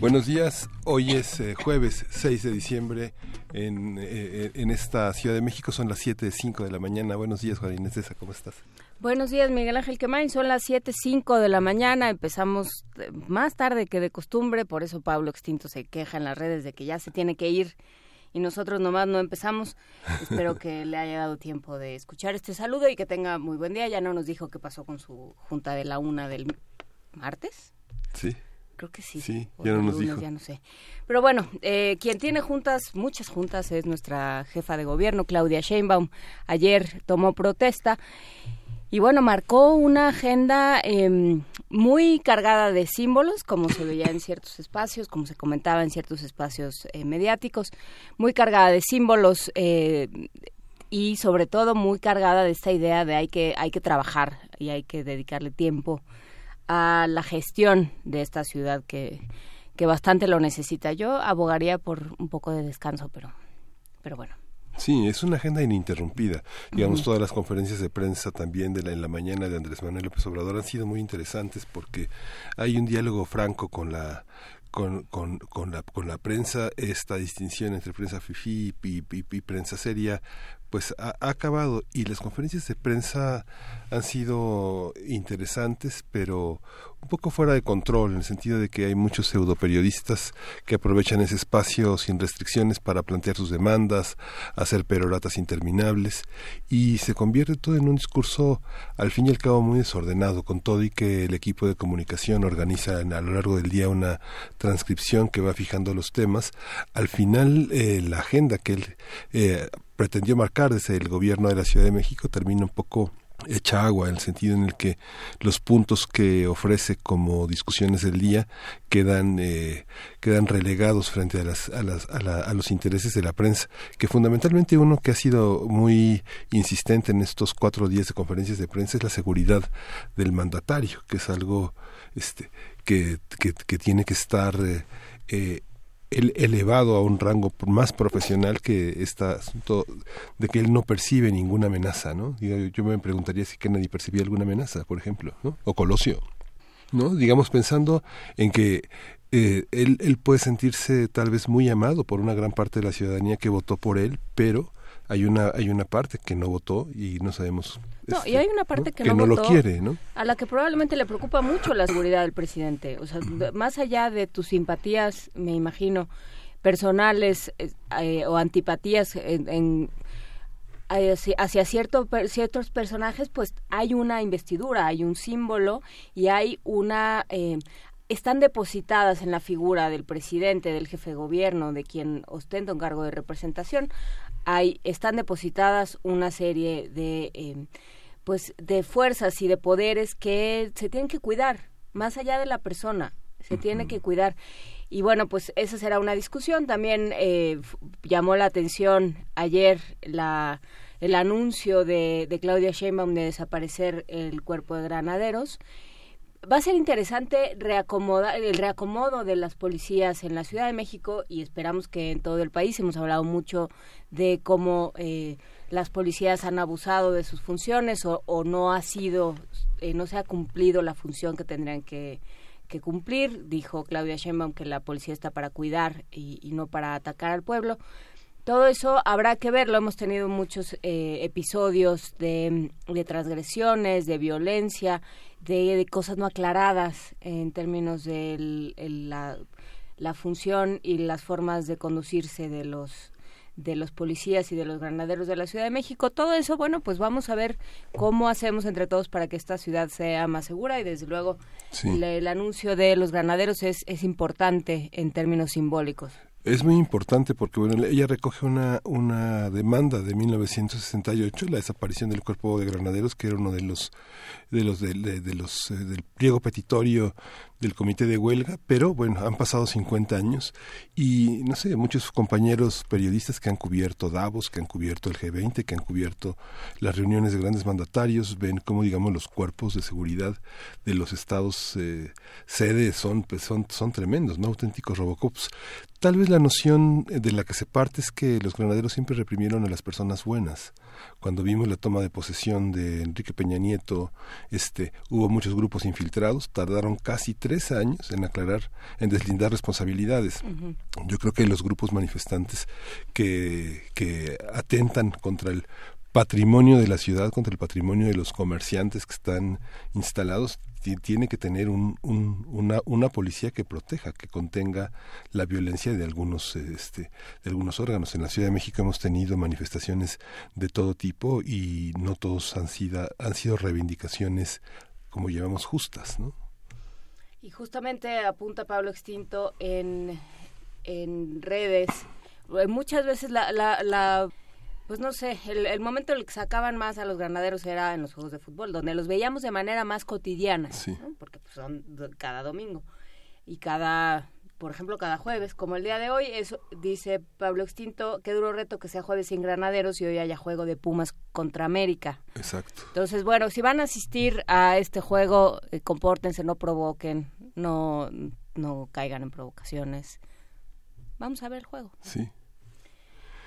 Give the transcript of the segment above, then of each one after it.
Buenos días, hoy es eh, jueves 6 de diciembre en, eh, en, esta Ciudad de México, son las 7.05 de la mañana. Buenos días, Juan Inés ¿cómo estás? Buenos días, Miguel Ángel Quemain, son las 7.05 de la mañana, empezamos eh, más tarde que de costumbre, por eso Pablo Extinto se queja en las redes de que ya se tiene que ir y nosotros nomás no empezamos. Espero que le haya dado tiempo de escuchar este saludo y que tenga muy buen día. Ya no nos dijo qué pasó con su junta de la una del martes. Sí. Creo que sí. Sí, ya no nos dijo. Ya no sé. Pero bueno, eh, quien tiene juntas, muchas juntas, es nuestra jefa de gobierno, Claudia Sheinbaum. Ayer tomó protesta y bueno, marcó una agenda eh, muy cargada de símbolos, como se veía en ciertos espacios, como se comentaba en ciertos espacios eh, mediáticos, muy cargada de símbolos eh, y sobre todo muy cargada de esta idea de hay que, hay que trabajar y hay que dedicarle tiempo a la gestión de esta ciudad que, que bastante lo necesita. Yo abogaría por un poco de descanso, pero, pero bueno. Sí, es una agenda ininterrumpida. Digamos, todas las conferencias de prensa también de la, en la mañana de Andrés Manuel López Obrador han sido muy interesantes porque hay un diálogo franco con la con, con, con, la, con la prensa, esta distinción entre prensa fifi y, y prensa seria, pues ha, acabado. Y las conferencias de prensa han sido interesantes, pero un poco fuera de control, en el sentido de que hay muchos pseudoperiodistas que aprovechan ese espacio sin restricciones para plantear sus demandas, hacer peroratas interminables, y se convierte todo en un discurso al fin y al cabo muy desordenado, con todo y que el equipo de comunicación organiza a lo largo del día una transcripción que va fijando los temas, al final eh, la agenda que él eh, pretendió marcar desde el gobierno de la Ciudad de México termina un poco hecha agua, en el sentido en el que los puntos que ofrece como discusiones del día quedan eh, quedan relegados frente a, las, a, las, a, los intereses de la prensa, que fundamentalmente uno que ha sido muy insistente en estos cuatro días de conferencias de prensa es la seguridad del mandatario, que es algo este que, que, que tiene que estar eh, eh el elevado a un rango más profesional que este asunto de que él no percibe ninguna amenaza, ¿no? Yo me preguntaría si Kennedy percibía alguna amenaza, por ejemplo, ¿no? O Colosio, ¿no? Digamos pensando en que eh, él, él puede sentirse tal vez muy amado por una gran parte de la ciudadanía que votó por él, pero hay una hay una parte que no votó y no sabemos no y hay una parte que, no, lo quiere no a la que probablemente le preocupa mucho la seguridad del presidente. O sea más allá de tus simpatías me imagino personales eh, o antipatías en, hacia, cierto, ciertos personajes, pues hay una investidura, hay un símbolo y hay una... Eh, están depositadas en la figura del presidente, del jefe de gobierno, de quien ostenta un cargo de representación, hay, están depositadas una serie de, eh, pues, de fuerzas y de poderes que se tienen que cuidar, más allá de la persona, se tiene que cuidar. Y bueno, pues esa será una discusión. También eh, llamó la atención ayer la, el anuncio de, de Claudia Sheinbaum de desaparecer el cuerpo de granaderos va a ser interesante reacomodar el reacomodo de las policías en la Ciudad de México y esperamos que en todo el país hemos hablado mucho de cómo eh, las policías han abusado de sus funciones o, no ha sido eh, no se ha cumplido la función que tendrían que, cumplir dijo Claudia Sheinbaum que la policía está para cuidar y, y no para atacar al pueblo todo eso habrá que verlo. Hemos tenido muchos eh, episodios de, de, transgresiones, de violencia, de, cosas no aclaradas en términos de la, la, función y las formas de conducirse de los de los policías y de los granaderos de la Ciudad de México. Todo eso, bueno, pues vamos a ver cómo hacemos entre todos para que esta ciudad sea más segura y desde luego el anuncio de los granaderos es, es importante en términos simbólicos. Es muy importante porque bueno, ella recoge una, una demanda de 1968, la desaparición del cuerpo de granaderos, que era uno de los de los de, los eh, del pliego petitorio del comité de huelga, pero bueno, han pasado 50 años y no sé, muchos compañeros periodistas que han cubierto Davos, que han cubierto el G20, que han cubierto las reuniones de grandes mandatarios, ven cómo digamos los cuerpos de seguridad de los estados eh, sede son, pues, son, son tremendos, ¿no? auténticos robocops. Tal vez la noción de la que se parte es que los granaderos siempre reprimieron a las personas buenas. Cuando vimos la toma de posesión de Enrique Peña Nieto, este, hubo muchos grupos infiltrados, tardaron casi tres años en aclarar, en deslindar responsabilidades. Yo creo que los grupos manifestantes que, que atentan contra el patrimonio de la ciudad, contra el patrimonio de los comerciantes que están instalados, tiene que tener un, una, una, policía que proteja, que contenga la violencia de algunos, este, de algunos órganos. En la Ciudad de México hemos tenido manifestaciones de todo tipo y no todos han sido, han sido reivindicaciones, como llamamos, justas, ¿no? Y justamente apunta Pablo Extinto en, en redes. Muchas veces la, la pues no sé, el, momento en el que sacaban más a los ganaderos era en los juegos de fútbol, donde los veíamos de manera más cotidiana, porque pues, son cada domingo y cada, por ejemplo, cada jueves, como el día de hoy, eso dice Pablo Extinto, qué duro reto que sea jueves sin granaderos y hoy haya juego de Pumas contra América. Exacto. Entonces, bueno, si van a asistir a este juego, eh, compórtense, no provoquen, no, no caigan en provocaciones. Vamos a ver el juego. Sí.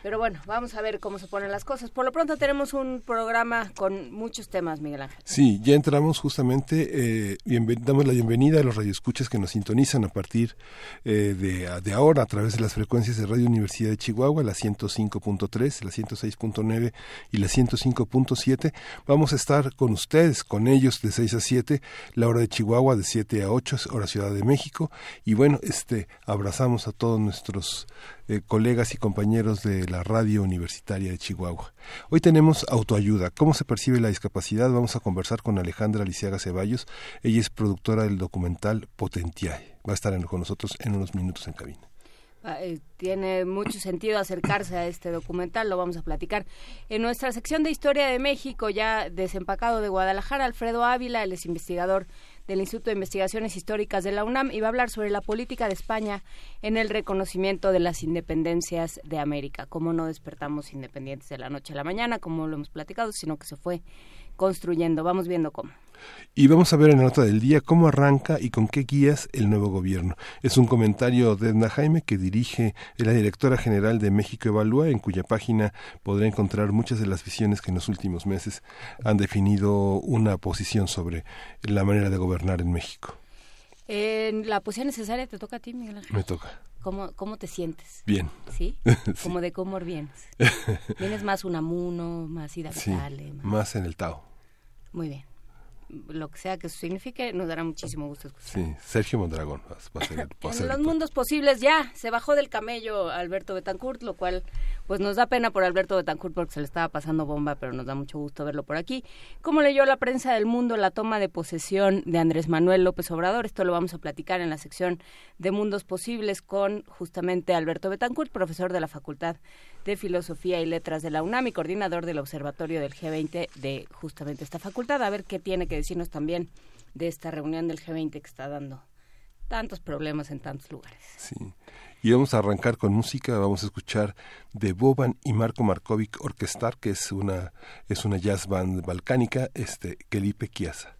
Pero bueno, vamos a ver cómo se ponen las cosas. Por lo pronto tenemos un programa con muchos temas, Miguel Ángel. Sí, ya entramos justamente, eh, damos la bienvenida a los radioescuchas que nos sintonizan a partir eh, de, de, ahora a través de las frecuencias de Radio Universidad de Chihuahua, la 105.3, la 106.9 y la 105.7. Vamos a estar con ustedes, con ellos de 6 a 7, la hora de Chihuahua de 7 a 8, hora Ciudad de México. Y bueno, este abrazamos a todos nuestros eh, colegas y compañeros de la radio universitaria de Chihuahua. Hoy tenemos autoayuda. ¿Cómo se percibe la discapacidad? Vamos a conversar con Alejandra Lisiaga Ceballos. Ella es productora del documental Potentiae. Va a estar con nosotros en unos minutos en cabina. Ah, eh, tiene mucho sentido acercarse a este documental, lo vamos a platicar. En nuestra sección de Historia de México, ya desempacado de Guadalajara, Alfredo Ávila, él es investigador del Instituto de Investigaciones Históricas de la UNAM y va a hablar sobre la política de España en el reconocimiento de las independencias de América. Cómo no despertamos independientes de la noche a la mañana, como lo hemos platicado, sino que se fue construyendo. Vamos viendo cómo. Y vamos a ver en la nota del día cómo arranca y con qué guías el nuevo gobierno. Es un comentario de Edna Jaime que dirige la directora general de México Evalúa, en cuya página podrá encontrar muchas de las visiones que en los últimos meses han definido una posición sobre la manera de gobernar en México. En la posición necesaria te toca a ti, Miguel Ángel. Me toca. ¿Cómo, ¿Cómo te sientes? Bien. ¿Sí? Como de cómo vienes. ¿Vienes más un amuno, más ida sí, más en el Tao. Muy bien lo que sea que eso signifique, nos dará muchísimo gusto escuchar. Sí, Sergio Mondragón va a ser, En los mundos posibles ya, se bajó del camello Alberto Betancourt, lo cual pues nos da pena por Alberto Betancourt porque se le estaba pasando bomba, pero nos da mucho gusto verlo por aquí. ¿Cómo leyó la prensa del mundo la toma de posesión de Andrés Manuel López Obrador? Esto lo vamos a platicar en la sección de Mundos Posibles con justamente Alberto Betancourt, profesor de la Facultad de Filosofía y Letras de la UNAM y coordinador del Observatorio del G20 de justamente esta facultad. A ver qué tiene que decirnos también de esta reunión del G20 que está dando tantos problemas en tantos lugares. Sí. Y vamos a arrancar con música, vamos a escuchar de Boban y Marco Markovic Orquestar, que es una, es una jazz band balcánica, este, Kelipe Kiasa.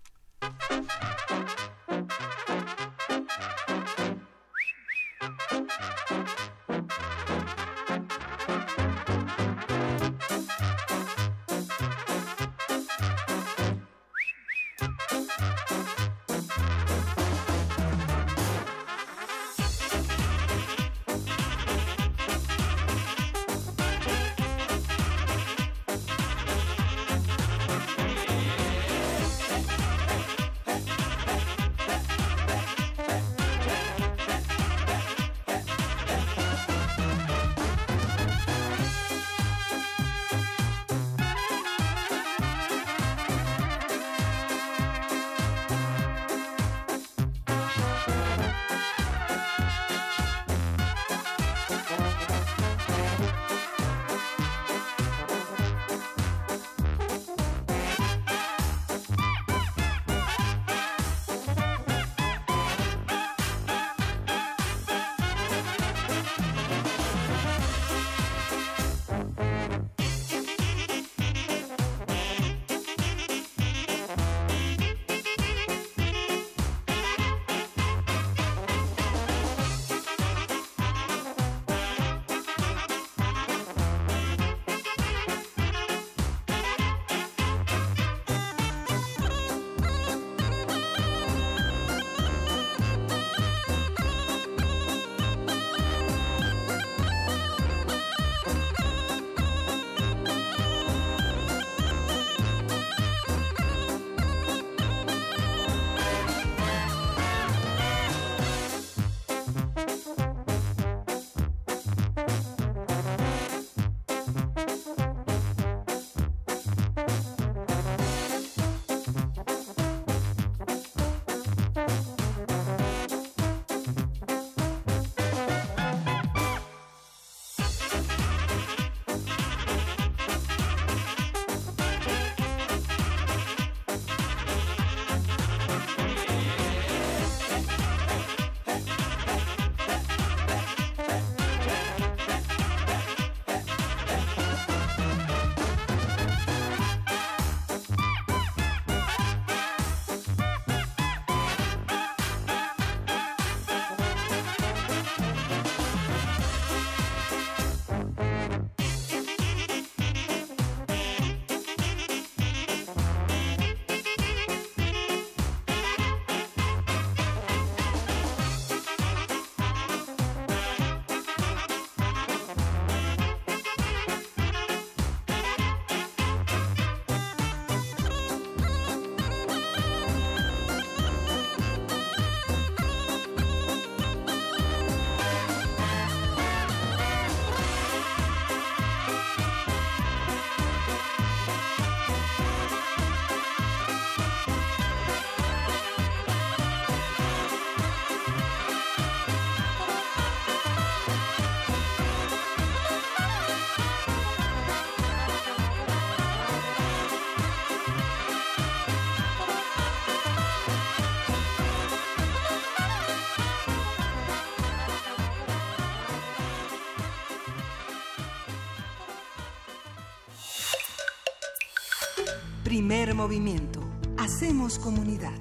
Movimiento. Hacemos comunidad.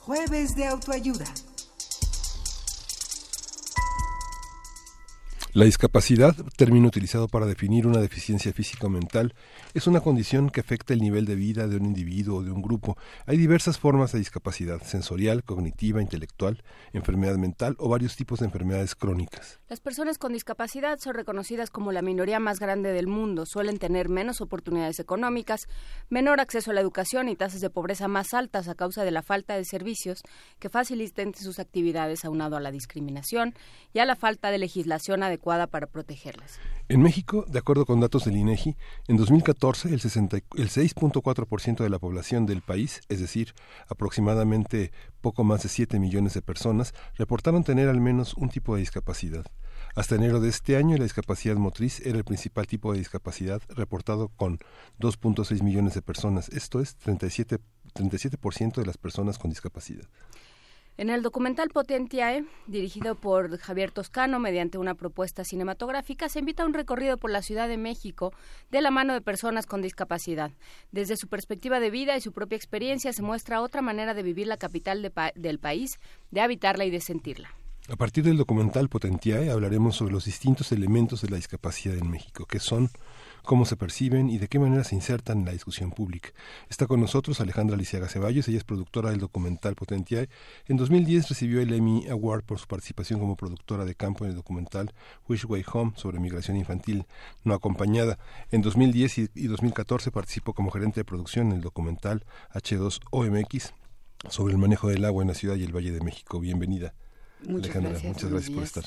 Jueves de autoayuda. La discapacidad, término utilizado para definir una deficiencia física o mental, es una condición que afecta el nivel de vida de un individuo o de un grupo. Hay diversas formas de discapacidad, sensorial, cognitiva, intelectual, enfermedad mental o varios tipos de enfermedades crónicas. Las personas con discapacidad son reconocidas como la minoría más grande del mundo. Suelen tener menos oportunidades económicas, menor acceso a la educación y tasas de pobreza más altas a causa de la falta de servicios que faciliten sus actividades aunado a la discriminación y a la falta de legislación adecuada para protegerlas. En México, de acuerdo con datos del INEGI, en 2014 el, el 6.4% de la población del país, es decir, aproximadamente poco más de 7 millones de personas, reportaron tener al menos un tipo de discapacidad. Hasta enero de este año, la discapacidad motriz era el principal tipo de discapacidad reportado con 2.6 millones de personas, esto es 37, 37% de las personas con discapacidad. En el documental Potentiae, dirigido por Javier Toscano mediante una propuesta cinematográfica, se invita a un recorrido por la Ciudad de México de la mano de personas con discapacidad. Desde su perspectiva de vida y su propia experiencia se muestra otra manera de vivir la capital del país, de habitarla y de sentirla. A partir del documental Potentiae hablaremos sobre los distintos elementos de la discapacidad en México, que son cómo se perciben y de qué manera se insertan en la discusión pública. Está con nosotros Alejandra Lisiaga Ceballos, ella es productora del documental Potentiae. En 2010 recibió el Emmy Award por su participación como productora de campo en el documental Wish Way Home sobre migración infantil no acompañada. En 2010 y 2014 participó como gerente de producción en el documental H2OMX sobre el manejo del agua en la ciudad y el Valle de México. Bienvenida. Muchas gracias. Muchas gracias por estar.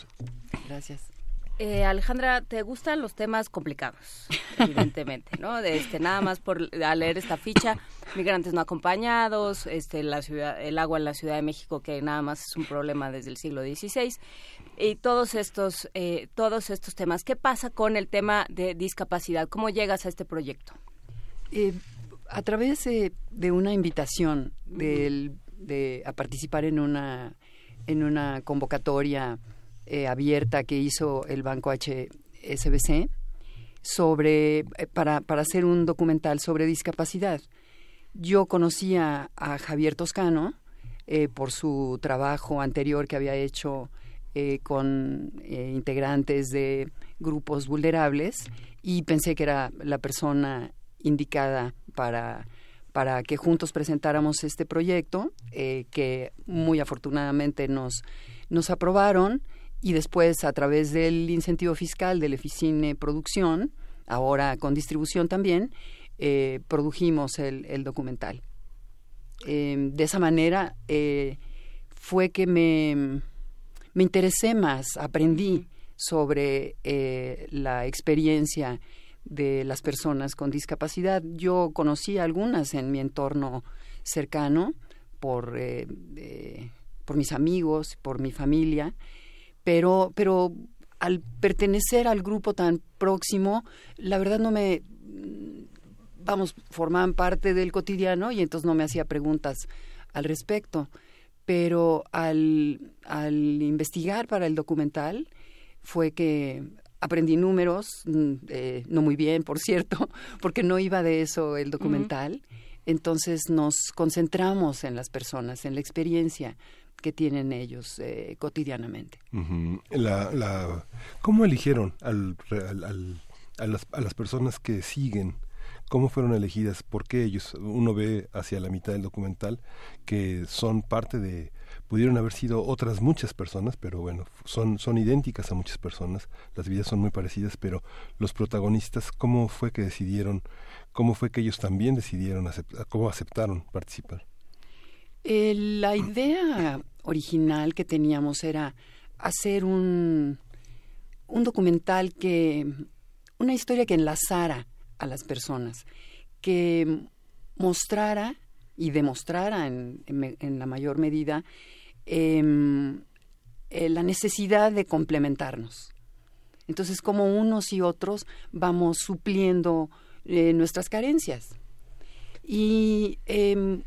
Gracias. Eh, Alejandra, ¿te gustan los temas complicados? Evidentemente, ¿no? De este, nada más por leer esta ficha, migrantes no acompañados, este, la ciudad, el agua en la Ciudad de México que nada más es un problema desde el siglo XVI y todos estos, eh, todos estos temas. ¿Qué pasa con el tema de discapacidad? ¿Cómo llegas a este proyecto? Eh, a través de una invitación de, a participar en una en una convocatoria eh, abierta que hizo el Banco HSBC sobre, eh, para, para hacer un documental sobre discapacidad. Yo conocía a Javier Toscano eh, por su trabajo anterior que había hecho con integrantes de grupos vulnerables y pensé que era la persona indicada para, para que juntos presentáramos este proyecto, que muy afortunadamente nos, nos aprobaron y después a través del incentivo fiscal del Eficine Producción, ahora con distribución también, eh, produjimos el, documental. Em, de esa manera eh, fue que me, me, interesé más, aprendí sobre eh, la experiencia de las personas con discapacidad. Yo conocí algunas en mi entorno cercano por, por mis amigos, por mi familia, pero, pero al pertenecer al grupo tan próximo, la verdad no me, vamos, formaban parte del cotidiano y entonces no me hacía preguntas al respecto. Pero al, al investigar para el documental fue que aprendí números, mm, eh, no muy bien, por cierto, porque no iba de eso el documental. Entonces nos concentramos en las personas, en la experiencia, que tienen ellos eh, cotidianamente. la, la, ¿Cómo eligieron al, al, a, las, a las personas que siguen? ¿Cómo fueron elegidas? ¿Por qué ellos? Uno ve hacia la mitad del documental que son parte de, pudieron haber sido otras muchas personas, pero bueno, son, son idénticas a muchas personas, las vidas son muy parecidas, pero los protagonistas, ¿cómo fue que decidieron, cómo fue que ellos también decidieron, aceptar, cómo aceptaron participar? Eh, la idea original que teníamos era hacer un, un documental que, una historia que enlazara a las personas, que mostrara y demostrara en, la mayor medida em, eh, la necesidad de complementarnos. Entonces, como unos y otros vamos supliendo eh, nuestras carencias. Y em,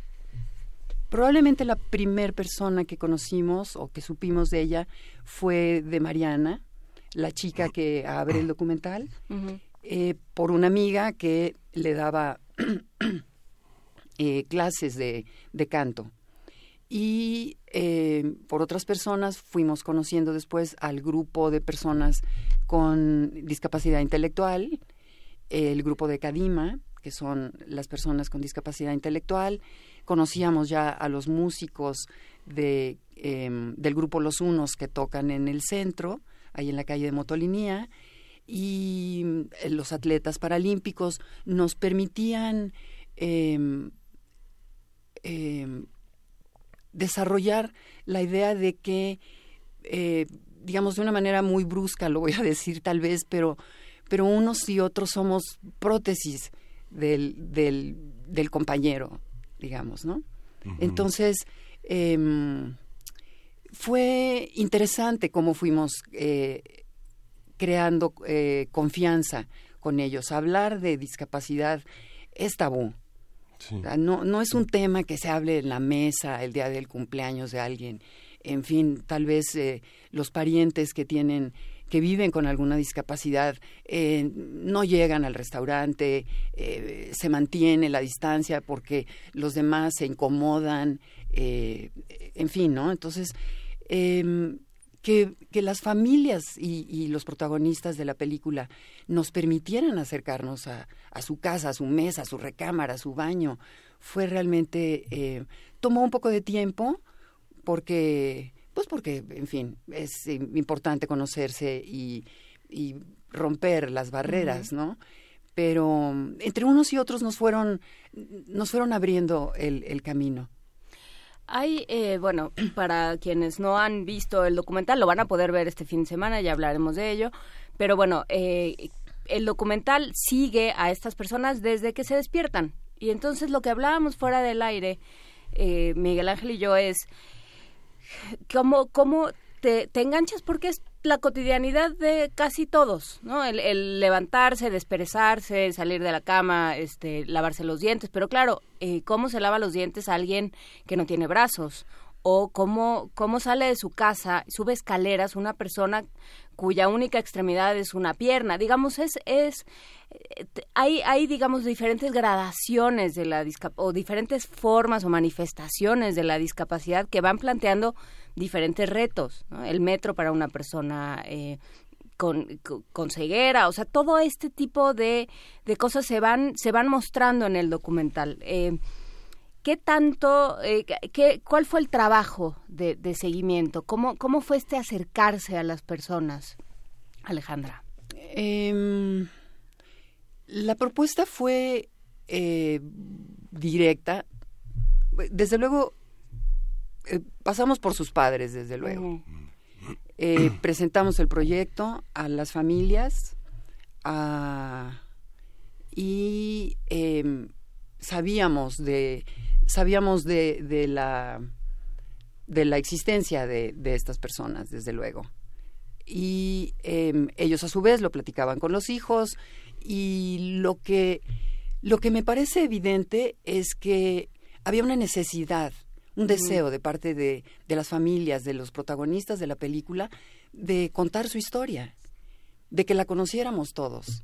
Probablemente la primera persona que conocimos o que supimos de ella fue de Mariana, la chica que abre el documental. eh, por una amiga que le daba eh, clases de, de, canto. Y eh, por otras personas fuimos conociendo después al grupo de personas con discapacidad intelectual, el grupo de Cadima, que son las personas con discapacidad intelectual. Conocíamos ya a los músicos de, em, del grupo Los Unos que tocan en el centro, ahí en la calle de Motolinía, y eh, los atletas paralímpicos nos permitían em, em, desarrollar la idea de que, eh, digamos, de una manera muy brusca, lo voy a decir tal vez, pero, pero unos y otros somos prótesis del, del, del compañero, digamos, ¿no? Entonces, eh, fue interesante cómo fuimos eh, creando eh, confianza con ellos. Hablar de discapacidad es tabú. No, no es un tema que se hable en la mesa el día del cumpleaños de alguien. En fin, tal vez eh, los parientes que tienen que viven con alguna discapacidad eh, no llegan al restaurante, eh, se mantiene la distancia porque los demás se incomodan, eh, en fin, ¿no? Entonces, em, que, que, las familias y, los protagonistas de la película nos permitieran acercarnos a, su casa, a su mesa, a su recámara, a su baño, fue realmente, tomó un poco de tiempo porque pues porque, en fin, es importante conocerse y, romper las barreras, ¿no? Pero entre unos y otros nos fueron, nos fueron abriendo el, camino. Hay, eh, bueno, para quienes no han visto el documental, lo van a poder ver este fin de semana, ya hablaremos de ello, pero bueno, eh, el documental sigue a estas personas desde que se despiertan. Y entonces lo que hablábamos fuera del aire, eh, Miguel Ángel y yo, es cómo, cómo te, te, enganchas porque es la cotidianidad de casi todos, ¿no? El, el, levantarse, desperezarse, salir de la cama, este, lavarse los dientes, pero claro, eh, ¿cómo se lava los dientes alguien que no tiene brazos? O cómo, cómo sale de su casa, sube escaleras una persona cuya única extremidad es una pierna. Digamos, es, es hay, hay, digamos, diferentes gradaciones de la o diferentes formas o manifestaciones de la discapacidad que van planteando diferentes retos. El metro para una persona eh, con, con, ceguera, o sea, todo este tipo de, de, cosas se van, se van mostrando en el documental. Eh, ¿Qué tanto, eh, qué, cuál fue el trabajo de, de, seguimiento? ¿Cómo, ¿Cómo fue este acercarse a las personas, Alejandra? Eh, la propuesta fue eh, directa. Desde luego, eh, pasamos por sus padres, desde luego. Presentamos el proyecto a las familias y em, sabíamos de sabíamos de, de, la de la existencia de, de estas personas, desde luego. Y em, ellos a su vez lo platicaban con los hijos y lo que, lo que me parece evidente es que había una necesidad, un deseo de parte de, de las familias, de los protagonistas de la película, de contar su historia, de que la conociéramos todos.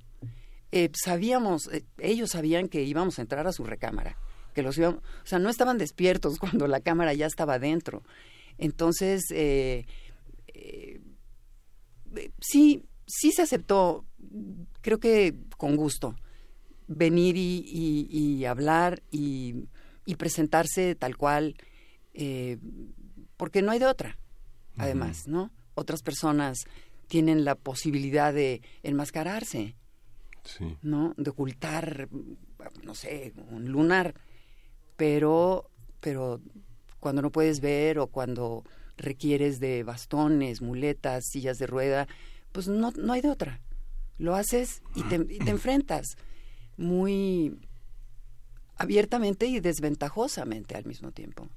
Eh, sabíamos, eh, ellos sabían que íbamos a entrar a su recámara, que los íbamos, o sea, no estaban despiertos cuando la cámara ya estaba dentro. Entonces, eh, sí, sí se aceptó creo que con gusto venir y, hablar y, presentarse tal cual, eh, porque no hay de otra, además, ¿no? Otras personas tienen la posibilidad de enmascararse, ¿no? De ocultar, no sé, un lunar, pero, pero cuando no puedes ver o cuando requieres de bastones, muletas, sillas de rueda, pues no, no hay de otra lo haces y te, enfrentas muy abiertamente y desventajosamente al mismo tiempo.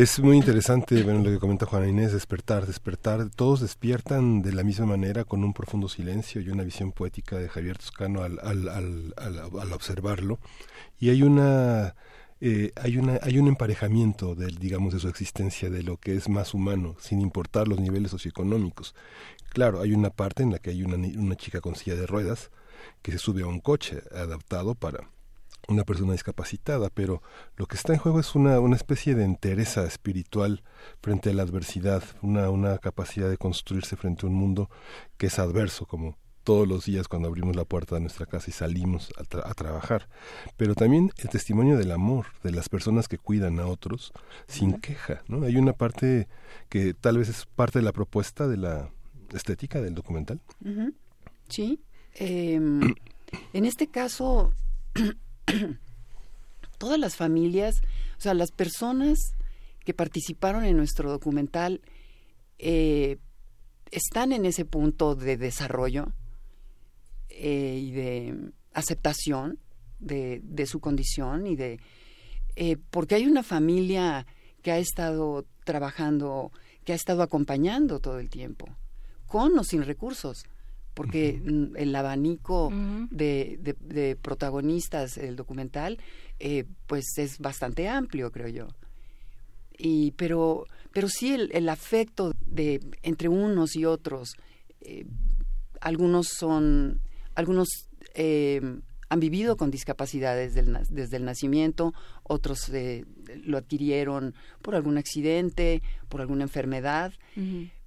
Es muy interesante bueno, lo que comenta Juana Inés, despertar, despertar. Todos despiertan de la misma manera con un profundo silencio y una visión poética de Javier Toscano al, al, al, al observarlo. Y hay una eh, hay, una, hay un emparejamiento del, digamos, de su existencia, de lo que es más humano, sin importar los niveles socioeconómicos. Claro, hay una parte en la que hay una, una chica con silla de ruedas que se sube a un coche adaptado para una persona discapacitada, pero lo que está en juego es una, una especie de entereza espiritual frente a la adversidad, una, una capacidad de construirse frente a un mundo que es adverso, como todos los días cuando abrimos la puerta de nuestra casa y salimos a, trabajar, pero también el testimonio del amor de las personas que cuidan a otros sin queja, ¿no? Hay una parte que tal vez es parte de la propuesta de la estética del documental. Sí. Em, en este caso todas las familias, o sea, las personas que participaron en nuestro documental eh, están en ese punto de desarrollo eh, y de aceptación de, su condición y de eh, porque hay una familia que ha estado trabajando, que ha estado acompañando todo el tiempo, con o sin recursos porque el abanico de, protagonistas del documental eh, pues es bastante amplio creo yo. Y pero pero sí el, afecto de entre unos y otros eh, algunos son algunos eh, han vivido con discapacidades desde el nacimiento, otros lo adquirieron por algún accidente, por alguna enfermedad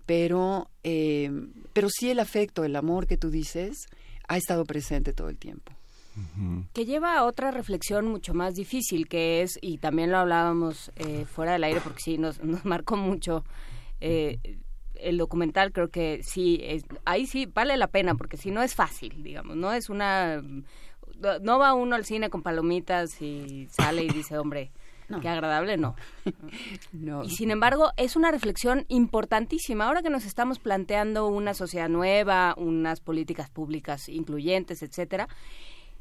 pero, eh, pero sí el afecto, el amor que tú dices, ha estado presente todo el tiempo. Que lleva a otra reflexión mucho más difícil, que es, y también lo hablábamos eh, fuera del aire, porque sí, nos, nos marcó mucho eh, el documental, creo que sí, ahí sí vale la pena, porque si no es fácil, digamos, no es una... No va uno al cine con palomitas y sale y dice, hombre, Qué agradable, no. no. Y sin embargo, es una reflexión importantísima. Ahora que nos estamos planteando una sociedad nueva, unas políticas públicas incluyentes, etcétera,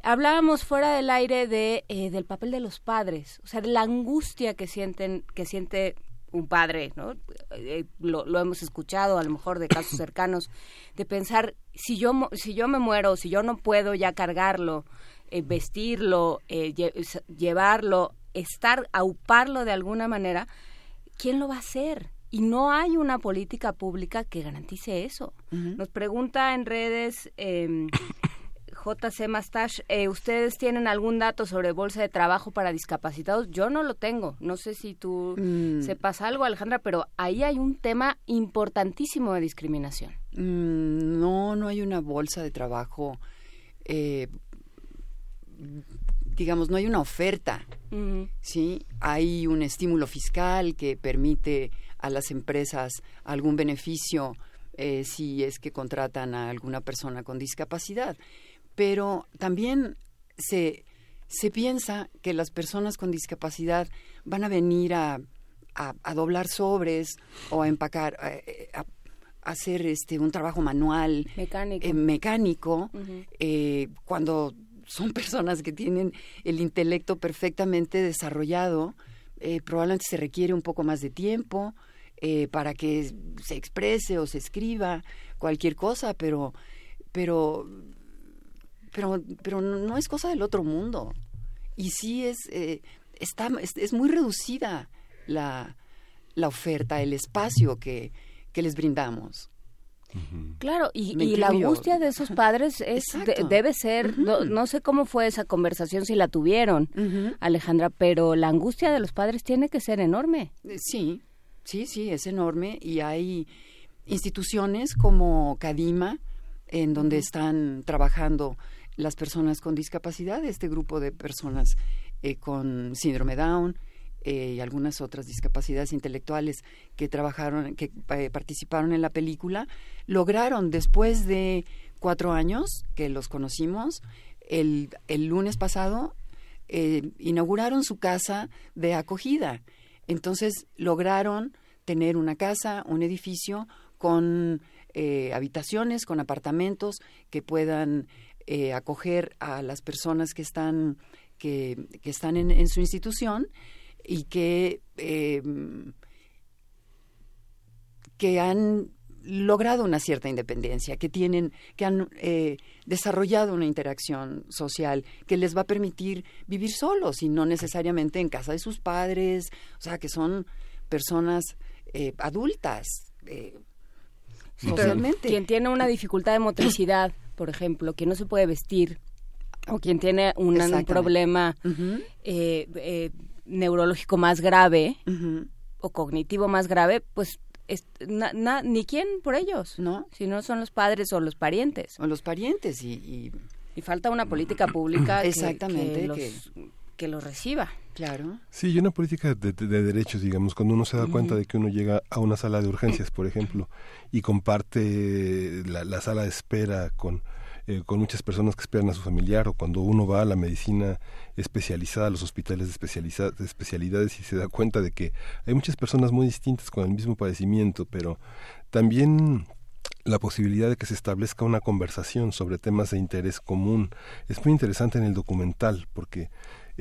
hablábamos fuera del aire de eh, del papel de los padres, o sea, de la angustia que sienten, que siente un padre, ¿no? Eh, lo, lo, hemos escuchado a lo mejor de casos cercanos, de pensar si yo si yo me muero, si yo no puedo ya cargarlo, eh, vestirlo, llevarlo estar, auparlo de alguna manera, ¿quién lo va a hacer? Y no hay una política pública que garantice eso. Nos pregunta en redes eh, JC Mastache, eh, ¿ustedes tienen algún dato sobre bolsa de trabajo para discapacitados? Yo no lo tengo. No sé si tú mm. sepas algo, Alejandra, pero ahí hay un tema importantísimo de discriminación. Mm, no, no hay una bolsa de trabajo. Eh, digamos, no hay una oferta, ¿sí? Hay un estímulo fiscal que permite a las empresas algún beneficio eh, si es que contratan a alguna persona con discapacidad. Pero también se, se piensa que las personas con discapacidad van a venir a, a, doblar sobres o a empacar, a, hacer este un trabajo manual mecánico, eh, mecánico eh, cuando son personas que tienen el intelecto perfectamente desarrollado, eh, probablemente se requiere un poco más de tiempo eh, para que se exprese o se escriba cualquier cosa, pero, pero, pero, pero no es cosa del otro mundo. Y sí es, eh, está, es, muy reducida la, la oferta, el espacio que, que les brindamos. Claro, y, la angustia de esos padres es debe ser, no, sé cómo fue esa conversación, si la tuvieron, Alejandra, pero la angustia de los padres tiene que ser enorme. Eh, sí, sí, sí, es enorme y hay instituciones como Cadima, en donde están trabajando las personas con discapacidad, este grupo de personas eh, con síndrome Down, eh, y algunas otras discapacidades intelectuales que trabajaron, que eh, participaron en la película, lograron después de cuatro años que los conocimos, el, el lunes pasado eh, inauguraron su casa de acogida. Entonces lograron tener una casa, un edificio con habitaciones, con apartamentos que puedan acoger a las personas que están, que, que están en su institución y que, em, que han logrado una cierta independencia, que tienen, que han eh, desarrollado una interacción social que les va a permitir vivir solos y no necesariamente en casa de sus padres, o sea, que son personas eh, adultas. Eh, socialmente. Quien tiene una dificultad de motricidad, por ejemplo, que no se puede vestir, o quien tiene un, problema eh, neurológico más grave o cognitivo más grave, pues ni quién por ellos, ¿no? Si no son los padres o los parientes. O los parientes y... y... falta una política pública Exactamente, que, los, reciba. Claro. Sí, y una política de, derechos, digamos, cuando uno se da cuenta de que uno llega a una sala de urgencias, por ejemplo, y comparte la sala de espera con eh, con muchas personas que esperan a su familiar o cuando uno va a la medicina especializada, a los hospitales de, de especialidades y se da cuenta de que hay muchas personas muy distintas con el mismo padecimiento, pero también la posibilidad de que se establezca una conversación sobre temas de interés común. Es muy interesante en el documental porque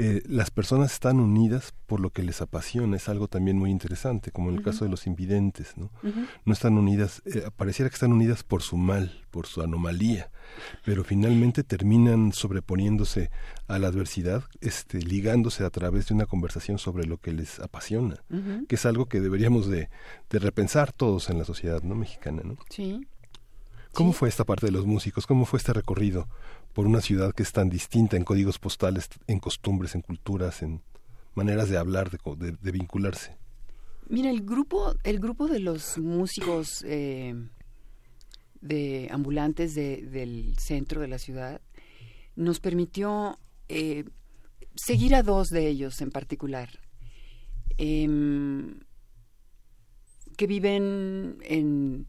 eh, las personas están unidas por lo que les apasiona, es algo también muy interesante, como en el caso de los invidentes, ¿no? No están unidas, eh, pareciera que están unidas por su mal, por su anomalía, pero finalmente terminan sobreponiéndose a la adversidad, este, ligándose a través de una conversación sobre lo que les apasiona, que es algo que deberíamos de, de repensar todos en la sociedad no mexicana, ¿no? Sí. ¿Cómo fue esta parte de los músicos? ¿Cómo fue este recorrido por una ciudad que es tan distinta en códigos postales, en costumbres, en culturas, en maneras de hablar, de, vincularse? Mira, el grupo, el grupo de los músicos eh, de ambulantes del centro de la ciudad nos permitió eh, seguir a dos de ellos en particular, em, que viven en,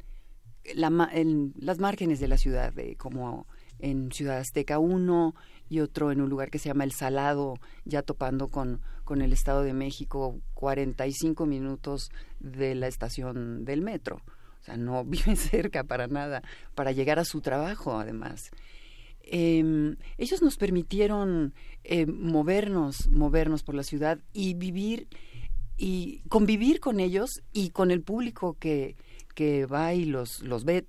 en, las márgenes de la ciudad, como en Ciudad Azteca uno y otro en un lugar que se llama El Salado, ya topando con, con el Estado de México, 45 minutos de la estación del metro. O sea, no viven cerca para nada, para llegar a su trabajo además. Em, ellos nos permitieron eh, movernos, movernos por la ciudad y vivir y convivir con ellos y con el público que, que va y los, los ve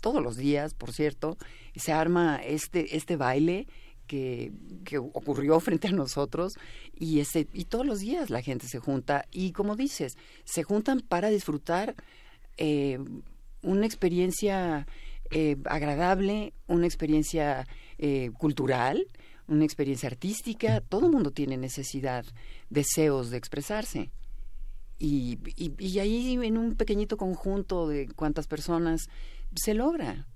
todos los días, por cierto, se arma este, este baile que, que, ocurrió frente a nosotros y, ese, y todos los días la gente se junta y como dices, se juntan para disfrutar eh, una experiencia eh, agradable, una experiencia eh, cultural, una experiencia artística, todo el mundo tiene necesidad, deseos de expresarse. Y, y, ahí en un pequeñito conjunto de cuántas personas se logra.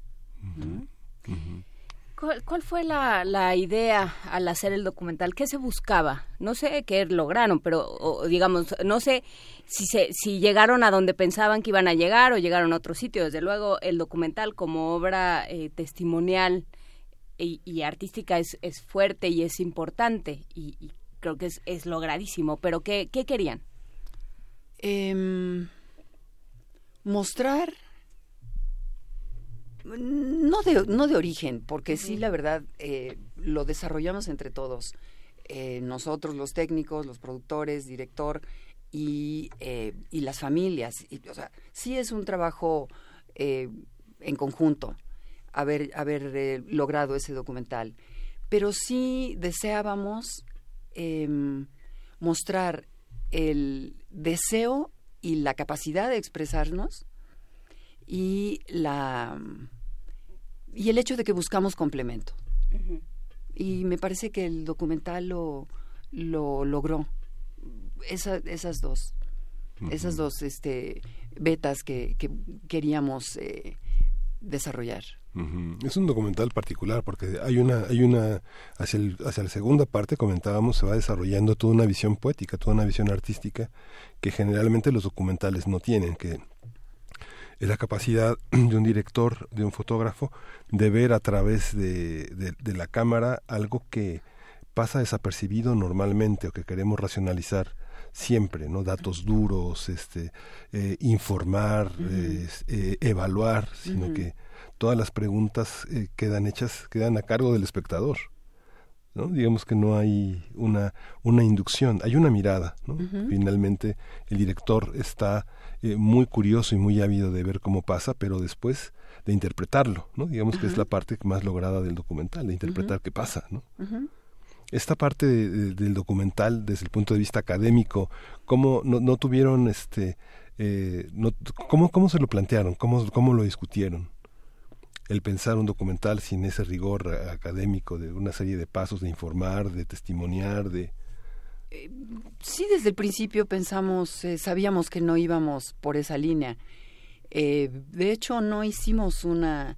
¿Cuál, fue la, idea al hacer el documental? ¿Qué se buscaba? No sé qué lograron, pero digamos, no sé si, se, llegaron a donde pensaban que iban a llegar o llegaron a otro sitio. Desde luego, el documental como obra eh, testimonial y, artística es, es, fuerte y es importante y, creo que es, es, logradísimo. Pero ¿qué, qué querían? Em, mostrar no de, no de origen, porque sí, la verdad, eh, lo desarrollamos entre todos. Eh, nosotros, los técnicos, los productores, director y, eh, y las familias. o sea, sí es un trabajo en conjunto haber, haber logrado ese documental. Pero sí deseábamos em, mostrar el deseo y la capacidad de expresarnos y la y el hecho de que buscamos complemento. Y me parece que el documental lo, lo logró. esas dos, esas dos este, betas que, que queríamos eh, desarrollar. Es un documental particular porque hay una, hay una, hacia, el, hacia la segunda parte comentábamos, se va desarrollando toda una visión poética, toda una visión artística que generalmente los documentales no tienen, que es la capacidad de un director, de un fotógrafo, de ver a través de, de, la cámara algo que pasa desapercibido normalmente o que queremos racionalizar siempre, ¿no? Datos duros, este, eh, informar, eh, evaluar, sino que todas las preguntas eh, quedan hechas, quedan a cargo del espectador. ¿no? Digamos que no hay una, una inducción, hay una mirada, ¿no? Finalmente el director está eh, muy curioso y muy ávido de ver cómo pasa, pero después de interpretarlo, ¿no? Digamos que es la parte más lograda del documental, de interpretar qué pasa, ¿no? Esta parte del documental, desde el punto de vista académico, ¿cómo no, no tuvieron este... Eh, no, ¿cómo, ¿Cómo se lo plantearon? ¿Cómo, ¿Cómo lo discutieron? el pensar un documental sin ese rigor académico de una serie de pasos de informar, de testimoniar, de... Eh, sí, desde el principio pensamos, eh, sabíamos que no íbamos por esa línea. Eh, de hecho, no hicimos una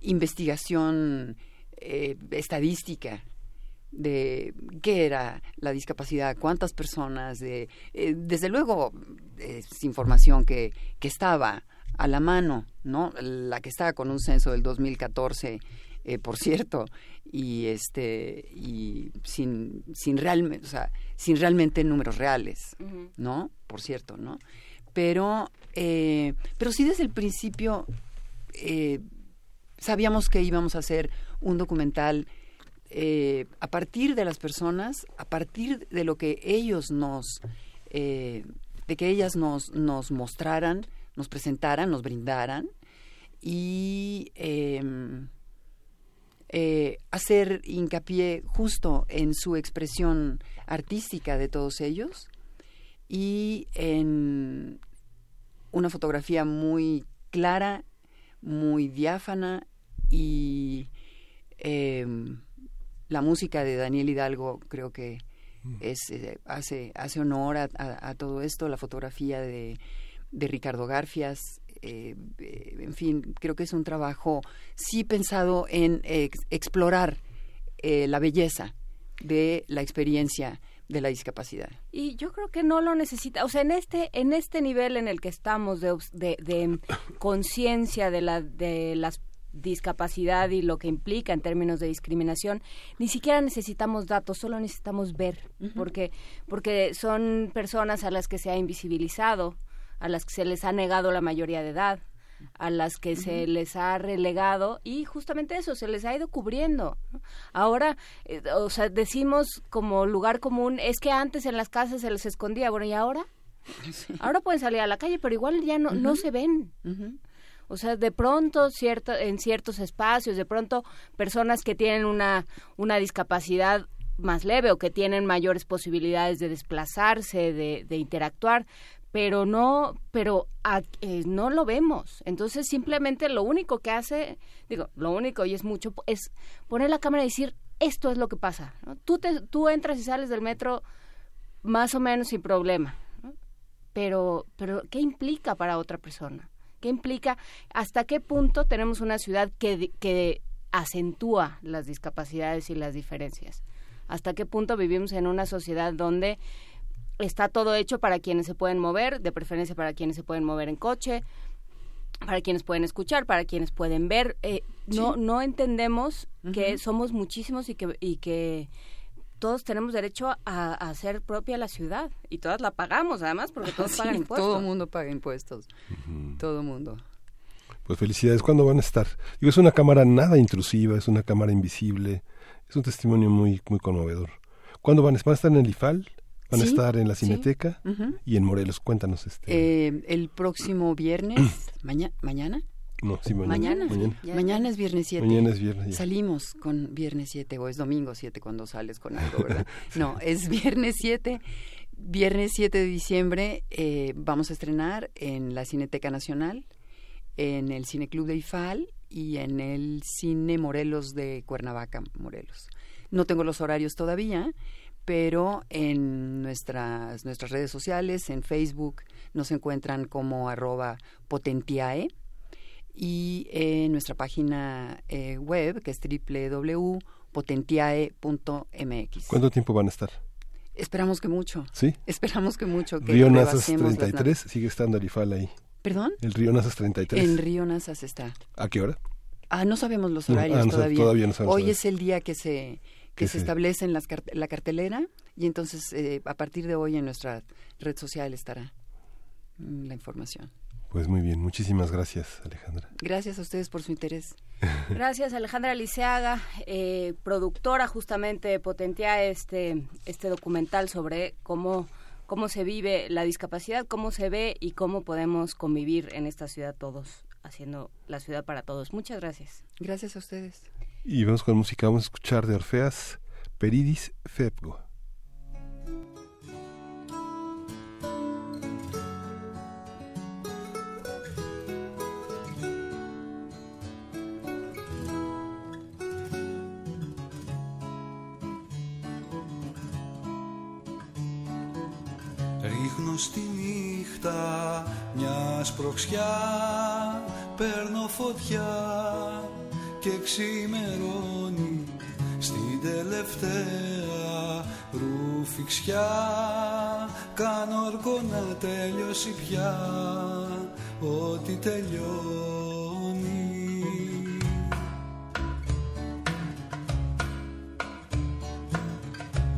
investigación estadística de qué era la discapacidad, cuántas personas, de, desde luego es información que, que estaba a la mano, ¿no? La que estaba con un censo del 2014, eh, por cierto, y este y sin sin realmente, o sea, sin realmente números reales, ¿no? Por cierto, ¿no? Pero eh, pero sí desde el principio eh, sabíamos que íbamos a hacer un documental a partir de las personas, a partir de lo que ellos nos de que ellas nos nos mostraran nos presentaran, nos brindaran y em, eh, hacer hincapié justo en su expresión artística de todos ellos y en una fotografía muy clara, muy diáfana y em, la música de Daniel Hidalgo creo que mm. es, eh, hace, hace honor a, todo esto, la fotografía de de Ricardo Garfias. Eh, eh, en fin, creo que es un trabajo sí pensado en explorar eh, la belleza de la experiencia de la discapacidad. Y yo creo que no lo necesita, o sea, en este en este nivel en el que estamos de, de, conciencia de la de las discapacidad y lo que implica en términos de discriminación, ni siquiera necesitamos datos, solo necesitamos ver, porque porque son personas a las que se ha invisibilizado, a las que se les ha negado la mayoría de edad, a las que se les ha relegado y justamente eso, se les ha ido cubriendo. Ahora, eh, o sea, decimos como lugar común, es que antes en las casas se les escondía, bueno, ¿y ahora? Ahora pueden salir a la calle, pero igual ya no, no se ven. O sea, de pronto cierto, en ciertos espacios, de pronto personas que tienen una, una discapacidad más leve o que tienen mayores posibilidades de desplazarse, de, de interactuar, pero no, pero eh, no lo vemos. Entonces simplemente lo único que hace, digo, lo único y es mucho, es poner la cámara y decir, esto es lo que pasa. Tú, te, tú entras y sales del metro más o menos sin problema. Pero, pero, ¿qué implica para otra persona? ¿Qué implica? ¿Hasta qué punto tenemos una ciudad que, que acentúa las discapacidades y las diferencias? ¿Hasta qué punto vivimos en una sociedad donde está todo hecho para quienes se pueden mover, de preferencia para quienes se pueden mover en coche, para quienes pueden escuchar, para quienes pueden ver. Eh, no, no entendemos que somos muchísimos y que, y que todos tenemos derecho a, hacer propia la ciudad y todas la pagamos además porque todos pagan impuestos. Todo el mundo paga impuestos, todo el mundo. Pues felicidades, ¿cuándo van a estar? Digo, es una cámara nada intrusiva, es una cámara invisible, es un testimonio muy, muy conmovedor. ¿Cuándo van? ¿Van a estar en el IFAL? Van a estar en la Cineteca y en Morelos. Cuéntanos. este eh, El próximo viernes, mañana. No, sí, mañana. Mañana, es viernes 7. Mañana es viernes. Salimos con viernes 7 o es domingo 7 cuando sales con algo, ¿verdad? No, es viernes 7. Viernes 7 de diciembre eh, vamos a estrenar en la Cineteca Nacional, en el Cineclub de Ifal y en el Cine Morelos de Cuernavaca, Morelos. No tengo los horarios todavía, pero en nuestras, nuestras redes sociales, en Facebook, nos encuentran como arroba potentiae y en nuestra página eh, web, que es www.potentiae.mx. ¿Cuánto tiempo van a estar? Esperamos que mucho. ¿Sí? Esperamos que mucho. Que Río Nazas 33, sigue estando Arifal ahí. ¿Perdón? El Río Nazas 33. En Río Nazas está. ¿A qué hora? Ah, no sabemos los horarios ah, todavía. no Hoy es el día que se que se establece en la cartelera y entonces eh, a partir de hoy en nuestra red social estará mm, la información. Pues muy bien, muchísimas gracias Alejandra. Gracias a ustedes por su interés. Gracias, Alejandra Liceaga, eh, productora justamente de Potentia este, este documental sobre cómo, cómo se vive la discapacidad, cómo se ve y cómo podemos convivir en esta ciudad todos, haciendo la ciudad para todos. Muchas gracias. Gracias a ustedes. Y vamos con música, vamos a escuchar de Orfeas, Peridis Febgo. Ρίχνω στη νύχτα μια σπροξιά Παίρνω φωτιά και ξημερώνει Στην τελευταία ρουφιξιά Κάνω όρκο να τελειώσει πια Ό,τι τελειώνει.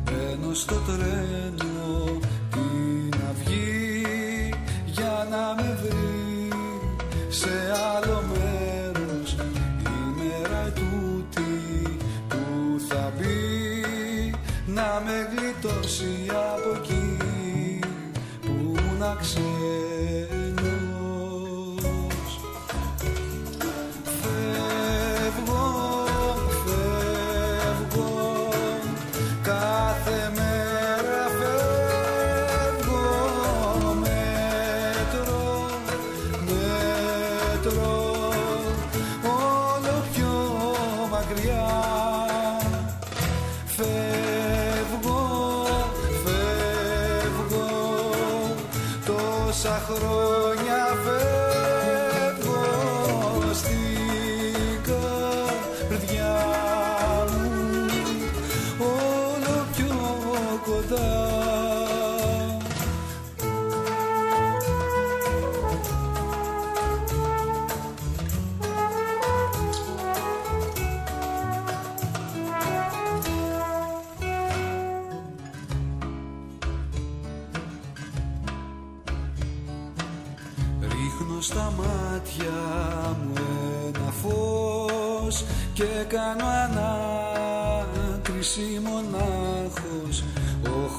Μπαίνω στο τρένο see you.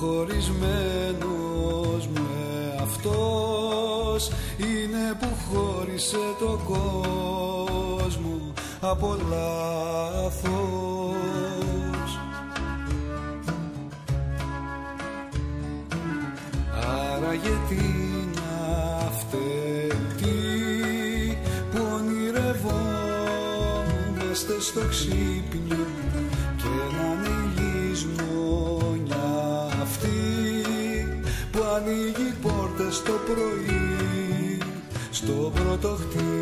Χωρισμένος μου αυτός είναι που χώρισε το κόσμο από λάθος πρωί στο πρώτο χτύπο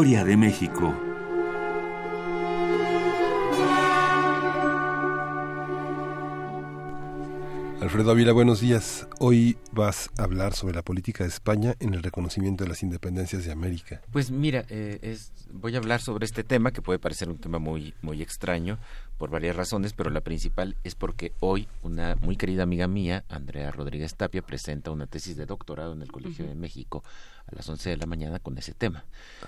De México. Alfredo Ávila, buenos días. Hoy vas a hablar sobre la política de España en el reconocimiento de las independencias de América. Pues mira, eh, es, voy a hablar sobre este tema que puede parecer un tema muy, muy extraño por varias razones, pero la principal es porque hoy una muy querida amiga mía, Andrea Rodríguez Tapia, presenta una tesis de doctorado en el Colegio de México a las 11 de la mañana con ese tema.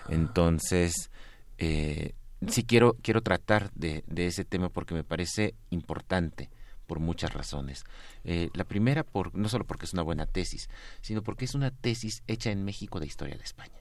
Entonces, eh, sí quiero, quiero tratar de, de ese tema porque me parece importante por muchas razones. Eh, la primera, por, no solo porque es una buena tesis, sino porque es una tesis hecha en México de historia de España.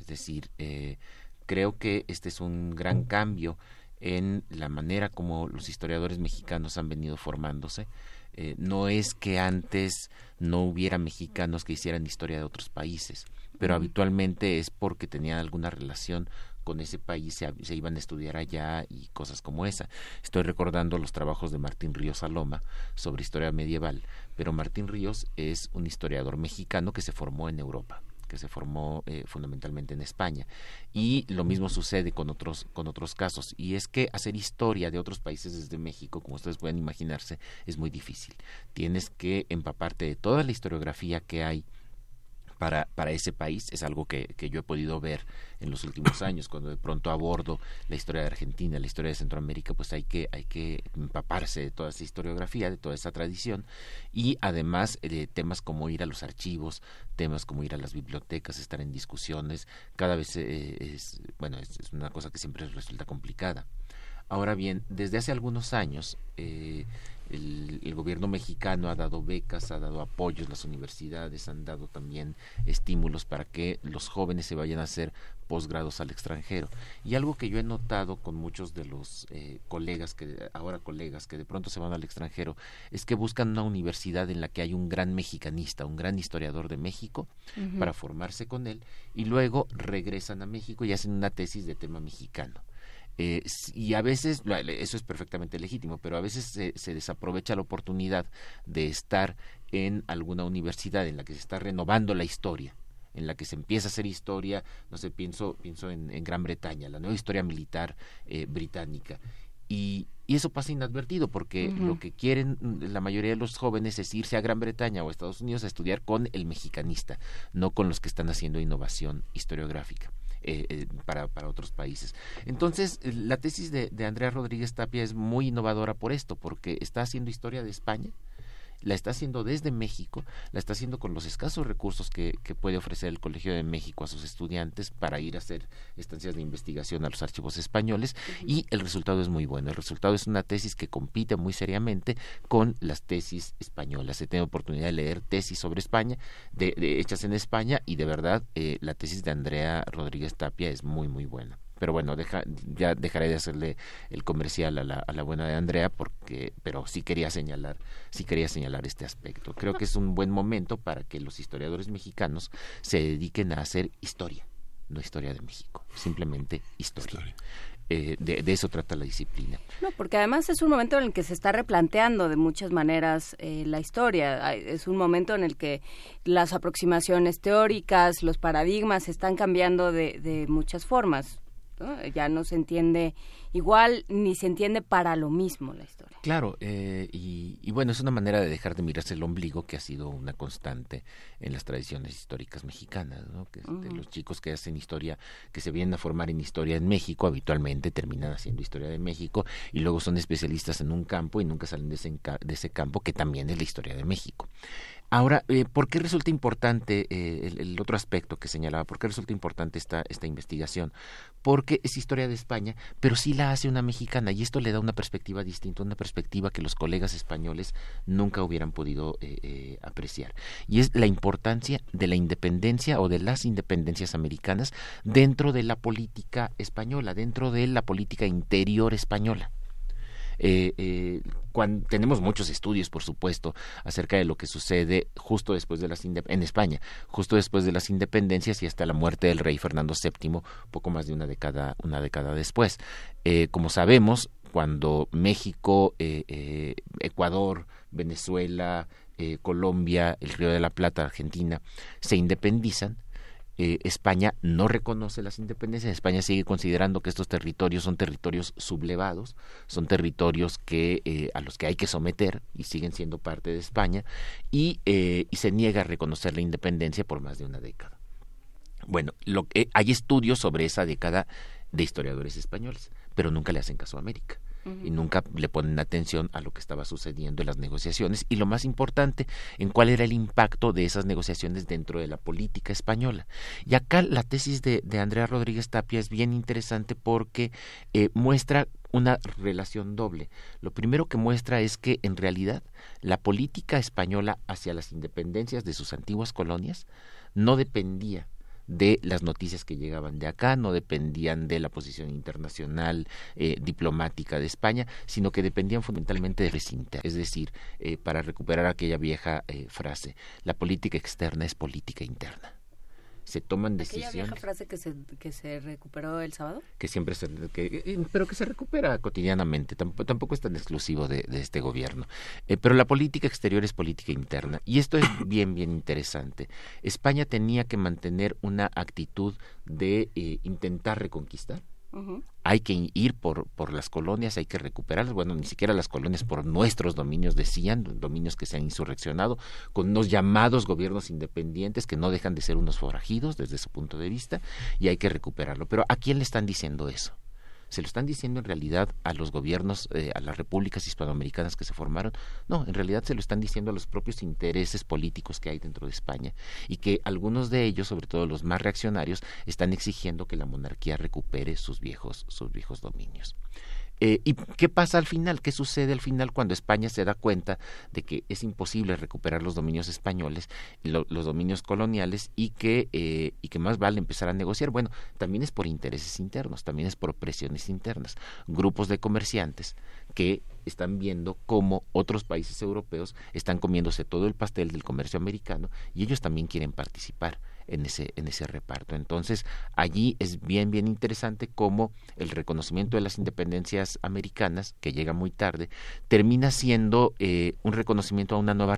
Es decir, eh, creo que este es un gran cambio en la manera como los historiadores mexicanos han venido formándose. Eh, no es que antes no hubiera mexicanos que hicieran historia de otros países, pero habitualmente es porque tenían alguna relación con ese país se, iban a estudiar allá y cosas como esa. Estoy recordando los trabajos de Martín Ríos Saloma sobre historia medieval, pero Martín Ríos es un historiador mexicano que se formó en Europa, que que se formó eh, fundamentalmente en España. Y lo mismo sucede con otros, con otros casos. Y es que hacer historia de otros países desde México, como ustedes pueden imaginarse, es muy difícil. Tienes que empaparte de toda la historiografía que hay para, para ese país es algo que, que, yo he podido ver en los últimos años. Cuando de pronto abordo la historia de Argentina la historia de Centroamérica pues hay que hay que empaparse de toda esa historiografía de toda esa tradición. Y además de temas como ir a los archivos temas como ir a las bibliotecas estar en discusiones cada vez eh, es bueno es, es, una cosa que siempre resulta complicada. Ahora bien desde hace algunos años eh, el, el, gobierno mexicano ha dado becas, ha dado apoyos, las universidades han dado también estímulos para que los jóvenes se vayan a hacer posgrados al extranjero. Y algo que yo he notado con muchos de los eh, colegas, que ahora colegas, que de pronto se van al extranjero, es que buscan una universidad en la que hay un gran mexicanista, un gran historiador de México, uh -huh. para formarse con él, y luego regresan a México y hacen una tesis de tema mexicano. Eh, y a veces, eso es perfectamente legítimo, pero a veces se, se, desaprovecha la oportunidad de estar en alguna universidad en la que se está renovando la historia, en la que se empieza a hacer historia, no sé, pienso, pienso en, en Gran Bretaña, la nueva historia militar eh, británica. Y, y, eso pasa inadvertido porque uh -huh. lo que quieren la mayoría de los jóvenes es irse a Gran Bretaña o a Estados Unidos a estudiar con el mexicanista, no con los que están haciendo innovación historiográfica. Eh, eh, para, para, otros países. Entonces, la tesis de, de, Andrea Rodríguez Tapia es muy innovadora por esto, porque está haciendo historia de España, la está haciendo desde México, la está haciendo con los escasos recursos que, que, puede ofrecer el Colegio de México a sus estudiantes para ir a hacer estancias de investigación a los archivos españoles uh -huh. y el resultado es muy bueno. El resultado es una tesis que compite muy seriamente con las tesis españolas. He tenido oportunidad de leer tesis sobre España, de, de hechas en España y de verdad eh, la tesis de Andrea Rodríguez Tapia es muy, muy buena pero bueno, deja, ya dejaré de hacerle el comercial a la, a la, buena de Andrea, porque, pero sí quería señalar, sí quería señalar este aspecto. Creo que es un buen momento para que los historiadores mexicanos se dediquen a hacer historia, no historia de México, simplemente historia. historia. Eh, de, de, eso trata la disciplina. No, porque además es un momento en el que se está replanteando de muchas maneras eh, la historia. Es un momento en el que las aproximaciones teóricas, los paradigmas están cambiando de, de muchas formas. ¿No? Ya no se entiende igual ni se entiende para lo mismo la historia. Claro, eh, y, y, bueno, es una manera de dejar de mirarse el ombligo que ha sido una constante en las tradiciones históricas mexicanas, ¿no? Que, uh -huh. Los chicos que hacen historia, que se vienen a formar en historia en México, habitualmente terminan haciendo historia de México y luego son especialistas en un campo y nunca salen de ese, de ese campo que también es la historia de México. Ahora, eh, ¿por qué resulta importante eh, el, otro aspecto que señalaba? ¿Por qué resulta importante esta, esta investigación? Porque es historia de España, pero sí la hace una mexicana y esto le da una perspectiva distinta, una perspectiva que los colegas españoles nunca hubieran podido eh, eh, apreciar. Y es la importancia de la independencia o de las independencias americanas dentro de la política española, dentro de la política interior española. Eh, eh, cuando, tenemos muchos estudios, por supuesto, acerca de lo que sucede justo después de las en España, justo después de las independencias y hasta la muerte del rey Fernando VII, poco más de una década, una década después. Eh, como sabemos, cuando México, eh, Ecuador, Venezuela, Colombia, el Río de la Plata, Argentina, se independizan, eh, España no reconoce las independencias, España sigue considerando que estos territorios son territorios sublevados, son territorios que eh, a los que hay que someter y siguen siendo parte de España y, eh, y se niega a reconocer la independencia por más de una década. Bueno, lo, hay estudios sobre esa década de historiadores españoles, pero nunca le hacen caso a América y nunca le ponen atención a lo que estaba sucediendo en las negociaciones y lo más importante, en cuál era el impacto de esas negociaciones dentro de la política española. Y acá la tesis de, de Andrea Rodríguez Tapia es bien interesante porque eh, muestra una relación doble. Lo primero que muestra es que en realidad la política española hacia las independencias de sus antiguas colonias no dependía de las noticias que llegaban de acá, no dependían de la posición internacional eh, diplomática de España, sino que dependían fundamentalmente de recinta. Es decir, eh, para recuperar aquella vieja eh, frase, la política externa es política interna se toman ¿Aquella decisiones. vieja frase que se, que se recuperó el sábado? que siempre se, que, eh, pero que se recupera cotidianamente tampoco, tampoco es tan exclusivo de, de este gobierno Eh, pero la política exterior es política interna y esto es bien bien interesante España tenía que mantener una actitud de eh, intentar reconquistar Hay que ir por, por las colonias, hay que recuperarlas, bueno, ni siquiera las colonias por nuestros dominios decían, dominios que se han insurreccionado, con unos llamados gobiernos independientes que no dejan de ser unos forajidos desde su punto de vista, y hay que recuperarlo. Pero ¿a quién le están diciendo eso? Se lo están diciendo en realidad a los gobiernos, eh, a las repúblicas hispanoamericanas que se formaron. No, en realidad se lo están diciendo a los propios intereses políticos que hay dentro de España y que algunos de ellos, sobre todo los más reaccionarios, están exigiendo que la monarquía recupere sus viejos, sus viejos dominios. Eh, ¿Y qué pasa al final? ¿Qué sucede al final cuando España se da cuenta de que es imposible recuperar los dominios españoles, lo, los dominios coloniales y que, eh, y que más vale empezar a negociar? Bueno, también es por intereses internos, también es por presiones internas. Grupos de comerciantes que están viendo cómo otros países europeos están comiéndose todo el pastel del comercio americano y ellos también quieren participar en ese, en ese reparto. Entonces, allí es bien, bien interesante cómo el reconocimiento de las independencias americanas, que llega muy tarde, termina siendo eh, un reconocimiento a una nueva,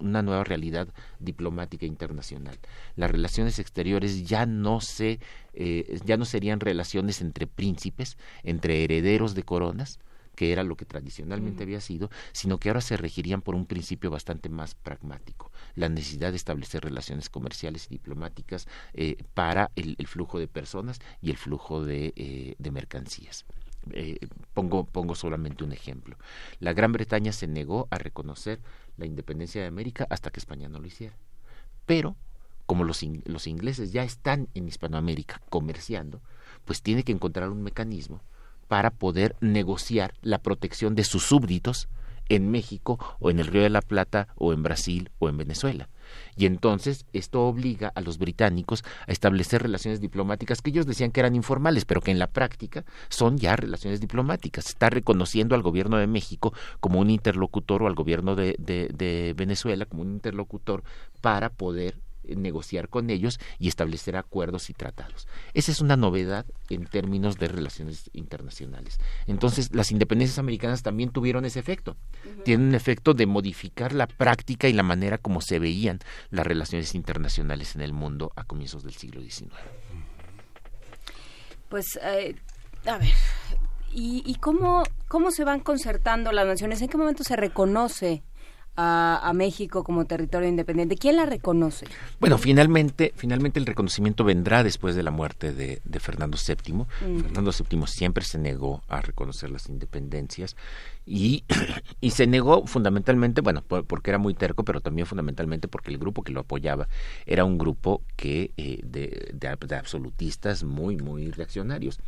una nueva realidad diplomática internacional. Las relaciones exteriores ya no se, eh, ya no serían relaciones entre príncipes, entre herederos de coronas, que era lo que tradicionalmente había sido, sino que ahora se regirían por un principio bastante más pragmático, la necesidad de establecer relaciones comerciales y diplomáticas eh, para el, el, flujo de personas y el flujo de, eh, de mercancías. Eh, pongo, pongo solamente un ejemplo. La Gran Bretaña se negó a reconocer la independencia de América hasta que España no lo hiciera. Pero, como los, in, los ingleses ya están en Hispanoamérica comerciando, pues tiene que encontrar un mecanismo para poder negociar la protección de sus súbditos en México o en el Río de la Plata o en Brasil o en Venezuela. Y entonces esto obliga a los británicos a establecer relaciones diplomáticas que ellos decían que eran informales, pero que en la práctica son ya relaciones diplomáticas. Está reconociendo al gobierno de México como un interlocutor o al gobierno de, de, de Venezuela como un interlocutor para poder negociar con ellos y establecer acuerdos y tratados. Esa es una novedad en términos de relaciones internacionales. Entonces, las independencias americanas también tuvieron ese efecto. Uh -huh. Tienen un efecto de modificar la práctica y la manera como se veían las relaciones internacionales en el mundo a comienzos del siglo XIX. Pues, eh, a ver, ¿y, y cómo, cómo se van concertando las naciones? ¿En qué momento se reconoce a, a, México como territorio independiente. ¿Quién la reconoce? Bueno, finalmente, finalmente el reconocimiento vendrá después de la muerte de, de Fernando VII. Mm. Fernando VII siempre se negó a reconocer las independencias y, y se negó fundamentalmente, bueno, por, porque era muy terco, pero también fundamentalmente porque el grupo que lo apoyaba era un grupo que eh, de, de, de, absolutistas muy, muy reaccionarios.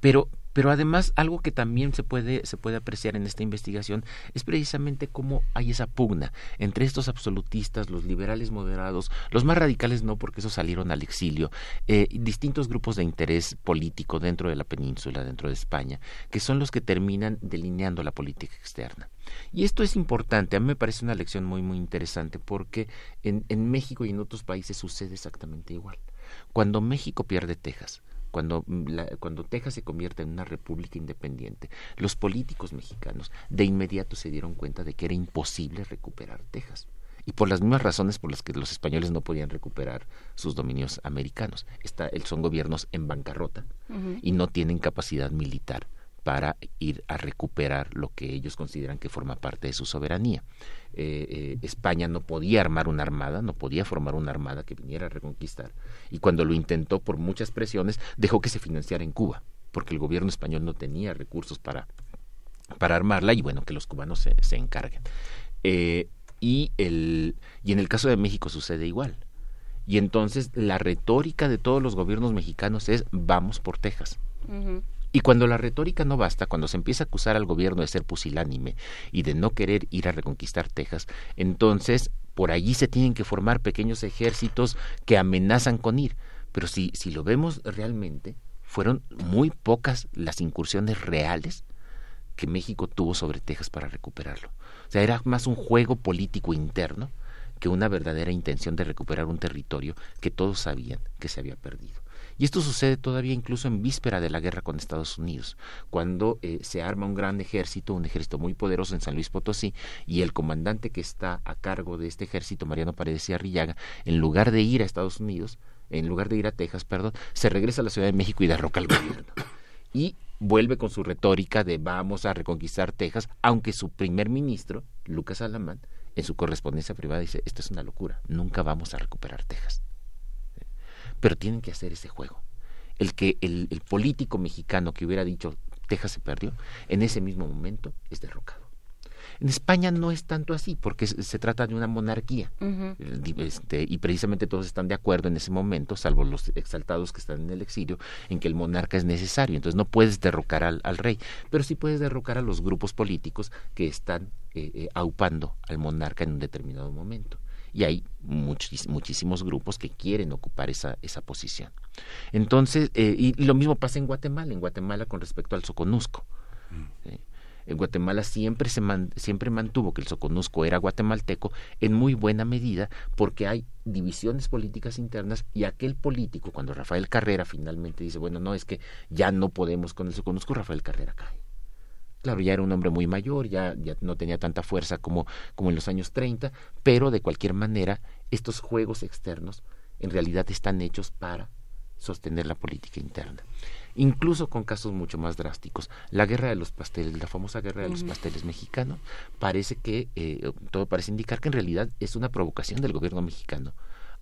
Pero, pero además algo que también se puede, se puede apreciar en esta investigación es precisamente cómo hay esa pugna entre estos absolutistas, los liberales moderados, los más radicales no, porque esos salieron al exilio, eh, distintos grupos de interés político dentro de la península, dentro de España, que son los que terminan delineando la política externa. Y esto es importante, a mí me parece una lección muy, muy interesante, porque en, en México y en otros países sucede exactamente igual. Cuando México pierde Texas, cuando, la, cuando Texas se convierte en una república independiente, los políticos mexicanos de inmediato se dieron cuenta de que era imposible recuperar Texas. Y por las mismas razones por las que los españoles no podían recuperar sus dominios americanos. Está, son gobiernos en bancarrota uh -huh. y no tienen capacidad militar para ir a recuperar lo que ellos consideran que forma parte de su soberanía. Eh, eh, España no podía armar una armada, no podía formar una armada que viniera a reconquistar. Y cuando lo intentó por muchas presiones, dejó que se financiara en Cuba, porque el gobierno español no tenía recursos para, para armarla y bueno, que los cubanos se, se encarguen. Eh, y, el, y en el caso de México sucede igual. Y entonces la retórica de todos los gobiernos mexicanos es vamos por Texas. Y cuando la retórica no basta, cuando se empieza a acusar al gobierno de ser pusilánime y de no querer ir a reconquistar Texas, entonces por allí se tienen que formar pequeños ejércitos que amenazan con ir. Pero si, si lo vemos realmente, fueron muy pocas las incursiones reales que México tuvo sobre Texas para recuperarlo. O sea, era más un juego político interno que una verdadera intención de recuperar un territorio que todos sabían que se había perdido. Y esto sucede todavía incluso en víspera de la guerra con Estados Unidos, cuando eh, se arma un gran ejército, un ejército muy poderoso en San Luis Potosí, y el comandante que está a cargo de este ejército, Mariano Paredes y Arrillaga, en lugar de ir a Estados Unidos, en lugar de ir a Texas, perdón, se regresa a la Ciudad de México y derroca al gobierno. Y vuelve con su retórica de vamos a reconquistar Texas, aunque su primer ministro, Lucas Alamán, en su correspondencia privada dice, esto es una locura, nunca vamos a recuperar Texas pero tienen que hacer ese juego. El que el, político mexicano que hubiera dicho Texas se perdió, en ese mismo momento es derrocado. En España no es tanto así, porque se, trata de una monarquía. Este, y precisamente todos están de acuerdo en ese momento, salvo los exaltados que están en el exilio, en que el monarca es necesario. Entonces no puedes derrocar al, rey, pero sí puedes derrocar a los grupos políticos que están eh, eh, aupando al monarca en un determinado momento y hay muchísimos grupos que quieren ocupar esa, esa posición. Entonces, eh, y, lo mismo pasa en Guatemala, en Guatemala con respecto al Soconusco. Mm. En Guatemala siempre se siempre mantuvo que el Soconusco era guatemalteco en muy buena medida porque hay divisiones políticas internas y aquel político, cuando Rafael Carrera finalmente dice, bueno, no, es que ya no podemos con el Soconusco, Rafael Carrera cae. Claro, ya era un hombre muy mayor, ya, ya no tenía tanta fuerza como, como en los años 30, pero de cualquier manera estos juegos externos en realidad están hechos para sostener la política interna. Incluso con casos mucho más drásticos. La guerra de los pasteles, la famosa guerra de los pasteles mexicano, parece que, eh, todo parece indicar que en realidad es una provocación del gobierno mexicano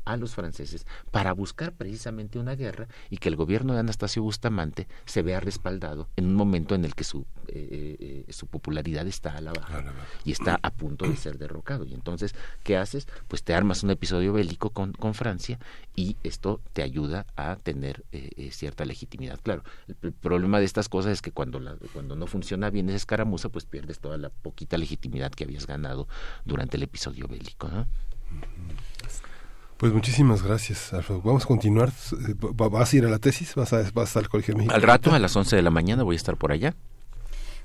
a los franceses para buscar precisamente una guerra y que el gobierno de Anastasio Bustamante se vea respaldado en un momento en el que su, eh, eh, su popularidad está a la baja y está a punto de ser derrocado. Y entonces, ¿qué haces? Pues te armas un episodio bélico con, con Francia y esto te ayuda a tener eh, cierta legitimidad. Claro, el, problema de estas cosas es que cuando, la, cuando no funciona bien esa escaramuza, pues pierdes toda la poquita legitimidad que habías ganado durante el episodio bélico. ¿no? Pues muchísimas gracias, Alfredo. Vamos a continuar. ¿Vas a ir a la tesis? ¿Vas a, vas al Colegio Mexicano? Al rato, a las 11 de la mañana, voy a estar por allá.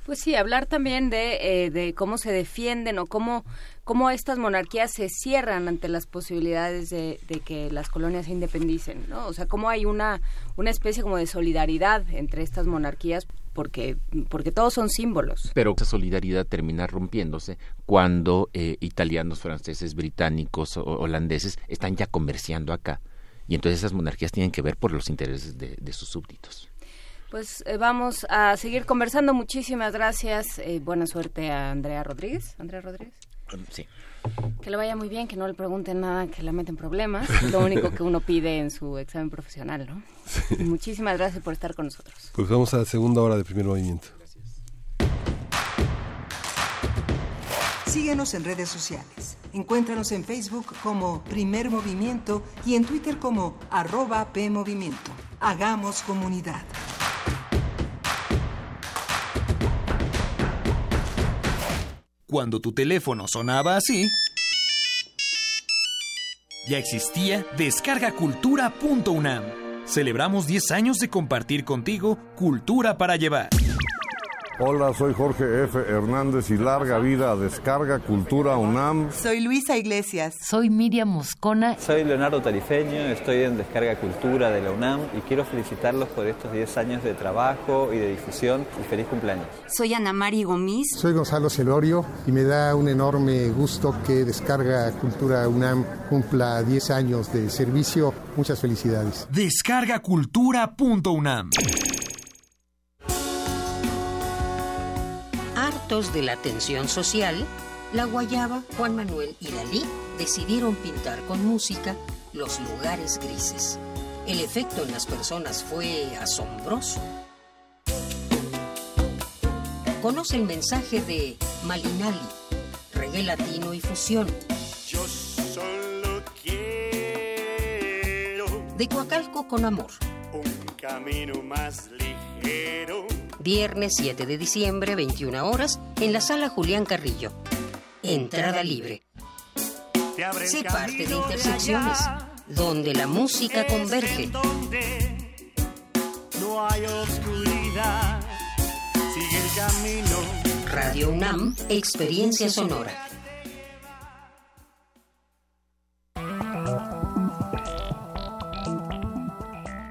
Pues sí, hablar también de, eh, de cómo se defienden o cómo, cómo estas monarquías se cierran ante las posibilidades de, que las colonias se independicen, ¿no? O sea, cómo hay una, una especie como de solidaridad entre estas monarquías porque, porque todos son símbolos. Pero esa solidaridad termina rompiéndose cuando eh, italianos, franceses, británicos o holandeses están ya comerciando acá. Y entonces esas monarquías tienen que ver por los intereses de, sus súbditos. Pues eh, vamos a seguir conversando. Muchísimas gracias. Eh, buena suerte a Andrea Rodríguez. Andrea Rodríguez. Sí. Que le vaya muy bien, que no le pregunten nada, que le meten problemas. Es lo único que uno pide en su examen profesional, ¿no? Muchísimas gracias por estar con nosotros. Pues vamos a la segunda hora de primer movimiento. Síguenos en redes sociales. Encuéntranos en Facebook como Primer Movimiento y en Twitter como arroba PMovimiento. Hagamos comunidad. Cuando tu teléfono sonaba así, ya existía descargacultura.unam. Celebramos 10 años de compartir contigo cultura para llevar. Hola, soy Jorge F. Hernández y larga vida a Descarga Cultura UNAM. Soy Luisa Iglesias. Soy Miriam Moscona. Soy Leonardo Tarifeño, estoy en Descarga Cultura de la UNAM y quiero felicitarlos por estos 10 años de trabajo y de difusión y feliz cumpleaños. Soy Ana Mari Gomis. Soy Gonzalo Celorio y me da un enorme gusto que Descarga Cultura UNAM cumpla 10 años de servicio. Muchas felicidades. Descargacultura.unam de la tensión social, La Guayaba, Juan Manuel y Dalí decidieron pintar con música los lugares grises. El efecto en las personas fue asombroso. Conoce el mensaje de Malinali, reggae latino y fusión. Yo solo quiero de Coacalco con amor. Un camino más ligero Viernes 7 de diciembre, 21 horas, en la sala Julián Carrillo. Entrada libre. Sé parte de Intersecciones, donde la música converge. No hay oscuridad, sigue el camino. Radio UNAM, Experiencia Sonora.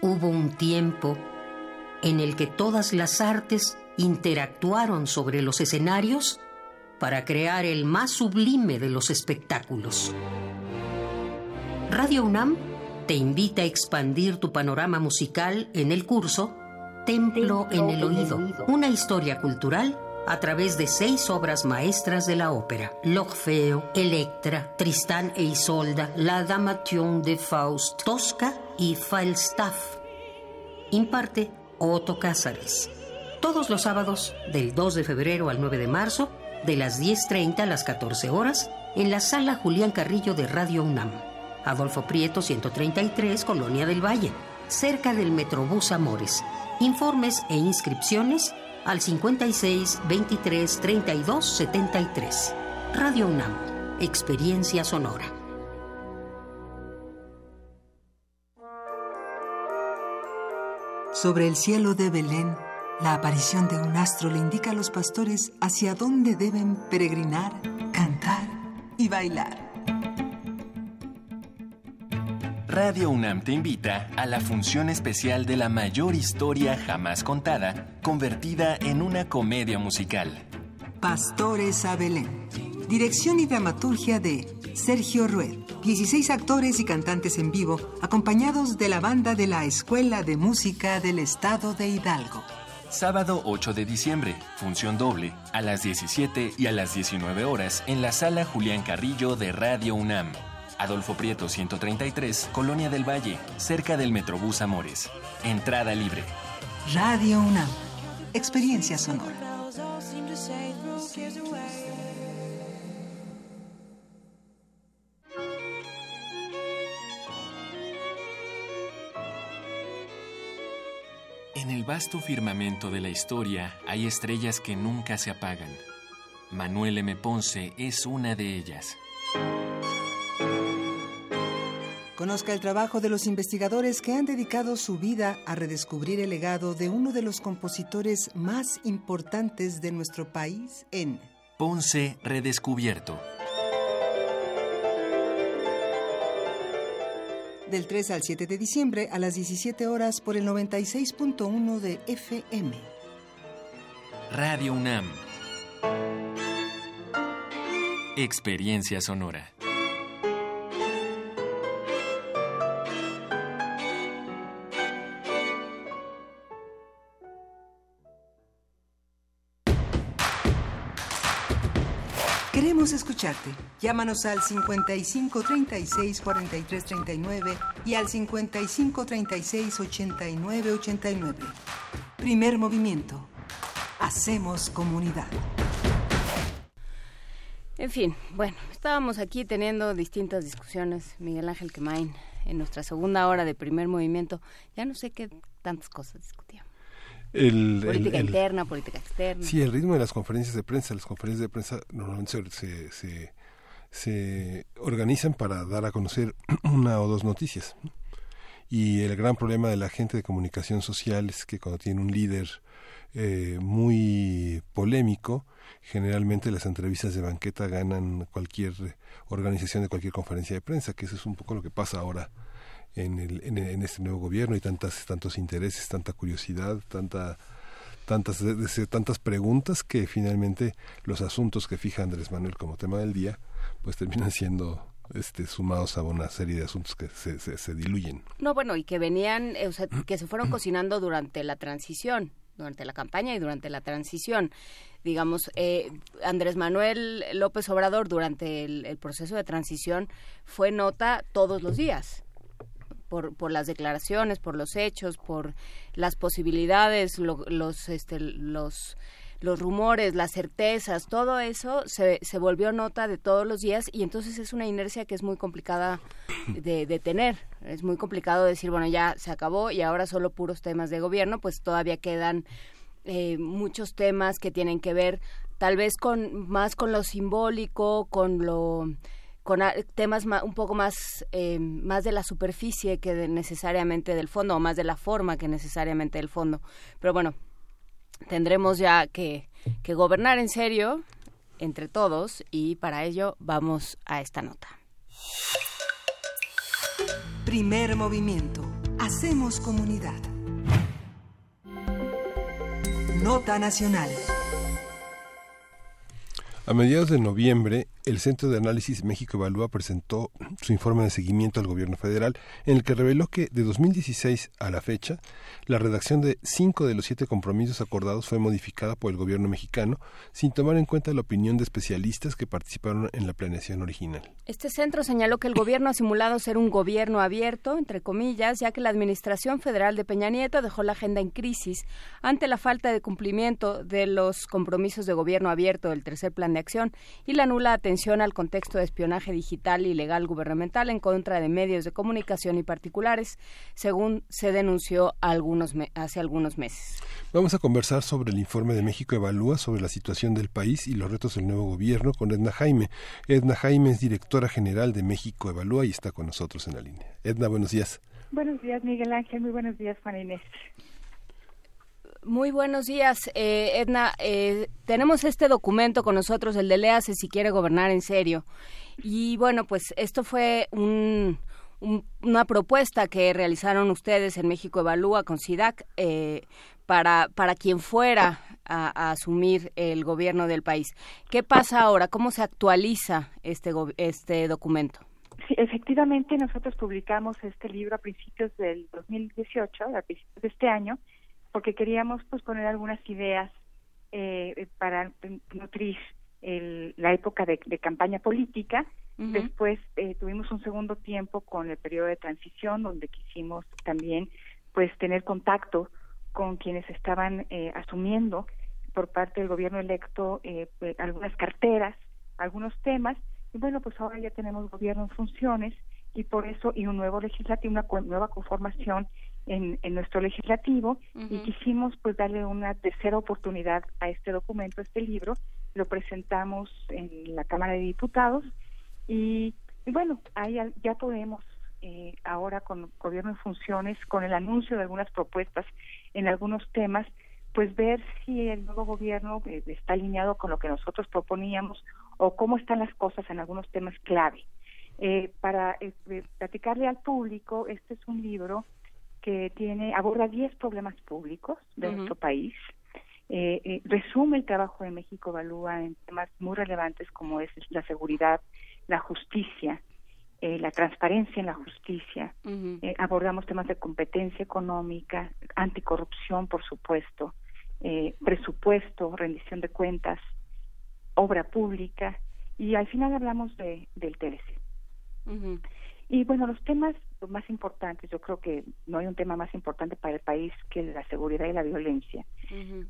Hubo un tiempo en el que todas las artes interactuaron sobre los escenarios para crear el más sublime de los espectáculos. Radio UNAM te invita a expandir tu panorama musical en el curso Templo en el Oído, una historia cultural a través de seis obras maestras de la ópera: L'Orfeo, Electra, Tristán e Isolda, La Damation de Faust, Tosca y Falstaff. Imparte Otto Cázares. Todos los sábados, del 2 de febrero al 9 de marzo, de las 10.30 a las 14 horas, en la sala Julián Carrillo de Radio UNAM. Adolfo Prieto 133, Colonia del Valle, cerca del Metrobús Amores. Informes e inscripciones al 56 23 32 73. Radio UNAM, Experiencia Sonora. Sobre el cielo de Belén, la aparición de un astro le indica a los pastores hacia dónde deben peregrinar, cantar y bailar. Radio UNAM te invita a la función especial de la mayor historia jamás contada, convertida en una comedia musical. Pastores a Belén. Dirección y dramaturgia de Sergio Rued. 16 actores y cantantes en vivo, acompañados de la banda de la Escuela de Música del Estado de Hidalgo. Sábado 8 de diciembre, función doble, a las 17 y a las 19 horas en la sala Julián Carrillo de Radio UNAM. Adolfo Prieto 133, Colonia del Valle, cerca del Metrobús Amores. Entrada libre. Radio UNAM. Experiencia sonora. En el vasto firmamento de la historia hay estrellas que nunca se apagan. Manuel M. Ponce es una de ellas. Conozca el trabajo de los investigadores que han dedicado su vida a redescubrir el legado de uno de los compositores más importantes de nuestro país en Ponce Redescubierto. Del 3 al 7 de diciembre a las 17 horas por el 96.1 de FM. Radio UNAM. Experiencia sonora. Queremos escucharte. Llámanos al 55 36 43 39 y al 55 36 89 89. Primer movimiento. Hacemos comunidad. En fin, bueno, estábamos aquí teniendo distintas discusiones, Miguel Ángel Quemain, en nuestra segunda hora de primer movimiento. Ya no sé qué tantas cosas discutíamos. El, política el- el- interna, política externa. Sí, el ritmo de las conferencias de prensa. Las conferencias de prensa normalmente se, se, se, se organizan para dar a conocer una o dos noticias. Y el gran problema de la gente de comunicación social es que cuando tiene un líder eh, muy polémico, generalmente las entrevistas de banqueta ganan cualquier organización de cualquier conferencia de prensa, que eso es un poco lo que pasa ahora en, el, en, en este nuevo gobierno y tantas tantos intereses, tanta curiosidad, tanta tantas tantas preguntas que finalmente los asuntos que fija Andrés Manuel como tema del día pues terminan siendo este sumados a una serie de asuntos que se, se, se diluyen. No, bueno, y que venían, eh, o sea, que se fueron cocinando durante la transición, durante la campaña y durante la transición. Digamos, eh, Andrés Manuel López Obrador durante el, el proceso de transición fue nota todos los días. Por, por las declaraciones, por los hechos, por las posibilidades, lo- los, este, los, los rumores, las certezas, todo eso se, se volvió nota de todos los días y entonces es una inercia que es muy complicada de, de tener. Es muy complicado decir, bueno, ya se acabó y ahora solo puros temas de gobierno, pues todavía quedan eh, muchos temas que tienen que ver tal vez con más con lo simbólico, con lo con temas un poco más eh, más de la superficie que necesariamente del fondo o más de la forma que necesariamente del fondo. Pero bueno, tendremos ya que, que gobernar en serio entre todos y para ello vamos a esta nota. Primer movimiento. Hacemos comunidad. Nota Nacional. A mediados de noviembre, el Centro de Análisis México Evalúa presentó su informe de seguimiento al gobierno federal, en el que reveló que de 2016 a la fecha, la redacción de cinco de los siete compromisos acordados fue modificada por el gobierno mexicano, sin tomar en cuenta la opinión de especialistas que participaron en la planeación original. Este centro señaló que el gobierno ha simulado ser un gobierno abierto, entre comillas, ya que la administración federal de Peña Nieto dejó la agenda en crisis ante la falta de cumplimiento de los compromisos de gobierno abierto del tercer plan de acción y la nula atención al contexto de espionaje digital y legal gubernamental en contra de medios de comunicación y particulares, según se denunció algunos hace algunos meses. Vamos a conversar sobre el informe de México Evalúa sobre la situación del país y los retos del nuevo gobierno con Edna Jaime. Edna Jaime es directora general de México Evalúa y está con nosotros en la línea. Edna, buenos días. Buenos días, Miguel Ángel. Muy buenos días, Juan Inés. Muy buenos días, eh, Edna. Eh, tenemos este documento con nosotros, el de Léase si quiere gobernar en serio. Y bueno, pues esto fue una propuesta que realizaron ustedes en México Evalúa con SIDAC eh, para, para quien fuera a, asumir el gobierno del país. ¿Qué pasa ahora? ¿Cómo se actualiza este, este documento? Sí, efectivamente, nosotros publicamos este libro a principios del 2018, a principios de este año, porque queríamos pues poner algunas ideas eh, para nutrir el, la época de, campaña política. Después eh, tuvimos un segundo tiempo con el periodo de transición, donde quisimos también pues tener contacto con quienes estaban eh, asumiendo por parte del gobierno electo eh, pues, algunas carteras, algunos temas. Y bueno, pues ahora ya tenemos gobierno en funciones y por eso y un nuevo legislativo, una nueva conformación en, nuestro legislativo y quisimos pues darle una tercera oportunidad a este documento, a este libro, lo presentamos en la Cámara de Diputados y, bueno, ahí ya podemos eh, ahora con gobierno en funciones, con el anuncio de algunas propuestas en algunos temas, pues ver si el nuevo gobierno eh, está alineado con lo que nosotros proponíamos o cómo están las cosas en algunos temas clave. Eh, para eh, platicarle al público, este es un libro que tiene aborda 10 problemas públicos de nuestro país. Eh, eh, resume el trabajo de México Evalúa en temas muy relevantes como es la seguridad, la justicia, eh, la transparencia en la justicia. Eh, abordamos temas de competencia económica, anticorrupción, por supuesto, presupuesto, rendición de cuentas, obra pública y al final hablamos de, del TLC. Y bueno, los temas más importantes, yo creo que no hay un tema más importante para el país que la seguridad y la violencia.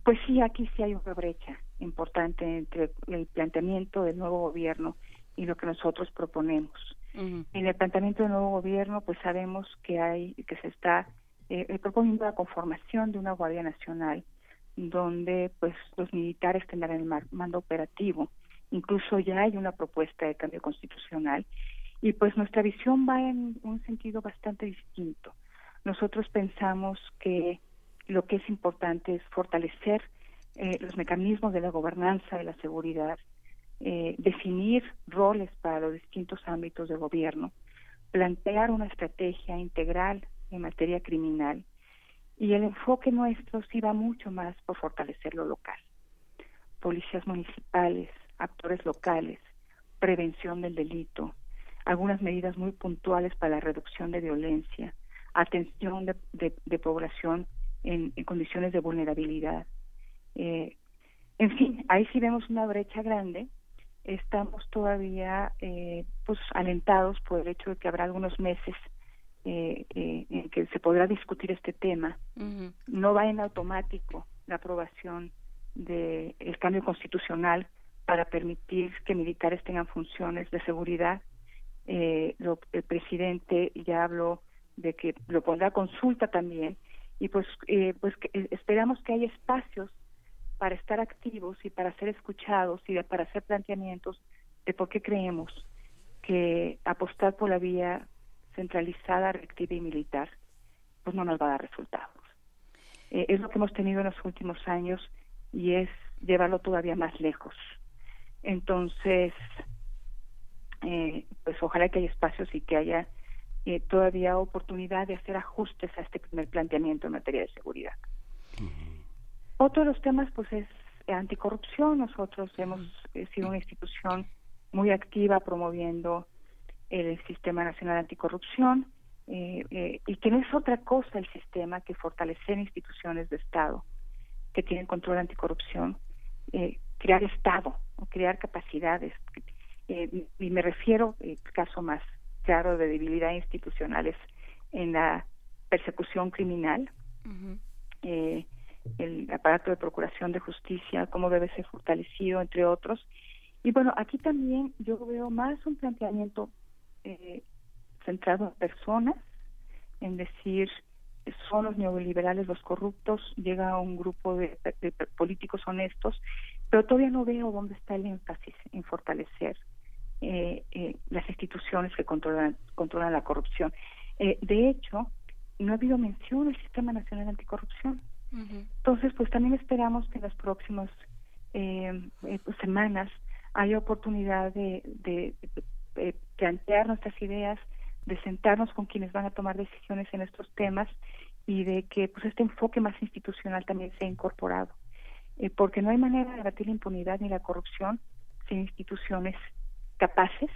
Pues sí, aquí sí hay una brecha importante entre el planteamiento del nuevo gobierno y lo que nosotros proponemos. En el planteamiento del nuevo gobierno, pues sabemos que hay, que se está eh, eh, proponiendo la conformación de una Guardia Nacional donde pues los militares tendrán el mando operativo. Incluso ya hay una propuesta de cambio constitucional y pues nuestra visión va en un sentido bastante distinto. Nosotros pensamos que lo que es importante es fortalecer eh, los mecanismos de la gobernanza de la seguridad, eh, definir roles para los distintos ámbitos de gobierno, plantear una estrategia integral en materia criminal y el enfoque nuestro sí va mucho más por fortalecer lo local. Policías municipales, actores locales, prevención del delito, algunas medidas muy puntuales para la reducción de violencia, atención de, población en, condiciones de vulnerabilidad. Eh, en fin, ahí sí vemos una brecha grande. Estamos todavía eh, pues alentados por el hecho de que habrá algunos meses eh, en que se podrá discutir este tema. No va en automático la aprobación del cambio constitucional para permitir que militares tengan funciones de seguridad eh, el presidente ya habló de que lo pondrá a consulta también y pues eh, pues eh, esperamos que haya espacios para estar activos y para ser escuchados y para hacer planteamientos de por qué creemos que apostar por la vía centralizada, reactiva y militar pues no nos va a dar resultados. Eh, es lo que hemos tenido en los últimos años y es llevarlo todavía más lejos. Entonces, eh, pues ojalá que haya espacios y que haya eh, todavía oportunidad de hacer ajustes a este primer planteamiento en materia de seguridad. Otro de los temas, pues, es anticorrupción. Nosotros hemos sido una institución muy activa promoviendo el Sistema Nacional Anticorrupción eh, eh, y que no es otra cosa el sistema que fortalecer instituciones de Estado que tienen control anticorrupción, eh, crear Estado, crear capacidades. Y me refiero, el caso más claro de debilidad institucionales en la persecución criminal, el aparato de procuración de justicia, cómo debe ser fortalecido, entre otros. Y bueno, aquí también yo veo más un planteamiento eh, centrado en personas, en decir son los neoliberales los corruptos, llega a un grupo de, políticos honestos, pero todavía no veo dónde está el énfasis en fortalecer eh, eh, las instituciones que controlan, controlan la corrupción. Eh, de hecho, no ha habido mención del Sistema Nacional Anticorrupción. Entonces, pues también esperamos que en las próximas pues, semanas haya oportunidad de, de plantear nuestras ideas, de sentarnos con quienes van a tomar decisiones en estos temas y de que pues este enfoque más institucional también sea incorporado. Eh, porque no hay manera de batir la impunidad ni la corrupción sin instituciones capaces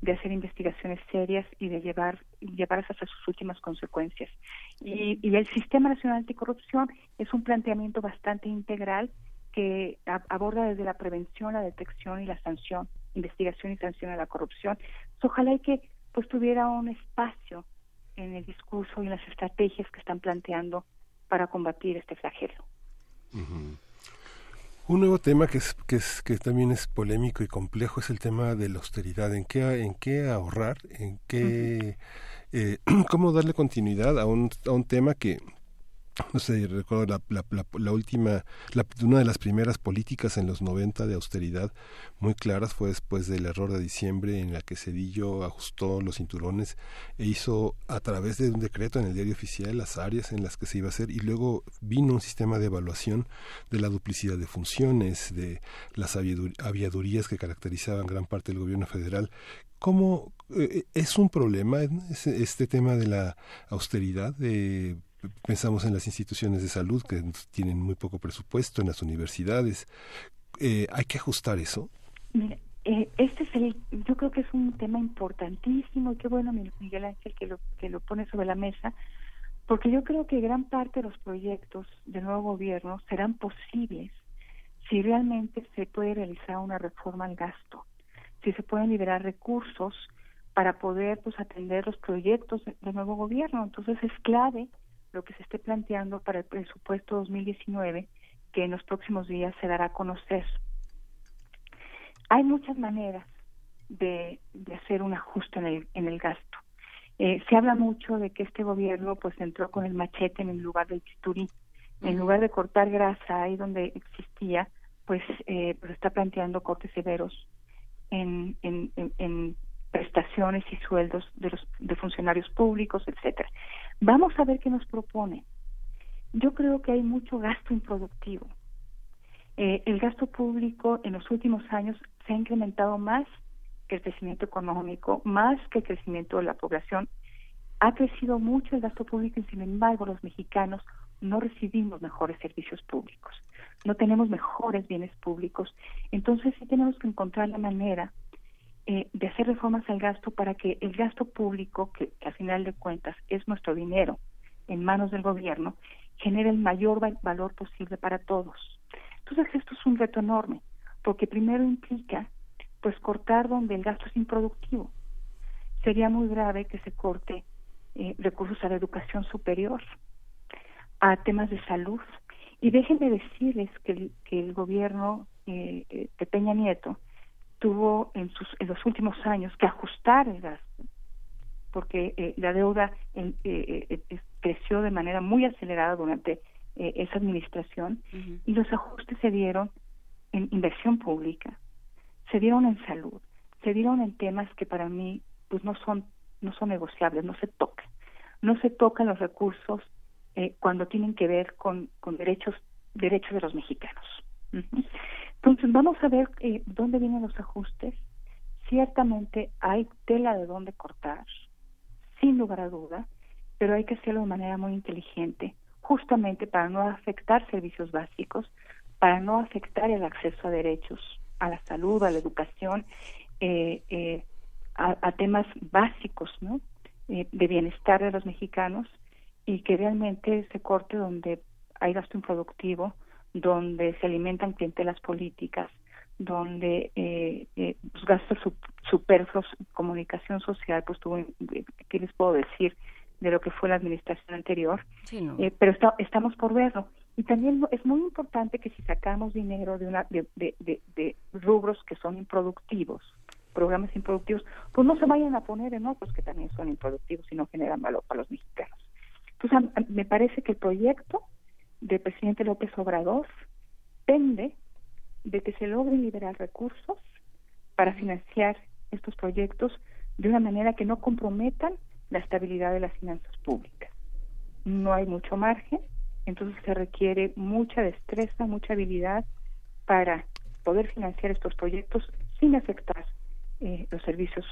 de hacer investigaciones serias y de llevar llevarlas hasta sus últimas consecuencias. Y, y el Sistema Nacional Anticorrupción es un planteamiento bastante integral que aborda desde la prevención, la detección y la sanción, investigación y sanción a la corrupción. ojalá y que pues tuviera un espacio en el discurso y en las estrategias que están planteando para combatir este flagelo. Un nuevo tema que es, que es que también es polémico y complejo es el tema de la austeridad. ¿En qué en qué ahorrar? ¿En qué eh, cómo darle continuidad a un a un tema que no sé, recuerdo la, la, última, una de las primeras políticas en los 90 de austeridad muy claras fue después del error de diciembre en la que Cedillo ajustó los cinturones e hizo a través de un decreto en el diario oficial las áreas en las que se iba a hacer y luego vino un sistema de evaluación de la duplicidad de funciones, de las aviadurías que caracterizaban gran parte del gobierno federal. ¿Cómo eh, es un problema este tema de la austeridad? de pensamos en las instituciones de salud que tienen muy poco presupuesto, en las universidades. Eh, ¿Hay que ajustar eso? Mira, eh, este es el, yo creo que es un tema importantísimo y qué bueno Miguel Ángel que lo, que lo pone sobre la mesa, porque yo creo que gran parte de los proyectos del nuevo gobierno serán posibles si realmente se puede realizar una reforma al gasto, si se pueden liberar recursos para poder pues atender los proyectos del nuevo gobierno. Entonces es clave lo que se esté planteando para el presupuesto 2019 que en los próximos días se dará a conocer. Hay muchas maneras de, hacer un ajuste en el, en el gasto. Eh, se habla mucho de que este gobierno pues entró con el machete en el lugar del bisturí. En lugar de cortar grasa ahí donde existía, pues, eh, pues está planteando cortes severos en, en, en prestaciones y sueldos de los de funcionarios públicos, etcétera. Vamos a ver qué nos propone. Yo creo que hay mucho gasto improductivo. Eh, el gasto público en los últimos años se ha incrementado más que el crecimiento económico, más que el crecimiento de la población. Ha crecido mucho el gasto público y sin embargo los mexicanos no recibimos mejores servicios públicos, no tenemos mejores bienes públicos. Entonces sí tenemos que encontrar la manera eh, de hacer reformas al gasto para que el gasto público, que, al final de cuentas es nuestro dinero en manos del gobierno, genere el mayor valor posible para todos. Entonces esto es un reto enorme, porque primero implica pues cortar donde el gasto es improductivo. Sería muy grave que se corte eh, recursos a la educación superior, a temas de salud. Y déjenme decirles que el, que el gobierno eh, de Peña Nieto tuvo en, sus, en los últimos años que ajustar el gasto porque eh, la deuda creció de manera muy acelerada durante esa administración y los ajustes se dieron en inversión pública, se dieron en salud, se dieron en temas que para mí pues no son no son negociables, no se tocan. No se tocan los recursos eh, cuando tienen que ver con, con derechos derechos de los mexicanos. Entonces vamos a ver eh, dónde vienen los ajustes. Ciertamente hay tela de dónde cortar, sin lugar a duda, pero hay que hacerlo de manera muy inteligente, justamente para no afectar servicios básicos, para no afectar el acceso a derechos, a la salud, a la educación, eh, eh, a, temas básicos, ¿no? Eh, de bienestar de los mexicanos y que realmente se corte donde hay gasto improductivo, donde se alimentan clientelas políticas, donde eh, eh, los gastos superfluos, comunicación social, pues tuvo, ¿qué les puedo decir de lo que fue la administración anterior? pero estamos por verlo. Y también es muy importante que si sacamos dinero de, una, de, de, de rubros que son improductivos, programas improductivos, pues no se vayan a poner en otros que también son improductivos y no generan valor para los mexicanos. Entonces, me parece que el proyecto del presidente López Obrador pende de que se logren liberar recursos para financiar estos proyectos de una manera que no comprometan la estabilidad de las finanzas públicas. No hay mucho margen, entonces se requiere mucha destreza, mucha habilidad para poder financiar estos proyectos sin afectar eh, los servicios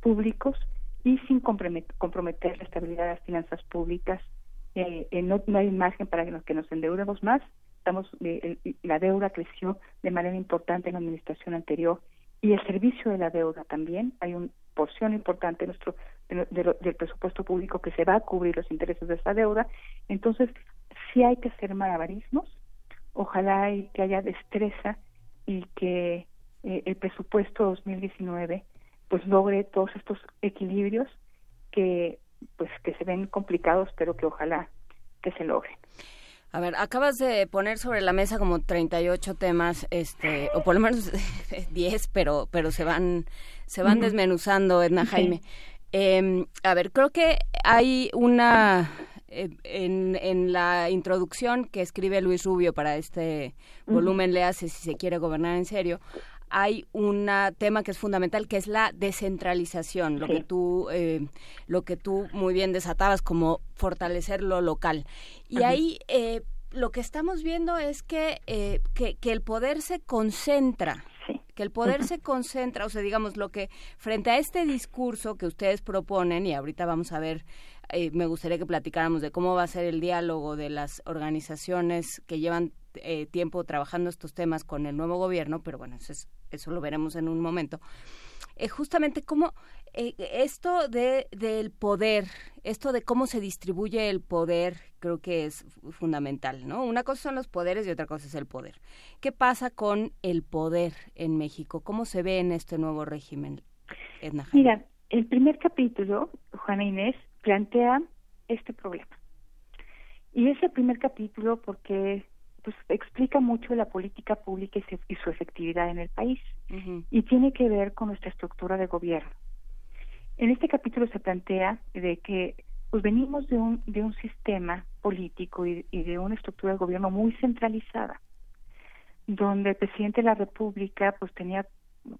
públicos y sin comprometer la estabilidad de las finanzas públicas. Eh, eh, no, hay margen para que nos, endeudemos más. Estamos, la deuda creció de manera importante en la administración anterior y el servicio de la deuda también. Hay una porción importante de nuestro del presupuesto público que se va a cubrir los intereses de esa deuda. Entonces, sí hay que hacer malabarismos. Ojalá y que haya destreza y que eh, el presupuesto 2019 pues logre todos estos equilibrios que pues que se ven complicados pero que ojalá que se logren. A ver, acabas de poner sobre la mesa como 38 temas, este, o por lo menos 10, pero, pero se van, se van desmenuzando, Edna Jaime. Em, a ver, creo que hay una eh, en, en, la introducción que escribe Luis Rubio para este volumen, le hace si se quiere gobernar en serio, hay un tema que es fundamental que es la descentralización lo que tú eh, lo que tú muy bien desatabas como fortalecer lo local. Y ahí eh, lo que estamos viendo es que, eh, que, el poder se concentra que el poder se concentra, o sea, digamos, lo que frente a este discurso que ustedes proponen, y ahorita vamos a ver, me gustaría que platicáramos de cómo va a ser el diálogo de las organizaciones que llevan tiempo trabajando estos temas con el nuevo gobierno, pero bueno, eso es eso lo veremos en un momento, eh, justamente cómo eh, esto de, del poder, esto de cómo se distribuye el poder, creo que es fundamental, ¿no? Una cosa son los poderes y otra cosa es el poder. ¿Qué pasa con el poder en México? ¿Cómo se ve en este nuevo régimen, Edna? Mira, el primer capítulo, Juana Inés, plantea este problema. Y es el primer capítulo porque pues explica mucho la política pública y, su efectividad en el país y tiene que ver con nuestra estructura de gobierno. En este capítulo se plantea de que pues venimos de un de un sistema político y, de una estructura de gobierno muy centralizada, donde el presidente de la República pues tenía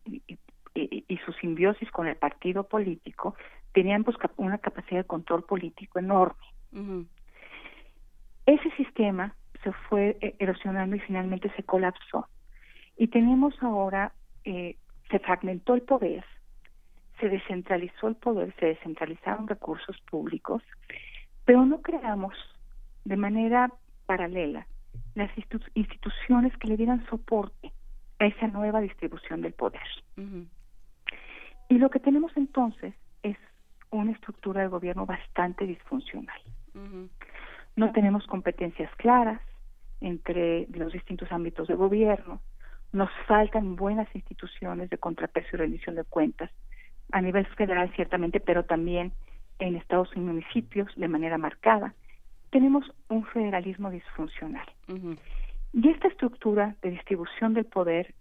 y, su simbiosis con el partido político tenían pues una capacidad de control político enorme. Ese sistema se fue eh, erosionando y finalmente se colapsó. Y tenemos ahora, eh, se fragmentó el poder, se descentralizó el poder, se descentralizaron recursos públicos, pero no creamos de manera paralela las instituciones que le dieran soporte a esa nueva distribución del poder. Y lo que tenemos entonces es una estructura de gobierno bastante disfuncional. No tenemos competencias claras, entre los distintos ámbitos de gobierno. Nos faltan buenas instituciones de contrapeso y rendición de cuentas a nivel federal ciertamente, pero también en estados y municipios de manera marcada. Tenemos un federalismo disfuncional. Y esta estructura de distribución del poder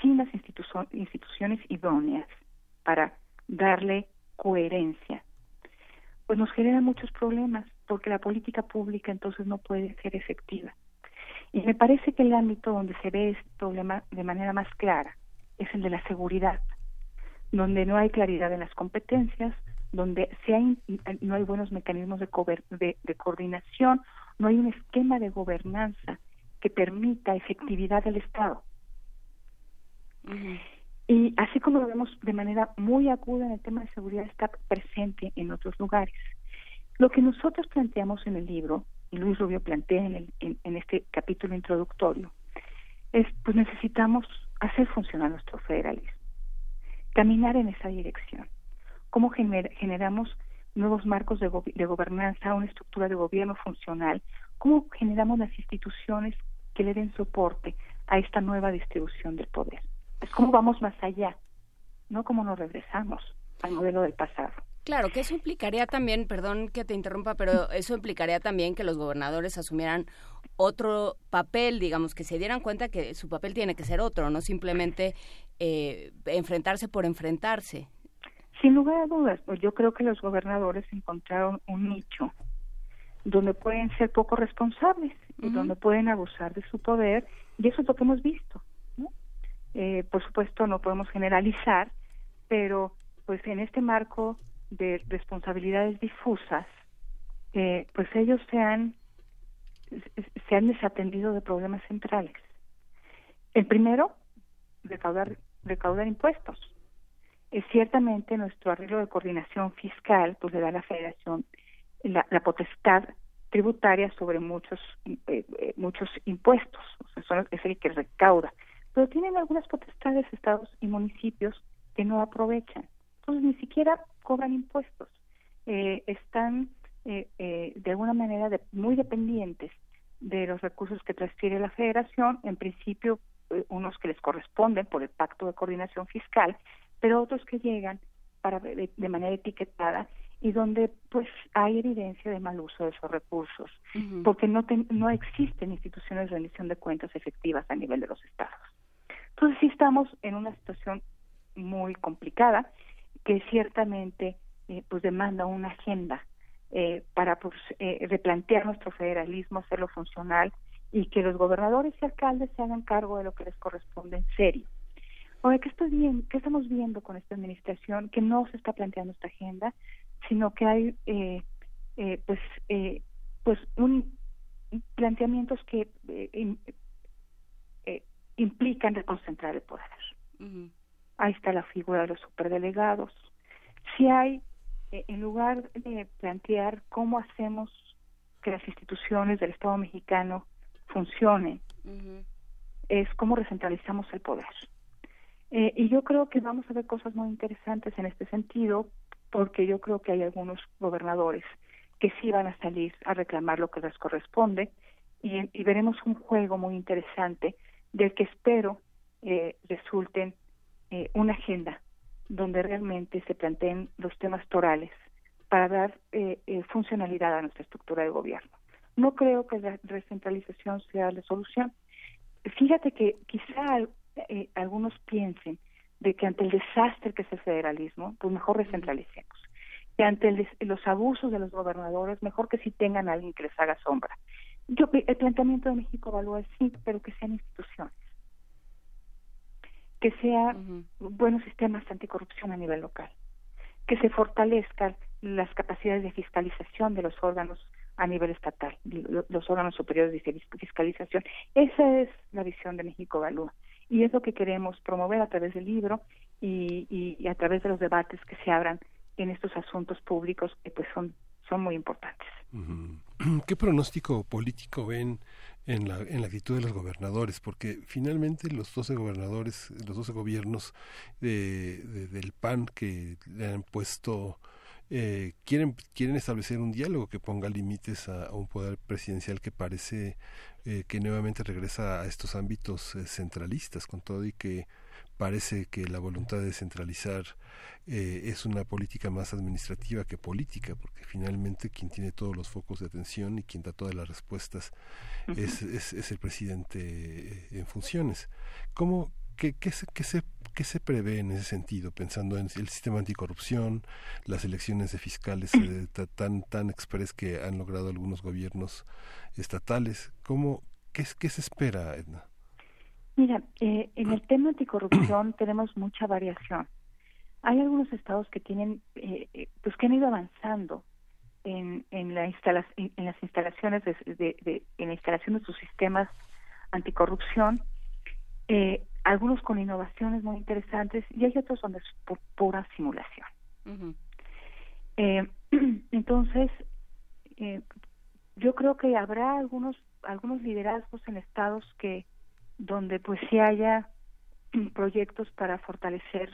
sin las instituciones idóneas para darle coherencia, pues nos genera muchos problemas porque la política pública entonces no puede ser efectiva. Y me parece que el ámbito donde se ve este problema de manera más clara es el de la seguridad, donde no hay claridad en las competencias, donde hay, no hay buenos mecanismos de, de, coordinación, no hay un esquema de gobernanza que permita efectividad del Estado. Y así como lo vemos de manera muy aguda en el tema de seguridad, está presente en otros lugares. Lo que nosotros planteamos en el libro, y Luis Rubio plantea en, el, en, este capítulo introductorio, es pues necesitamos hacer funcionar nuestro federalismo, caminar en esa dirección. ¿Cómo generamos nuevos marcos de, gobernanza, una estructura de gobierno funcional? ¿Cómo generamos las instituciones que le den soporte a esta nueva distribución del poder? Es cómo vamos más allá, no cómo nos regresamos al modelo del pasado. Claro, que eso implicaría también, perdón que te interrumpa, pero eso implicaría también que los gobernadores asumieran otro papel, digamos, que se dieran cuenta que su papel tiene que ser otro, no simplemente eh, enfrentarse por enfrentarse. Sin lugar a dudas, pues yo creo que los gobernadores encontraron un nicho donde pueden ser poco responsables y donde pueden abusar de su poder, y eso es lo que hemos visto. Eh, por supuesto, no podemos generalizar, pero pues en este marco de responsabilidades difusas, eh, pues ellos se han, se han desatendido de problemas centrales. El primero, recaudar, recaudar impuestos. Es ciertamente nuestro arreglo de coordinación fiscal pues le da a la Federación la, potestad tributaria sobre muchos eh, muchos impuestos, es el que recauda pero tienen algunas potestades estados y municipios que no aprovechan. Entonces ni siquiera cobran impuestos. Eh, están eh, eh, de alguna manera muy dependientes de los recursos que transfiere la federación, en principio unos que les corresponden por el pacto de coordinación fiscal, pero otros que llegan para de, manera etiquetada y donde pues hay evidencia de mal uso de esos recursos, porque no, no existen instituciones de rendición de cuentas efectivas a nivel de los estados. Entonces sí estamos en una situación muy complicada que ciertamente eh, pues demanda una agenda eh, para pues, eh, replantear nuestro federalismo, hacerlo funcional y que los gobernadores y alcaldes se hagan cargo de lo que les corresponde en serio. Ahora, ¿qué, estoy ¿qué estamos viendo con esta administración? Que no se está planteando esta agenda, sino que hay eh, eh, pues, eh, pues un planteamientos que implican reconcentrar el poder. Ahí está la figura de los superdelegados. Si hay, eh, en lugar de plantear cómo hacemos que las instituciones del Estado mexicano funcionen, es cómo recentralizamos el poder. Eh, y yo creo que vamos a ver cosas muy interesantes en este sentido, porque yo creo que hay algunos gobernadores que sí van a salir a reclamar lo que les corresponde y veremos un juego muy interesante del que espero eh, resulten eh, una agenda donde realmente se planteen los temas torales para dar eh, funcionalidad a nuestra estructura de gobierno. No creo que la recentralización sea la solución. Fíjate que quizá algunos piensen de que ante el desastre que es el federalismo, pues mejor recentralicemos. Que ante los abusos de los gobernadores, mejor que si tengan a alguien que les haga sombra. Yo, el planteamiento de México evalúa sí, pero que sean instituciones. Que sean buenos sistemas anticorrupción a nivel local. Que se fortalezcan las capacidades de fiscalización de los órganos a nivel estatal, los órganos superiores de fiscalización. Esa es la visión de México Evalúa. Y es lo que queremos promover a través del libro y, y, a través de los debates que se abran en estos asuntos públicos que pues son, son muy importantes. ¿Qué pronóstico político ven en la, en la actitud de los gobernadores? Porque finalmente los 12 gobernadores, los 12 gobiernos de, del PAN que le han puesto eh, quieren quieren establecer un diálogo que ponga límites a, un poder presidencial que parece eh, que nuevamente regresa a estos ámbitos eh, centralistas con todo y que parece que la voluntad de centralizar eh, es una política más administrativa que política, porque finalmente quien tiene todos los focos de atención y quien da todas las respuestas es, es, el presidente eh, en funciones. ¿Cómo, qué, qué, se, qué, se, ¿qué se prevé en ese sentido, pensando en el sistema anticorrupción, las elecciones de fiscales eh, tan, tan expres que han logrado algunos gobiernos estatales? ¿Cómo, qué, qué se espera, Edna? Mira, eh, en el tema anticorrupción tenemos mucha variación. Hay algunos estados que tienen, eh, eh, pues que han ido avanzando en, en, la en las instalaciones de, de, en la instalación de sus sistemas anticorrupción, eh, algunos con innovaciones muy interesantes y hay otros donde es pura simulación. eh, entonces, eh, yo creo que habrá algunos algunos liderazgos en estados que donde pues sí haya proyectos para fortalecer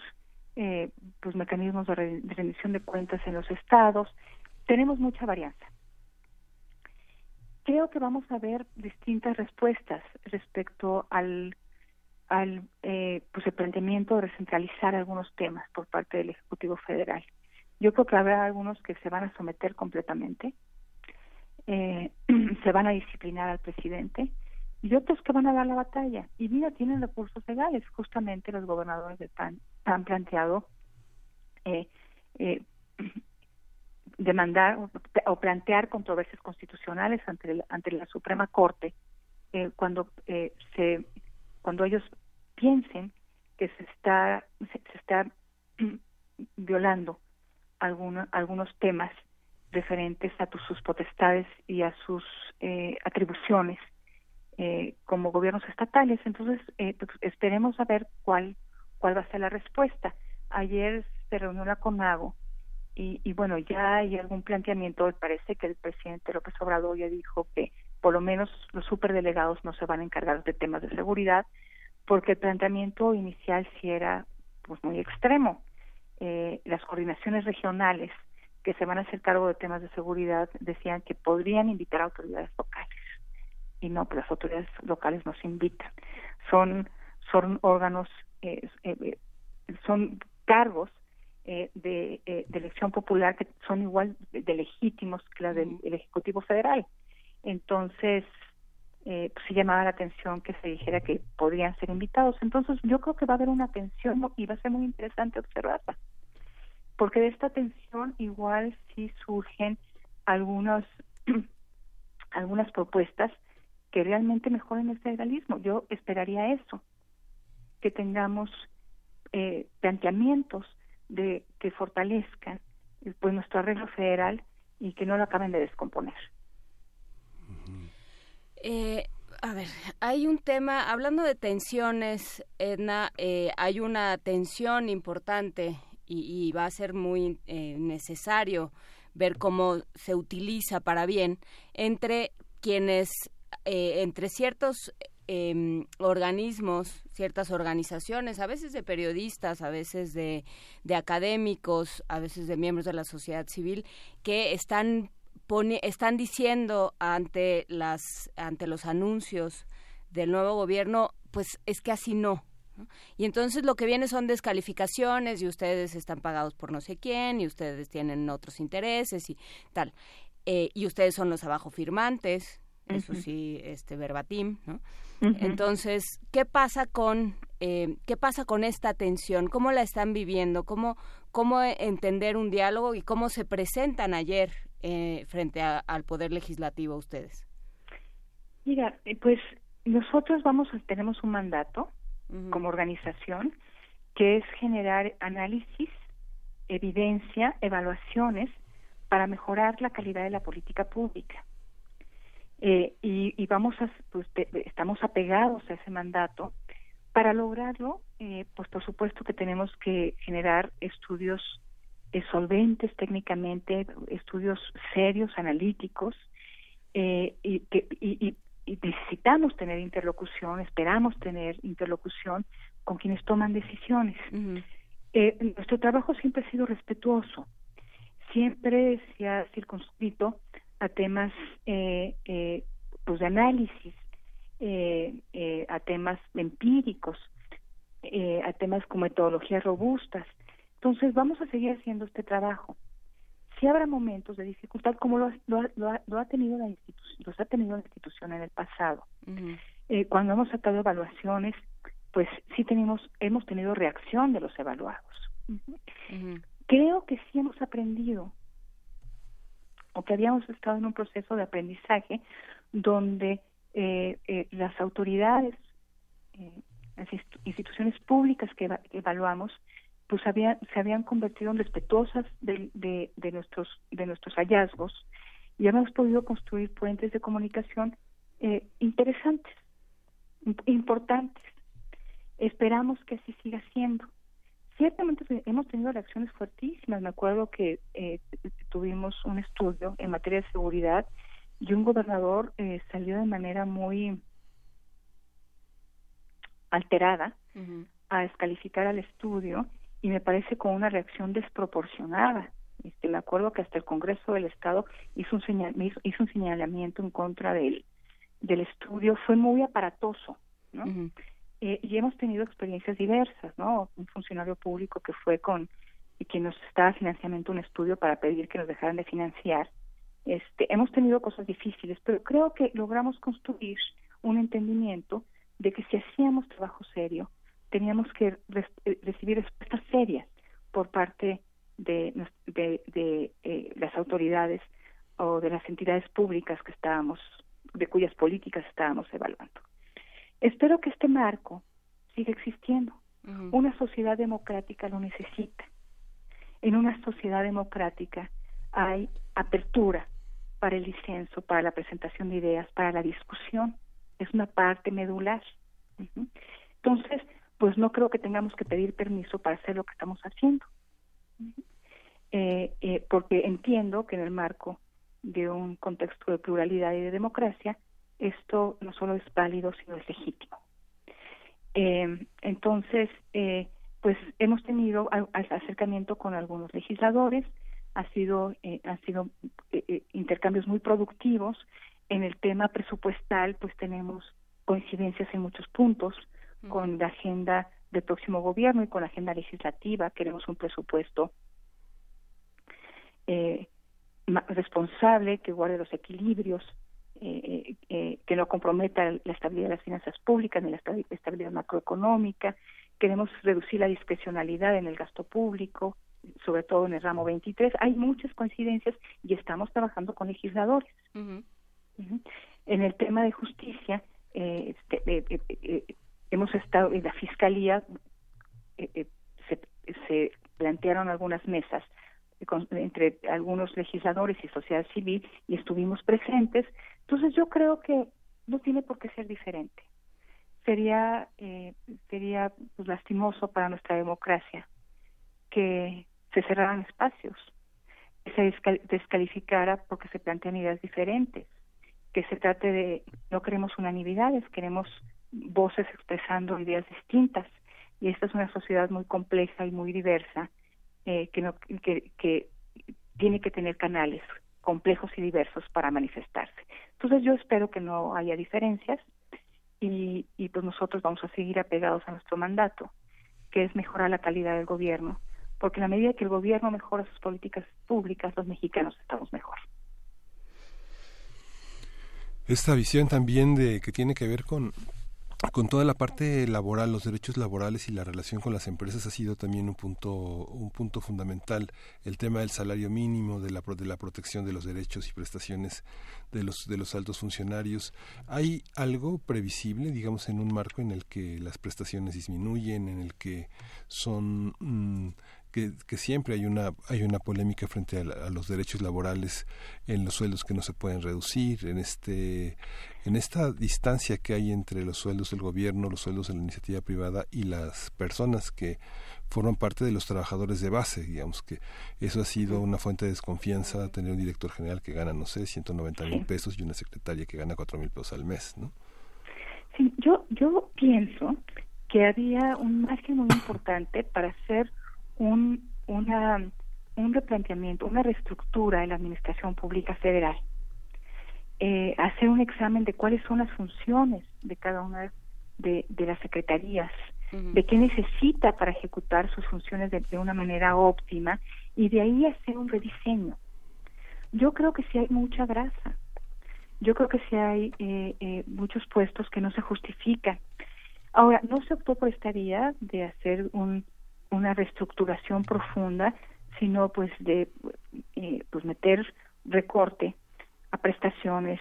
eh, pues mecanismos de, rendición de cuentas en los estados. Tenemos mucha varianza. Creo que vamos a ver distintas respuestas respecto al al eh, pues el planteamiento de recentralizar algunos temas por parte del ejecutivo federal. Yo creo que habrá algunos que se van a someter completamente eh, se van a disciplinar al presidente y otros que van a dar la batalla. Y mira, tienen recursos legales. Justamente los gobernadores de PAN han planteado eh, eh, demandar o, plantear controversias constitucionales ante, ante la Suprema Corte eh, cuando eh, se cuando ellos piensen que se está se, está violando algunos algunos temas referentes a sus potestades y a sus eh, atribuciones eh, como gobiernos estatales. Entonces, eh, pues, esperemos a ver cuál, cuál va a ser la respuesta. Ayer se reunió la CONAGO y, y bueno, ya hay algún planteamiento. Parece que el presidente López Obrador ya dijo que por lo menos los superdelegados no se van a encargar de temas de seguridad, porque el planteamiento inicial sí era pues muy extremo. Eh, las coordinaciones regionales que se van a hacer cargo de temas de seguridad decían que podrían invitar a autoridades locales y no, pues las autoridades locales nos invitan. Son, son órganos, eh, eh, son cargos eh, de, de, elección popular que son igual de, legítimos que la del Ejecutivo Federal. Entonces, pues se llamaba la atención que se dijera que podrían ser invitados. Entonces, yo creo que va a haber una tensión y va a ser muy interesante observarla. Porque de esta tensión igual sí surgen algunas algunas propuestas que realmente mejoren el federalismo. Yo esperaría eso, que tengamos eh, planteamientos de que fortalezcan pues nuestro arreglo federal y que no lo acaben de descomponer. Eh, a ver, hay un tema, hablando de tensiones, Edna, eh, hay una tensión importante y, y va a ser muy eh, necesario ver cómo se utiliza para bien entre quienes eh, entre ciertos em, organismos, ciertas organizaciones, a veces de periodistas, a veces de, de, académicos, a veces de miembros de la sociedad civil, que están, pone, están diciendo ante, las, ante los anuncios del nuevo gobierno, pues es que así no. Y entonces lo que viene son descalificaciones y ustedes están pagados por no sé quién y ustedes tienen otros intereses y tal. Eh, y ustedes son los abajo firmantes, eso sí, este verbatim, ¿no? Entonces, ¿qué pasa con eh, qué pasa con esta tensión? ¿Cómo la están viviendo? ¿Cómo cómo entender un diálogo y cómo se presentan ayer eh, frente al poder legislativo ustedes? Mira, eh, pues nosotros vamos tenemos un mandato como organización que es generar análisis, evidencia, evaluaciones para mejorar la calidad de la política pública. Eh, y, vamos a, pues, estamos apegados a ese mandato. Para lograrlo, eh, pues por supuesto que tenemos que generar estudios eh, solventes técnicamente, estudios serios, analíticos, y, que, y, necesitamos tener interlocución, esperamos tener interlocución con quienes toman decisiones. nuestro trabajo siempre ha sido respetuoso, siempre se ha circunscrito a temas eh, eh, pues de análisis, eh, eh, a temas empíricos, eh, a temas con metodologías robustas. Entonces vamos a seguir haciendo este trabajo. Si habrá momentos de dificultad, como lo, lo, lo, ha tenido la institución, los ha tenido la institución en el pasado. eh, cuando hemos sacado evaluaciones, pues sí tenemos, hemos tenido reacción de los evaluados. Creo que sí hemos aprendido o que habíamos estado en un proceso de aprendizaje donde eh, eh, las autoridades, eh, las instituciones públicas que, evaluamos, pues habían, se habían convertido en respetuosas de, nuestros, de nuestros hallazgos y hemos podido construir puentes de comunicación interesantes, importantes. Esperamos que así siga siendo. Ciertamente hemos tenido reacciones fuertísimas. Me acuerdo que eh, tuvimos un estudio en materia de seguridad y un gobernador eh, salió de manera muy alterada a descalificar al estudio y me parece con una reacción desproporcionada. Este, me acuerdo que hasta el Congreso del Estado hizo un, señal, hizo, un señalamiento en contra del, del estudio, fue muy aparatoso, ¿no? Eh, y hemos tenido experiencias diversas, ¿no? Un funcionario público que fue con y que nos estaba financiando un estudio para pedir que nos dejaran de financiar. Este, hemos tenido cosas difíciles, pero creo que logramos construir un entendimiento de que si hacíamos trabajo serio, teníamos que eh, recibir respuestas serias por parte de, de, de eh, las autoridades o de las entidades públicas que estábamos, de cuyas políticas estábamos evaluando. Espero que este marco siga existiendo. Una sociedad democrática lo necesita. En una sociedad democrática hay apertura para el disenso, para la presentación de ideas, para la discusión. Es una parte medular. Entonces, pues no creo que tengamos que pedir permiso para hacer lo que estamos haciendo. Eh, eh, porque entiendo que en el marco de un contexto de pluralidad y de democracia, esto no solo es válido, sino es legítimo. Eh, entonces, eh, pues hemos tenido acercamiento con algunos legisladores, ha sido, eh, han sido intercambios muy productivos. En el tema presupuestal, pues tenemos coincidencias en muchos puntos con la agenda del próximo gobierno y con la agenda legislativa. Queremos un presupuesto responsable que guarde los equilibrios eh, eh, que no comprometa la estabilidad de las finanzas públicas ni la estabilidad macroeconómica. Queremos reducir la discrecionalidad en el gasto público, sobre todo en el ramo 23. Hay muchas coincidencias y estamos trabajando con legisladores. En el tema de justicia, eh, este, hemos estado en la fiscalía, se, se plantearon algunas mesas entre algunos legisladores y sociedad civil y estuvimos presentes entonces yo creo que no tiene por qué ser diferente. Sería eh, sería pues, lastimoso para nuestra democracia que se cerraran espacios, que se descalificara porque se plantean ideas diferentes, que se trate de no queremos unanimidades, queremos voces expresando ideas distintas y esta es una sociedad muy compleja y muy diversa eh, que, no, que, que tiene que tener canales complejos y diversos para manifestarse. Entonces yo espero que no haya diferencias y, pues nosotros vamos a seguir apegados a nuestro mandato, que es mejorar la calidad del gobierno, porque en la medida que el gobierno mejora sus políticas públicas, los mexicanos estamos mejor. Esta visión también de que tiene que ver con con toda la parte laboral, los derechos laborales y la relación con las empresas ha sido también un punto, un punto fundamental. El tema del salario mínimo, de la, de la protección de los derechos y prestaciones de los, de los altos funcionarios. ¿Hay algo previsible, digamos, en un marco en el que las prestaciones disminuyen, en el que son... Mm, que, siempre hay una hay una polémica frente a, los derechos laborales en los sueldos que no se pueden reducir en este en esta distancia que hay entre los sueldos del gobierno los sueldos de la iniciativa privada y las personas que forman parte de los trabajadores de base digamos que eso ha sido una fuente de desconfianza tener un director general que gana no sé 190 mil pesos y una secretaria que gana cuatro mil pesos al mes no sí yo yo pienso que había un margen muy importante para hacer un, una, un replanteamiento, una reestructura en la Administración Pública Federal. Eh, hacer un examen de cuáles son las funciones de cada una de, de las secretarías, de qué necesita para ejecutar sus funciones de, una manera óptima y de ahí hacer un rediseño. Yo creo que sí hay mucha grasa. Yo creo que sí hay eh, eh, muchos puestos que no se justifican. Ahora, no se optó por esta vía de hacer un, una reestructuración profunda, sino pues de eh, pues meter recorte a prestaciones,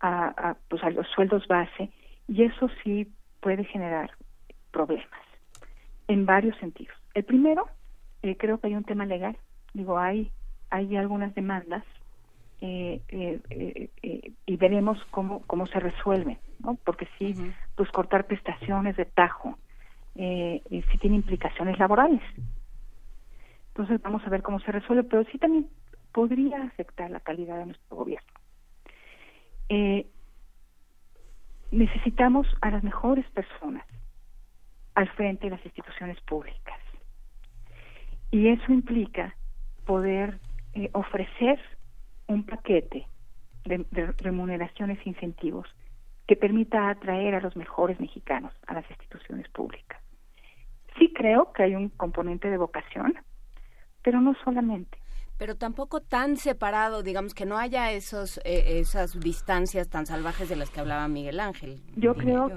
a, a, pues a los sueldos base, y eso sí puede generar problemas en varios sentidos. El primero, eh, creo que hay un tema legal. Digo, hay, hay algunas demandas eh, eh, eh, eh, y veremos cómo, cómo se resuelven, ¿no? Porque sí, pues cortar prestaciones de tajo, eh, sí tiene implicaciones laborales. Entonces vamos a ver cómo se resuelve, pero sí también podría afectar la calidad de nuestro gobierno. Eh, necesitamos a las mejores personas al frente de las instituciones públicas. Y eso implica poder eh, ofrecer un paquete de remuneraciones e incentivos que permita atraer a los mejores mexicanos a las instituciones públicas. Sí creo que hay un componente de vocación, pero no solamente. Pero tampoco tan separado, digamos que no haya esos eh, esas distancias tan salvajes de las que hablaba Miguel Ángel. Yo creo,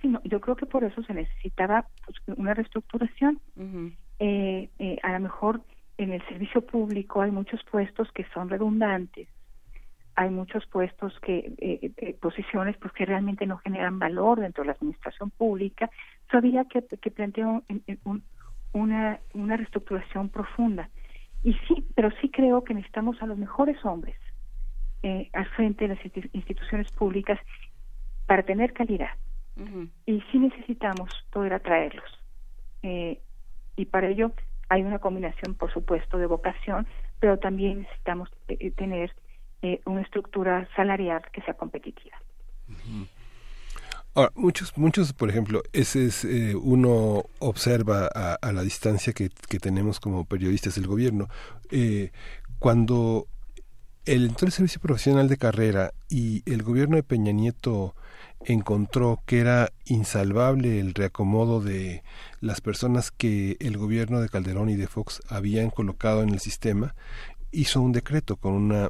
sí, no, yo creo que por eso se necesitaba pues, una reestructuración. Eh, eh, a lo mejor en el servicio público hay muchos puestos que son redundantes, hay muchos puestos que, eh, posiciones pues que realmente no generan valor dentro de la administración pública, so había que, que plantear un- un- una, una reestructuración profunda. Y sí, pero sí creo que necesitamos a los mejores hombres eh, al frente de las insti- instituciones públicas para tener calidad y sí necesitamos poder atraerlos. Eh, y para ello hay una combinación, por supuesto, de vocación, pero también necesitamos eh, tener eh, una estructura salarial que sea competitiva. Ahora, muchos, muchos, por ejemplo, ese es eh, uno observa a, la distancia que, que tenemos como periodistas del gobierno. Eh, cuando el, entró el servicio profesional de carrera y el gobierno de Peña Nieto encontró que era insalvable el reacomodo de las personas que el gobierno de Calderón y de Fox habían colocado en el sistema, hizo un decreto con una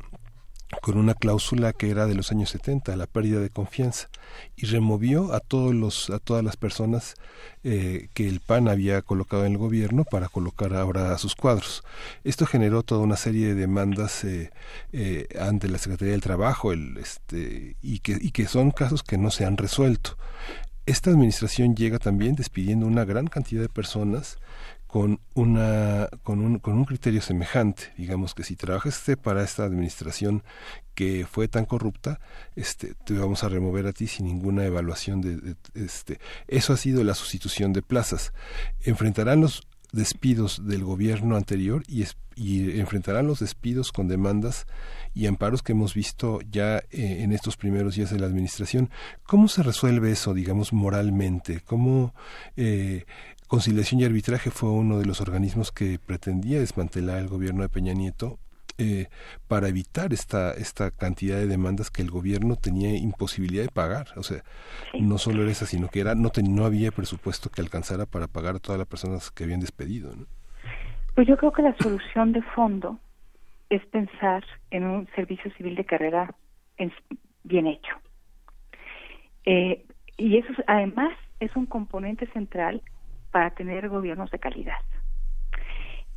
con una cláusula que era de los años 70, la pérdida de confianza, y removió a todos los a todas las personas eh, que el PAN había colocado en el gobierno para colocar ahora a sus cuadros. Esto generó toda una serie de demandas eh, eh, ante la Secretaría del Trabajo, el, este, y que y que son casos que no se han resuelto. Esta administración llega también despidiendo una gran cantidad de personas con una con un, con un criterio semejante digamos que si trabajaste para esta administración que fue tan corrupta este te vamos a remover a ti sin ninguna evaluación de, de- este eso ha sido la sustitución de plazas enfrentarán los despidos del gobierno anterior y, es- y enfrentarán los despidos con demandas y amparos que hemos visto ya eh, en estos primeros días de la administración. ¿Cómo se resuelve eso, digamos, moralmente? ¿Cómo eh, conciliación y arbitraje fue uno de los organismos que pretendía desmantelar el gobierno de Peña Nieto? eh, para evitar esta esta cantidad de demandas que el gobierno tenía imposibilidad de pagar o sea no solo era esa sino que era no ten- no había presupuesto que alcanzara para pagar a todas las personas que habían despedido ¿no? Pues yo creo que la solución de fondo es pensar en un servicio civil de carrera en- bien hecho. Eh, y eso es- además es un componente central para tener gobiernos de calidad.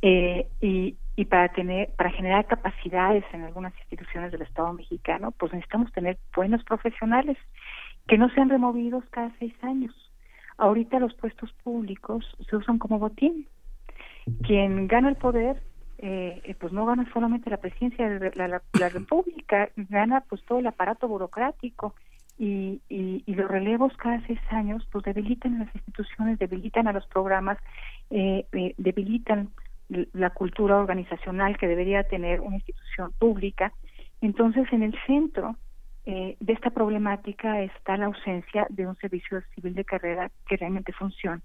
Eh, y, y para tener para generar capacidades en algunas instituciones del Estado mexicano, pues necesitamos tener buenos profesionales que no sean removidos cada seis años. Ahorita los puestos públicos se usan como botín. Quien gana el poder, eh, eh, pues no gana solamente la presidencia de la, la- la República, gana pues todo el aparato burocrático y, y, y los relevos cada seis años pues debilitan a las instituciones, debilitan a los programas, eh, eh, debilitan la cultura organizacional que debería tener una institución pública. Entonces, en el centro eh, de esta problemática está la ausencia de un servicio civil de carrera que realmente funcione.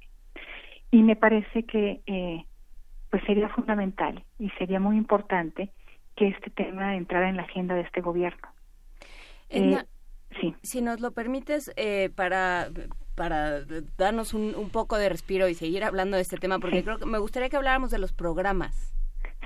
Y me parece que eh, pues sería fundamental y sería muy importante que este tema entrara en la agenda de este gobierno. Eh, sí. Si nos lo permites, eh, para, para darnos un, un poco de respiro y seguir hablando de este tema, porque Sí. creo que me gustaría que habláramos de los programas.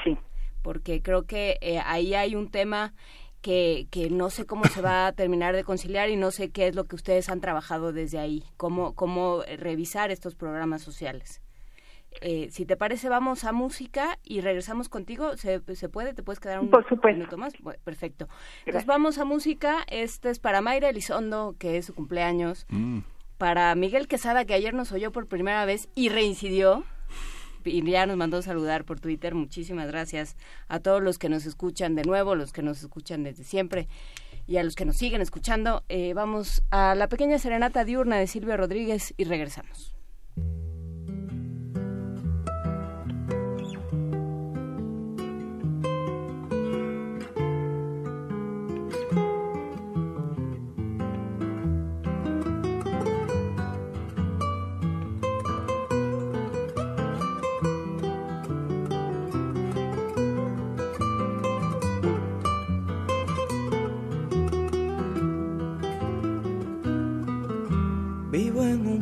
Sí. Porque creo que eh, ahí hay un tema que, que no sé cómo se va a terminar de conciliar y no sé qué es lo que ustedes han trabajado desde ahí, cómo, cómo revisar estos programas sociales. Eh, si te parece, vamos a música y regresamos contigo. ¿Se, se puede? ¿Te puedes quedar un minuto más? perfecto. Entonces vamos a música. Este es para Mayra Elizondo, que es su cumpleaños. Mm. Para Miguel Quesada, que ayer nos oyó por primera vez y reincidió. Y ya nos mandó saludar por Twitter. Muchísimas gracias a todos los que nos escuchan de nuevo, los que nos escuchan desde siempre y a los que nos siguen escuchando. Eh, vamos a la pequeña serenata diurna de Silvia Rodríguez y regresamos.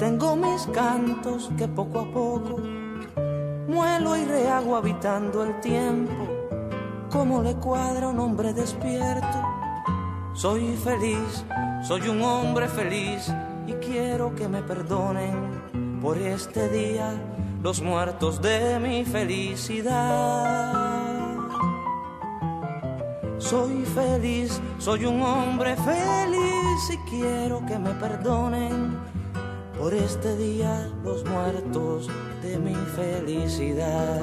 tengo mis cantos que poco a poco muelo y rehago habitando el tiempo, como le cuadra un hombre despierto. Soy feliz, soy un hombre feliz y quiero que me perdonen por este día los muertos de mi felicidad. Soy feliz, soy un hombre feliz y quiero que me perdonen por este día los muertos de mi felicidad.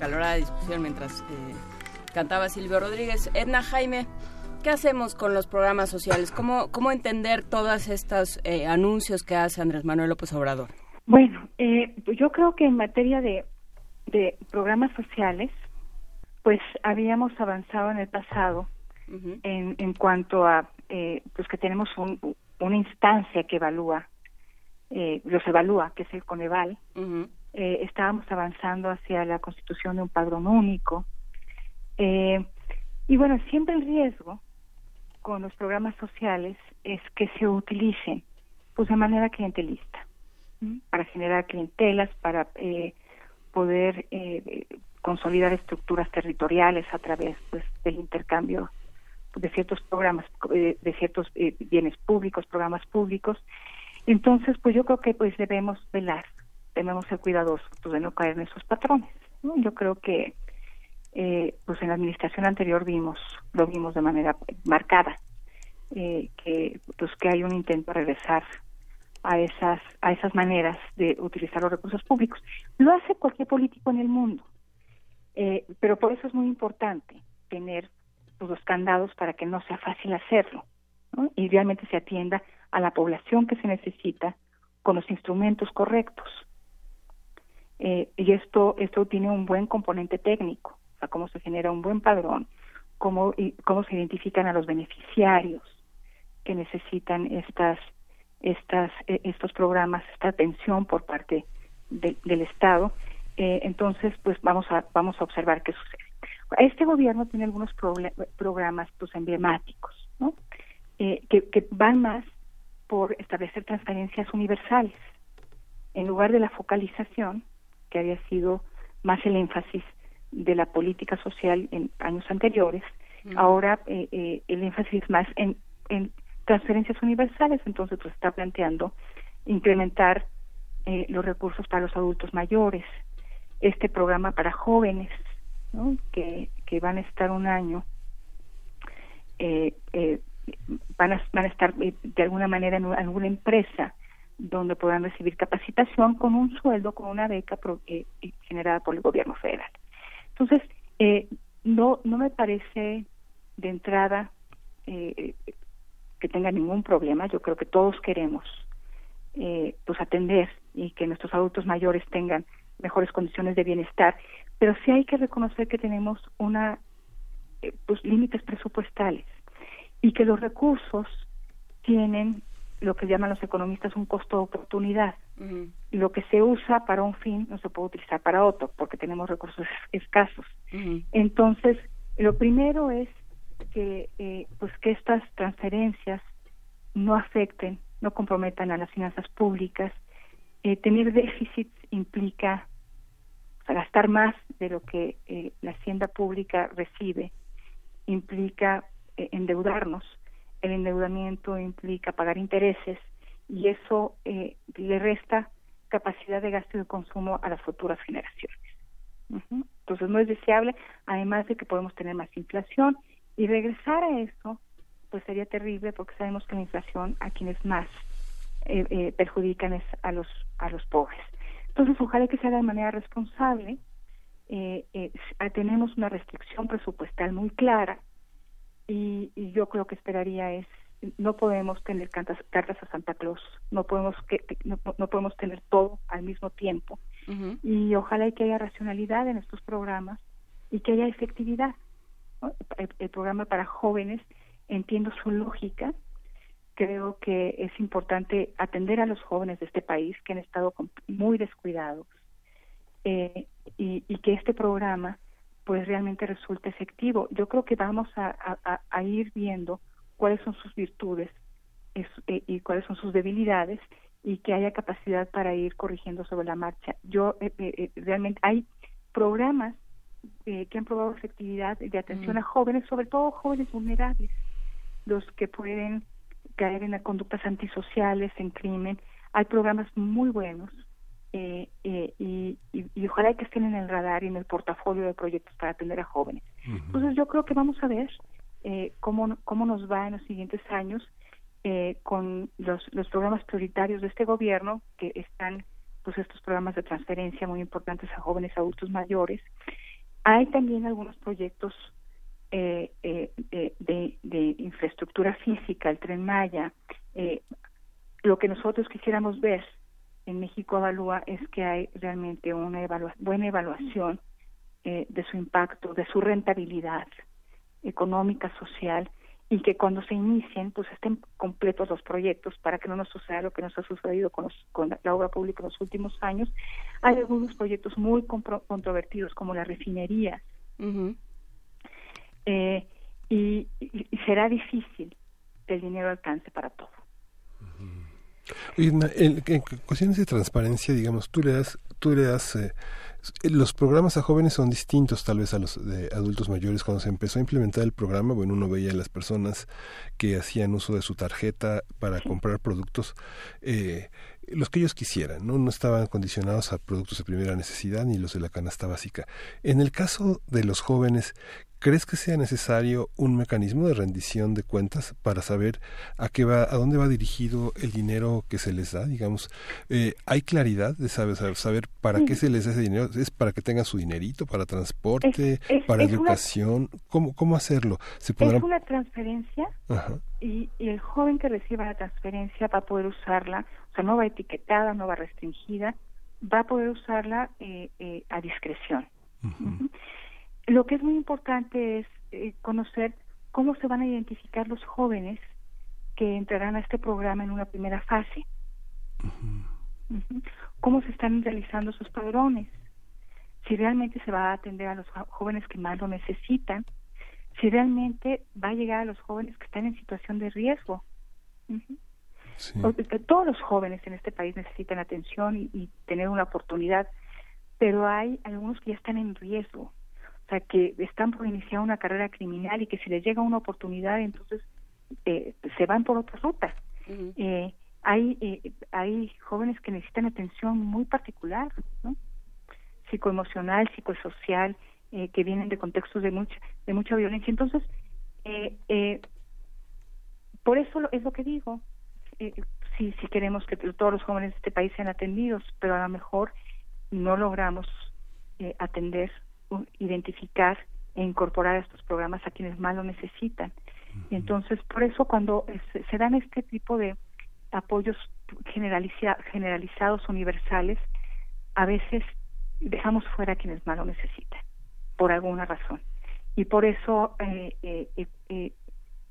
Teniendo una calorada discusión mientras eh, cantaba Silvio Rodríguez. Edna Jaime, ¿qué hacemos con los programas sociales? ¿Cómo, cómo entender todos estos eh, anuncios que hace Andrés Manuel López Obrador? Bueno, eh, yo creo que en materia de, de programas sociales, pues habíamos avanzado en el pasado en, en cuanto a eh, pues que tenemos un, una instancia que evalúa, eh, los evalúa, que es el Coneval. Eh, estábamos avanzando hacia la constitución de un padrón único. Eh, y bueno, siempre el riesgo con los programas sociales es que se utilicen pues de manera clientelista para generar clientelas, para eh, poder eh, consolidar estructuras territoriales a través pues, del intercambio de ciertos programas, eh, de ciertos eh, bienes públicos, programas públicos. Entonces, pues yo creo que pues debemos velar, debemos ser cuidadosos de no caer en esos patrones. Yo creo que eh, pues en la administración anterior vimos, lo vimos de manera marcada, eh, que pues que hay un intento de regresar a esas a esas maneras de utilizar los recursos públicos. Lo hace cualquier político en el mundo, eh, pero por eso es muy importante tener pues, los candados para que no sea fácil hacerlo ¿no? y realmente se atienda a la población que se necesita con los instrumentos correctos. Eh, y esto esto tiene un buen componente técnico, o sea, cómo se genera un buen padrón, cómo y cómo se identifican a los beneficiarios que necesitan estas estas eh, estos programas, esta atención por parte de- del Estado. Eh, entonces, pues vamos a vamos a observar qué sucede. Este gobierno tiene algunos programas pues emblemáticos, ¿no? Eh, que, que van más por establecer transferencias universales en lugar de la focalización que había sido más el énfasis de la política social en años anteriores, ahora eh, eh, el énfasis más en, en transferencias universales, entonces pues está planteando incrementar eh, los recursos para los adultos mayores, este programa para jóvenes, ¿no? que, que van a estar un año, eh, eh, van, a, van a estar de alguna manera en alguna empresa donde puedan recibir capacitación con un sueldo, con una beca eh, generada por el gobierno federal. Entonces, eh, no, no me parece de entrada eh, que tenga ningún problema. Yo creo que todos queremos eh, pues atender y que nuestros adultos mayores tengan mejores condiciones de bienestar, pero sí hay que reconocer que tenemos una eh, pues límites presupuestales y que los recursos tienen lo que llaman los economistas un costo de oportunidad. Lo que se usa para un fin no se puede utilizar para otro porque tenemos recursos escasos. Entonces, lo primero es que eh, pues que estas transferencias no afecten, no comprometan a las finanzas públicas. Eh, tener déficits implica o sea, gastar más de lo que eh, la hacienda pública recibe, implica eh, endeudarnos. El endeudamiento implica pagar intereses y eso eh, le resta capacidad de gasto y de consumo a las futuras generaciones. Entonces no es deseable, además de que podemos tener más inflación y regresar a eso, pues sería terrible porque sabemos que la inflación a quienes más eh, eh, perjudican es a los a los pobres. Entonces ojalá que se haga de manera responsable. Eh, eh, s- tenemos una restricción presupuestal muy clara y, y yo creo que esperaría es no podemos tener cartas, cartas a Santa Claus, no podemos que, no, no podemos tener todo al mismo tiempo y ojalá y que haya racionalidad en estos programas y que haya efectividad. ¿no? El, el programa para jóvenes entiendo su lógica, creo que es importante atender a los jóvenes de este país que han estado muy descuidados eh, y, y que este programa pues realmente resulte efectivo. Yo creo que vamos a, a- a- a ir viendo cuáles son sus virtudes es- eh, y cuáles son sus debilidades y que haya capacidad para ir corrigiendo sobre la marcha. Yo eh, eh, eh, realmente hay programas que han probado efectividad de atención Mm. a jóvenes, sobre todo jóvenes vulnerables, los que pueden caer en las conductas antisociales, en crimen. Hay programas muy buenos eh, eh, y, y, y ojalá que estén en el radar y en el portafolio de proyectos para atender a jóvenes. Entonces yo creo que vamos a ver eh, cómo, cómo nos va en los siguientes años eh, con los, los programas prioritarios de este gobierno, que están pues estos programas de transferencia muy importantes a jóvenes adultos mayores. Hay también algunos proyectos eh, eh, de, de, de infraestructura física, el tren Maya. Eh, lo que nosotros quisiéramos ver en México Evalúa es que hay realmente una evalua- buena evaluación eh, de su impacto, de su rentabilidad económica, social, y que cuando se inicien, pues estén completos los proyectos para que no nos suceda lo que nos ha sucedido con, los- con la obra pública en los últimos años. Hay algunos proyectos muy controvertidos, como la refinería, eh, y, será difícil que el dinero alcance para todo. En, en cuestiones de transparencia, digamos, tú le das, tú le das, eh, los programas a jóvenes son distintos tal vez a los de adultos mayores. Cuando se empezó a implementar el programa, bueno, uno veía a las personas que hacían uso de su tarjeta para comprar productos, eh, los que ellos quisieran, ¿no? No estaban condicionados a productos de primera necesidad ni los de la canasta básica. En el caso de los jóvenes, ¿crees que sea necesario un mecanismo de rendición de cuentas para saber a qué va, a dónde va dirigido el dinero que se les da? Digamos, eh, ¿hay claridad de saber, saber, saber para qué se les da ese dinero? ¿Es para que tengan su dinerito, para transporte, Es- es- para es una- educación? ¿Cómo, ¿Cómo hacerlo? ¿Se Es una transferencia Ajá. y, y el joven que reciba la transferencia va a poder usarla, o sea, no va etiquetada, no va restringida, va a poder usarla eh, eh, a discreción. Ujú. Lo que es muy importante es eh, conocer cómo se van a identificar los jóvenes que entrarán a este programa en una primera fase. Cómo se están realizando sus padrones. si realmente se va a atender a los jóvenes que más lo necesitan, si realmente va a llegar a los jóvenes que están en situación de riesgo. Todos los jóvenes en este país necesitan atención y, tener una oportunidad, pero hay algunos que ya están en riesgo, sea, que están por iniciar una carrera criminal y que si les llega una oportunidad, entonces eh, se van por otra ruta. eh, hay, eh, hay jóvenes que necesitan atención muy particular, ¿no? psicoemocional, psicosocial, eh, que vienen de contextos de mucha, de mucha violencia. Entonces, eh, eh, por eso es lo que digo, si, si queremos que todos los jóvenes de este país sean atendidos, pero a lo mejor no logramos eh, atender, identificar e incorporar a estos programas a quienes más lo necesitan. Y entonces, por eso cuando se, se dan este tipo de apoyos generaliza, generalizados, universales, a veces dejamos fuera a quienes más lo necesitan, por alguna razón. Y por eso eh, eh, eh,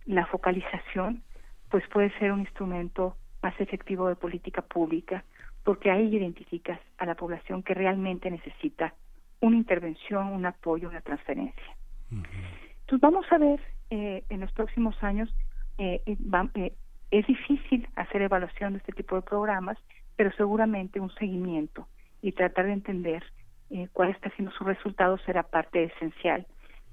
la focalización pues puede ser un instrumento más efectivo de política pública, porque ahí identificas a la población que realmente necesita una intervención, un apoyo, una transferencia. Entonces vamos a ver en los próximos años, es difícil hacer evaluación de este tipo de programas, pero seguramente un seguimiento y tratar de entender eh, cuál está siendo su resultado será parte esencial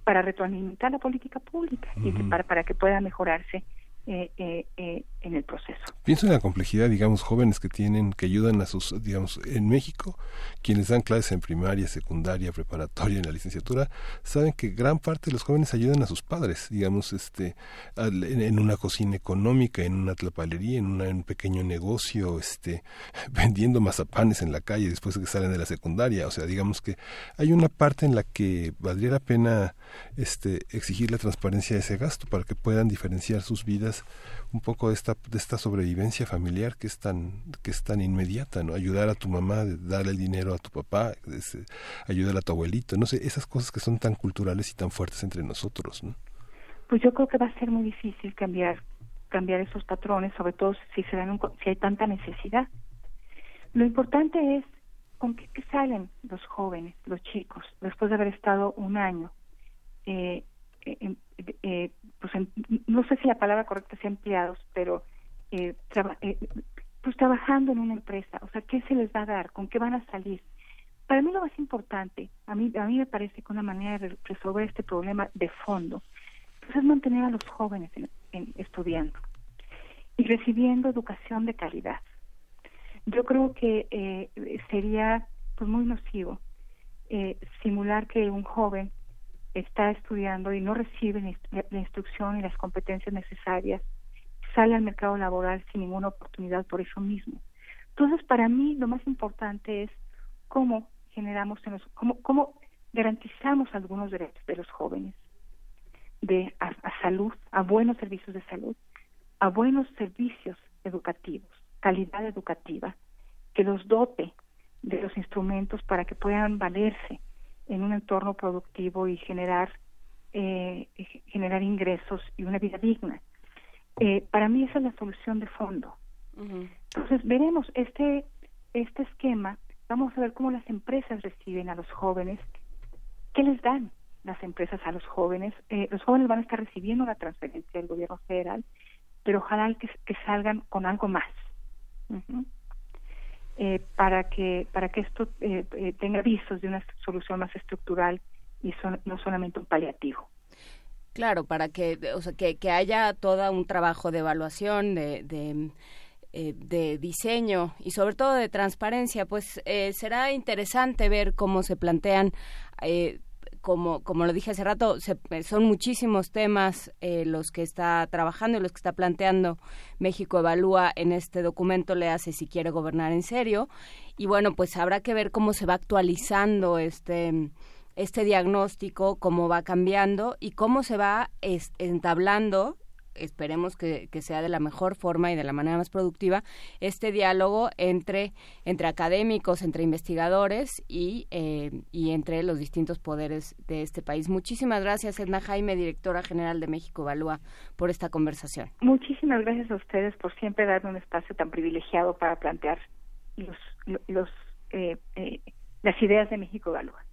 para retroalimentar la política pública y para, para que pueda mejorarse eh, eh, eh, en el proceso. Pienso en la complejidad, digamos, jóvenes que tienen, que ayudan a sus, digamos, en México, quienes dan clases en primaria, secundaria, preparatoria, en la licenciatura, saben que gran parte de los jóvenes ayudan a sus padres, digamos, este, en, una cocina económica, en una tlapalería, en, un pequeño negocio, este, vendiendo mazapanes en la calle después de que salen de la secundaria, o sea, digamos que hay una parte en la que valdría la pena, este, exigir la transparencia de ese gasto para que puedan diferenciar sus vidas un poco de esta, de esta sobrevivencia familiar que es tan, que es tan inmediata, ¿no? Ayudar a tu mamá, darle el dinero a tu papá, ayudar a tu abuelito, no sé, esas cosas que son tan culturales y tan fuertes entre nosotros, ¿no? Pues yo creo que va a ser muy difícil cambiar cambiar esos patrones, sobre todo si se dan si hay tanta necesidad. Lo importante es con qué, salen los jóvenes, los chicos, después de haber estado un año eh, eh, pues no sé si la palabra correcta sea empleados, pero eh, eh, pues trabajando en una empresa, o sea, ¿qué se les va a dar? ¿Con qué van a salir? Para mí lo más importante, a mí, a mí me parece que una manera de resolver este problema de fondo, pues es mantener a los jóvenes en, estudiando y recibiendo educación de calidad. Yo creo que eh, sería pues muy nocivo eh, simular que un joven está estudiando y no recibe la instrucción y las competencias necesarias, sale al mercado laboral sin ninguna oportunidad por eso mismo. Entonces, para mí lo más importante es cómo generamos, en cómo, cómo garantizamos algunos derechos de los jóvenes, de a, salud, a buenos servicios de salud, a buenos servicios educativos, calidad educativa, que los dote de los instrumentos para que puedan valerse en un entorno productivo y generar eh, generar ingresos y una vida digna. Eh, para mí esa es la solución de fondo. Entonces veremos este este esquema. Vamos a ver cómo las empresas reciben a los jóvenes. ¿Qué les dan las empresas a los jóvenes? Eh, los jóvenes van a estar recibiendo la transferencia del gobierno federal, pero ojalá que, que salgan con algo más. Eh, para que para que esto eh, eh, tenga visos de una solución más estructural y no solamente un paliativo. Claro, para que o sea que, que haya todo un trabajo de evaluación de, de de diseño y sobre todo de transparencia, pues será interesante ver cómo se plantean eh, como, como lo dije hace rato, eh, son muchísimos temas eh, los que está trabajando y los que está planteando México Evalúa en este documento, le hace si quiere gobernar en serio. Y bueno, pues habrá que ver cómo se va actualizando este este diagnóstico, cómo va cambiando y cómo se va entablando esperemos que, sea de la mejor forma y de la manera más productiva, este diálogo entre, entre académicos, entre investigadores y, eh, y entre los distintos poderes de este país. Muchísimas gracias, Edna Jaime, directora general de México Evalúa, por esta conversación. Muchísimas gracias a ustedes por siempre darme un espacio tan privilegiado para plantear los, los, eh, eh, las ideas de México Evalúa.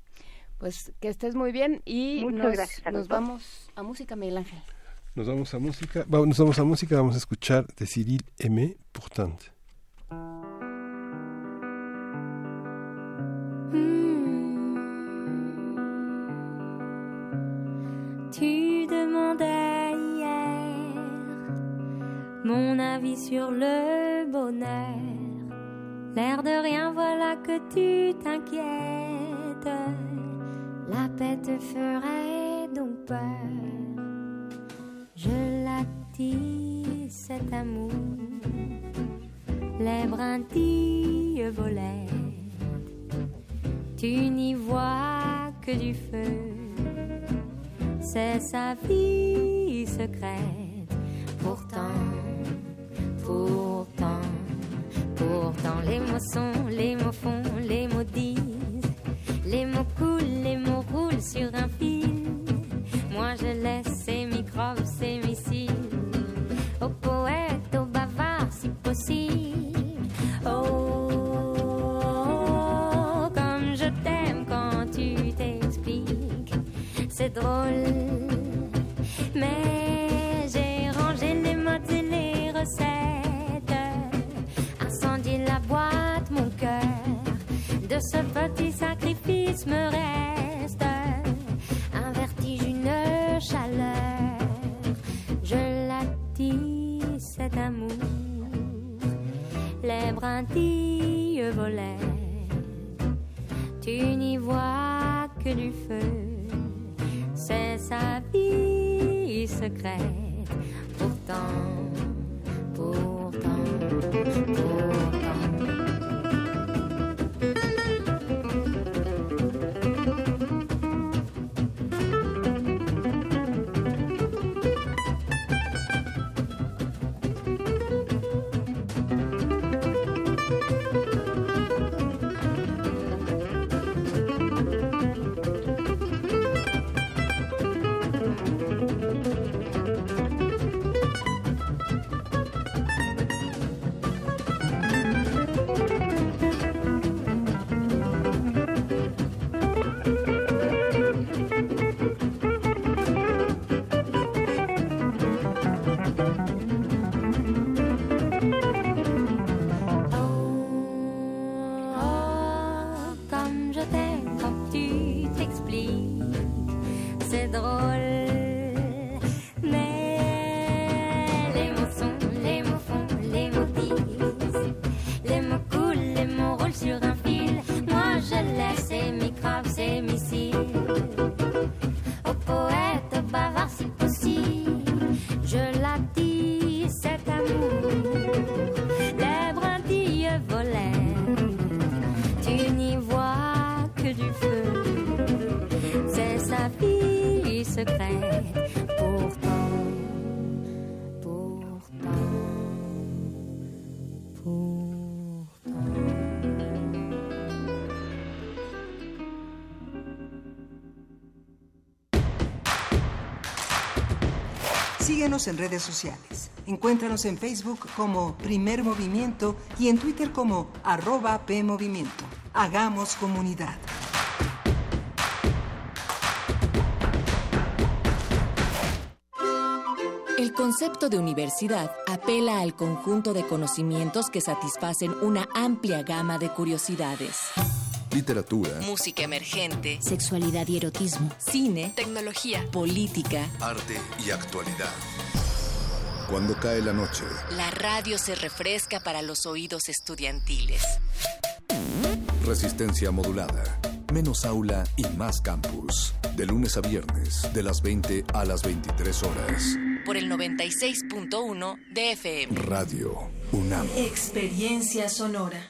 Pues que estés muy bien y Muchas nos, gracias a los nos vamos a música, Miguel Ángel. Nos vamos a música. Vamos, nos vamos a música. Vamos a escuchar de Cyril Aimé, Pourtant. Tu demandais hier mon avis sur le bonheur. L'air de rien, voilà que tu t'inquiètes. La paix te ferait donc peur. Je l'attise cet amour, les brindilles violettes. Tu n'y vois que du feu c'est sa vie secrète. Pourtant, pourtant, pourtant, les mots sont, les mots font, les mots disent, les mots coulent, les mots roulent sur un fil. Moi je laisse ces microbes, ces missiles aux poètes, aux bavards si possible. Oh, comme je t'aime quand tu t'expliques c'est drôle. Mais j'ai rangé les modes et les recettes. Incendié la boîte, mon cœur. De ce petit sacrifice me reste chaleur. Je l'attise cet amour. Les brindilles volaient. Tu n'y vois que du feu c'est sa vie secrète. Pourtant, pourtant, pourtant. Síguenos en redes sociales. Encuéntranos en Facebook como Primer Movimiento y en Twitter como arroba PMovimiento. Hagamos comunidad. El concepto de universidad apela al conjunto de conocimientos que satisfacen una amplia gama de curiosidades. Literatura, Música emergente, sexualidad y erotismo, cine, tecnología, política. arte y actualidad. Cuando cae la noche, La radio se refresca para los oídos estudiantiles. resistencia modulada. Menos aula y más campus. De lunes a viernes, de las 20 a las 23 horas. Por el 96.1 de FM. Radio UNAM. Experiencia sonora.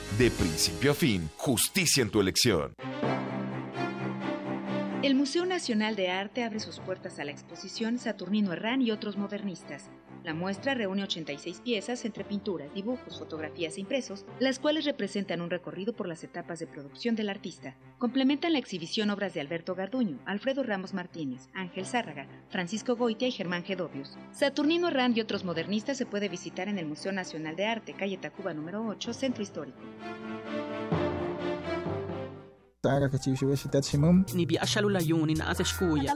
De principio a fin, justicia en tu elección. El Museo Nacional de Arte abre sus puertas a la exposición Saturnino Herrán y otros modernistas. La muestra reúne 86 piezas entre pinturas, dibujos, fotografías e impresos, las cuales representan un recorrido por las etapas de producción del artista. Complementan la exhibición obras de Alberto Garduño, Alfredo Ramos Martínez, Ángel Zárraga, Francisco Goitia y Germán Gedovius. Saturnino Herrán y otros modernistas se puede visitar en el Museo Nacional de Arte, calle Tacuba número 8, Centro Histórico. ni biashalu la yun na asa shkuya.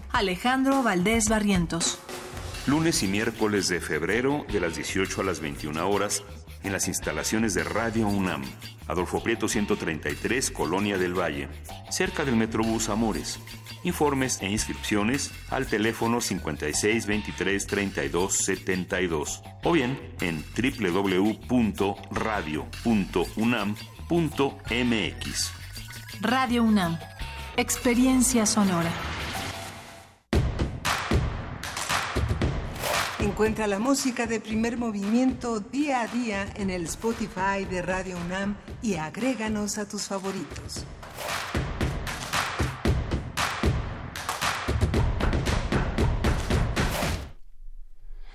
Alejandro Valdés Barrientos. lunes y miércoles de febrero de las 18 a las 21 horas en las instalaciones de Radio UNAM, Adolfo Prieto 133, Colonia del Valle, cerca del Metrobús Amores. Informes e inscripciones al teléfono 56 23 32 72 o bien en www.radio.unam.mx. Radio UNAM. Experiencia sonora. Encuentra la música de primer movimiento día a día en el Spotify de Radio UNAM y agréganos a tus favoritos.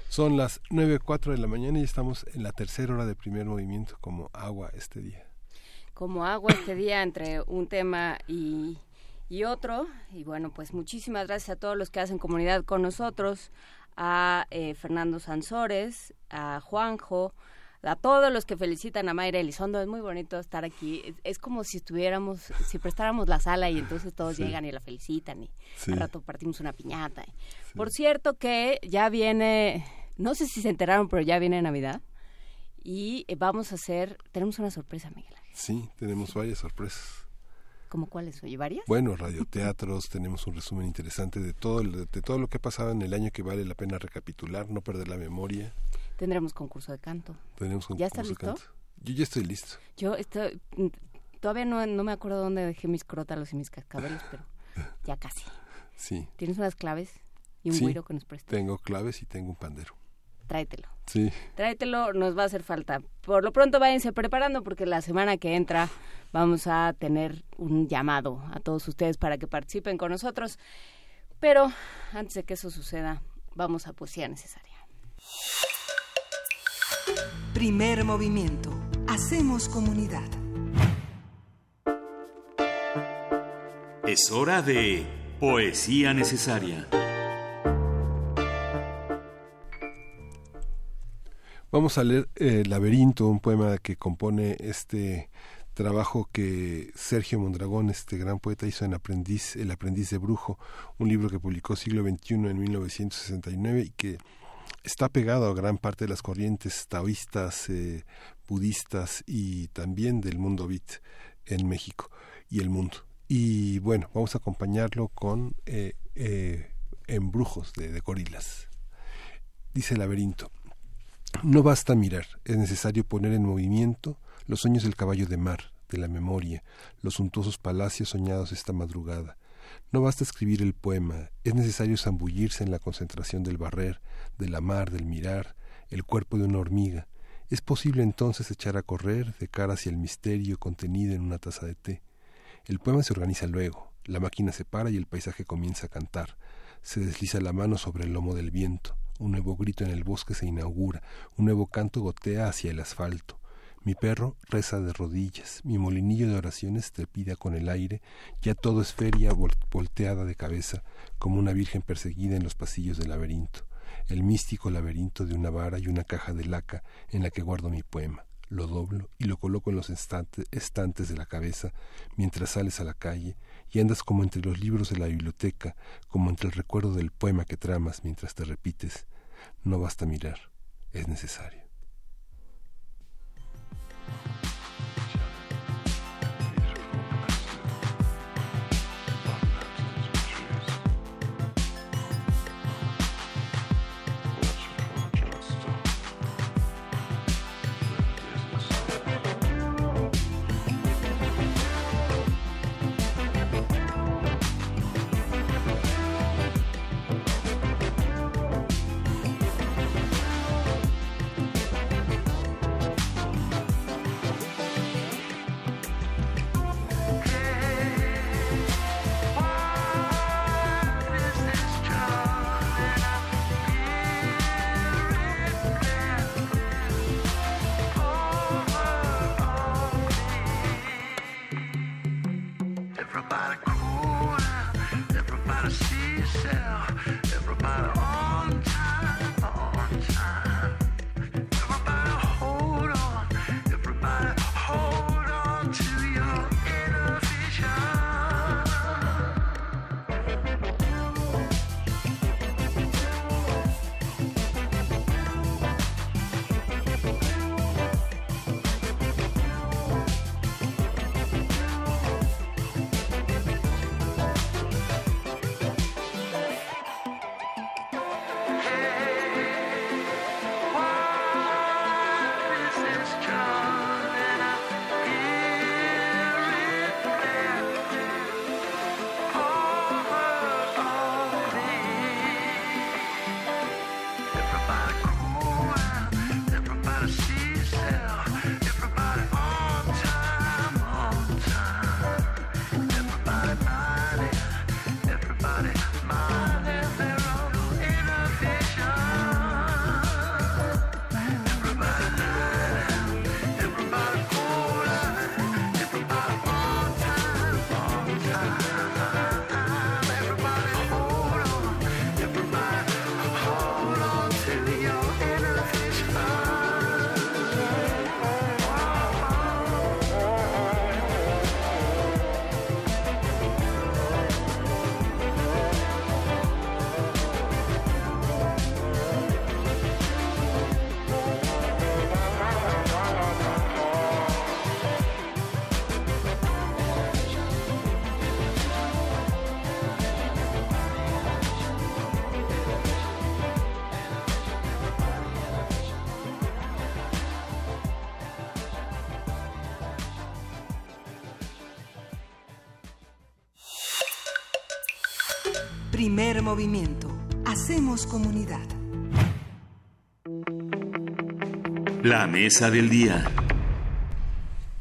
Son las 9.04 de la mañana y estamos en la tercera hora de primer movimiento como agua este día. como agua este día entre un tema y, y otro. Y bueno, pues muchísimas gracias a todos los que hacen comunidad con nosotros, a eh, Fernando Sansores, a Juanjo, a todos los que felicitan a Mayra Elizondo. Es muy bonito estar aquí. Es, es como si estuviéramos, si prestáramos la sala y entonces todos Sí. llegan y la felicitan y Sí. al rato partimos una piñata. Por cierto que ya viene, no sé si se enteraron, pero ya viene Navidad. Y eh, vamos a hacer, tenemos una sorpresa, Miguel. Sí, tenemos varias sorpresas. ¿Cómo cuáles? ¿Oye, varias? Bueno, radioteatros, tenemos un resumen interesante de todo, el- de todo lo que ha pasado en el año que vale la pena recapitular, no perder la memoria. Tendremos concurso de canto. Tenemos un ¿Ya concurso de listo? canto. Yo ya estoy listo. Yo estoy, mm, todavía no, no me acuerdo dónde dejé mis crótalos y mis cascabeles, pero ya casi. Sí. ¿Tienes unas claves y un Sí, güiro que nos preste? Tengo claves y tengo un pandero. Tráetelo. Sí. Tráetelo, nos va a hacer falta. Por lo pronto váyanse preparando porque la semana que entra vamos a tener un llamado a todos ustedes para que participen con nosotros. Pero antes de que eso suceda, vamos a poesía necesaria. Primer movimiento. Hacemos comunidad. Es hora de poesía necesaria. Vamos a leer eh, Laberinto, un poema que compone este trabajo que Sergio Mondragón, este gran poeta, hizo en Aprendiz, El aprendiz de brujo, un libro que publicó siglo XXI en 1969 y que está pegado a gran parte de las corrientes taoístas, eh, budistas y también del mundo beat en México y el mundo. Y bueno, vamos a acompañarlo con eh, eh, Embrujos de, de gorilas. Dice el laberinto. No basta mirar, es necesario poner en movimiento los sueños del caballo de mar, de la memoria, los suntuosos palacios soñados esta madrugada. No basta escribir el poema, es necesario zambullirse en la concentración del barrer, del amar, del mirar, el cuerpo de una hormiga. Es posible entonces echar a correr de cara hacia el misterio contenido en una taza de té. El poema se organiza luego, la máquina se para y el paisaje comienza a cantar. Se desliza la mano sobre el lomo del viento. Un nuevo grito en el bosque se inaugura, un nuevo canto gotea hacia el asfalto. Mi perro reza de rodillas, mi molinillo de oraciones trepida con el aire, ya todo es feria volteada de cabeza, como una virgen perseguida en los pasillos del laberinto, el místico laberinto de una vara y una caja de laca en la que guardo mi poema. Lo doblo y lo coloco en los estantes de la cabeza mientras sales a la calle y andas como entre los libros de la biblioteca, como entre el recuerdo del poema que tramas mientras te repites. No basta mirar, es necesario. La mesa del día.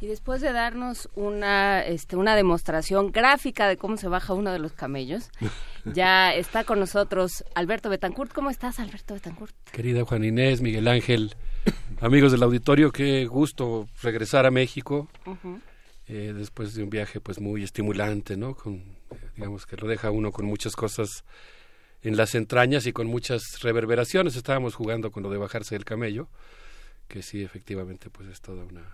Y después de darnos una, este, una demostración gráfica de cómo se baja uno de los camellos, ya está con nosotros Alberto Betancourt. ¿Cómo estás, Alberto Betancourt? Querida Juan Inés, Miguel Ángel, amigos del auditorio, qué gusto regresar a México eh, después de un viaje pues muy estimulante, ¿no? Con, eh, digamos que lo deja uno con muchas cosas en las entrañas y con muchas reverberaciones. Estábamos jugando con lo de bajarse del camello, que sí, efectivamente, pues es toda una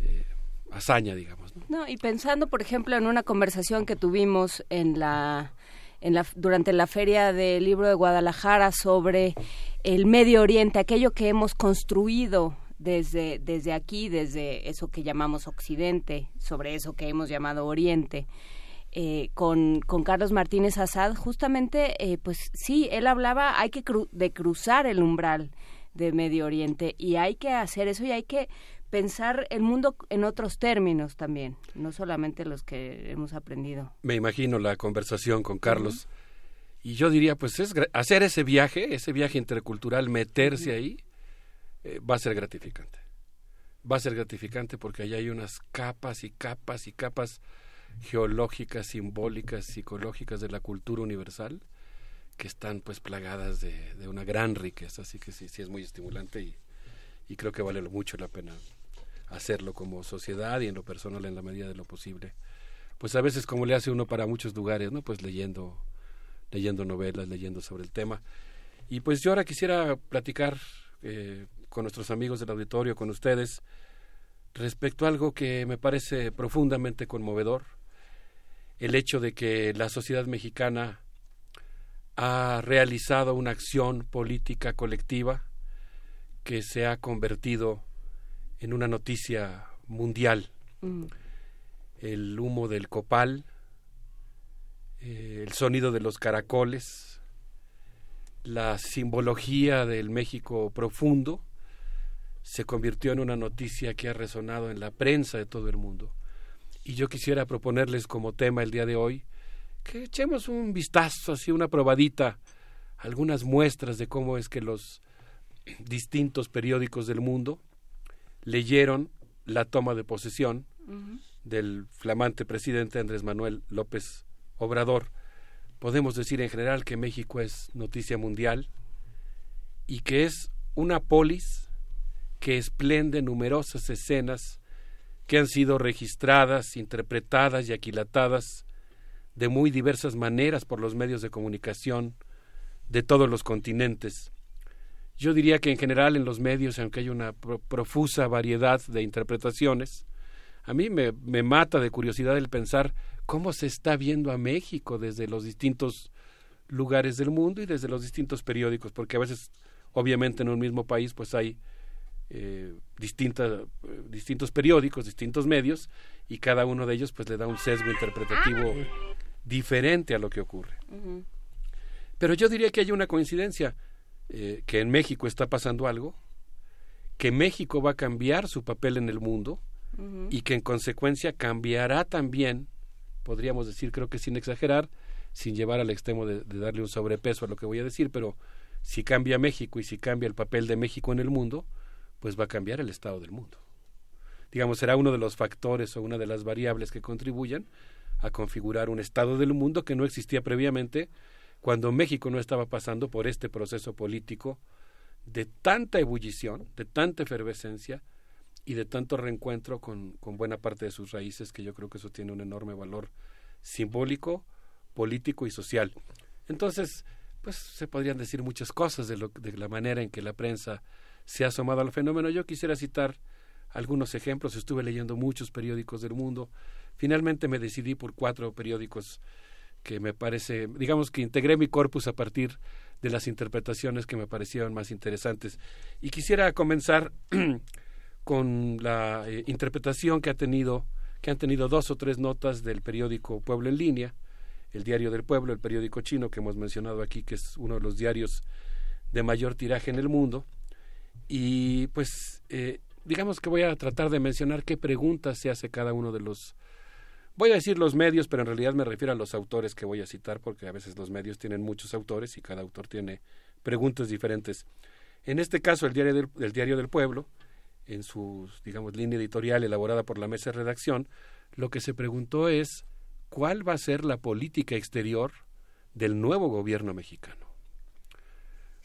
eh, hazaña, digamos. ¿no? No, y pensando, por ejemplo, en una conversación que tuvimos en la, en la, durante la Feria del Libro de Guadalajara sobre el Medio Oriente, aquello que hemos construido desde, desde aquí, desde eso que llamamos Occidente, sobre eso que hemos llamado Oriente. eh, con, con Carlos Martínez Azad, justamente, eh, pues sí, él hablaba, hay que cru- de cruzar el umbral de Medio Oriente y hay que hacer eso y hay que pensar el mundo en otros términos también, no solamente los que hemos aprendido. Me imagino la conversación con Carlos. Y yo diría, pues es hacer ese viaje, ese viaje intercultural, meterse ahí, eh, va a ser gratificante. Va a ser gratificante porque allá hay unas capas y capas y capas geológicas, simbólicas, psicológicas de la cultura universal que están pues plagadas de, una gran riqueza. Así que sí, sí es muy estimulante y, y creo que vale mucho la pena hacerlo como sociedad y en lo personal en la medida de lo posible. Pues a veces como le hace uno para muchos lugares, ¿no? Pues leyendo leyendo novelas, leyendo sobre el tema. Y pues yo ahora quisiera platicar eh, con nuestros amigos del auditorio, con ustedes, respecto a algo que me parece profundamente conmovedor, el hecho de que la sociedad mexicana ha realizado una acción política colectiva que se ha convertido en una noticia mundial. Mm. El humo del copal, eh, el sonido de los caracoles, la simbología del México profundo, se convirtió en una noticia que ha resonado en la prensa de todo el mundo. Y yo quisiera proponerles como tema el día de hoy que echemos un vistazo, así una probadita, algunas muestras de cómo es que los distintos periódicos del mundo leyeron la toma de posesión del flamante presidente Andrés Manuel López Obrador, podemos decir en general que México es noticia mundial y que es una polis que esplende numerosas escenas que han sido registradas, interpretadas y aquilatadas de muy diversas maneras por los medios de comunicación de todos los continentes. Yo diría que en general en los medios, aunque hay una profusa variedad de interpretaciones, a mí me, me mata de curiosidad el pensar cómo se está viendo a México desde los distintos lugares del mundo y desde los distintos periódicos, porque a veces, obviamente, en un mismo país, pues hay eh, distintas, eh, distintos periódicos, distintos medios, y cada uno de ellos, pues, le da un sesgo interpretativo diferente a lo que ocurre. Pero yo diría que hay una coincidencia, eh, que en México está pasando algo, que México va a cambiar su papel en el mundo y que en consecuencia cambiará también podríamos decir, creo que sin exagerar, sin llevar al extremo de, darle un sobrepeso a lo que voy a decir, pero si cambia México y si cambia el papel de México en el mundo, pues va a cambiar el estado del mundo. Digamos, será uno de los factores o una de las variables que contribuyan a configurar un estado del mundo que no existía previamente cuando México no estaba pasando por este proceso político de tanta ebullición, de tanta efervescencia, y de tanto reencuentro con, con buena parte de sus raíces, que yo creo que eso tiene un enorme valor simbólico, político y social. Entonces, pues se podrían decir muchas cosas de, lo, de la manera en que la prensa se ha asomado al fenómeno. Yo quisiera citar algunos ejemplos. Estuve leyendo muchos periódicos del mundo. Finalmente me decidí por cuatro periódicos que me parece, digamos que integré mi corpus a partir de las interpretaciones que me parecieron más interesantes. Y quisiera comenzar con la eh, interpretación que ha tenido que han tenido dos o tres notas del periódico Pueblo en línea, el Diario del Pueblo, el periódico chino que hemos mencionado aquí, que es uno de los diarios de mayor tiraje en el mundo. Y pues eh, digamos que voy a tratar de mencionar qué preguntas se hace cada uno de los voy a decir los medios, pero en realidad me refiero a los autores que voy a citar, porque a veces los medios tienen muchos autores y cada autor tiene preguntas diferentes. En este caso, el Diario del, el diario del Pueblo en su, digamos, línea editorial elaborada por la mesa de redacción, lo que se preguntó es cuál va a ser la política exterior del nuevo gobierno mexicano.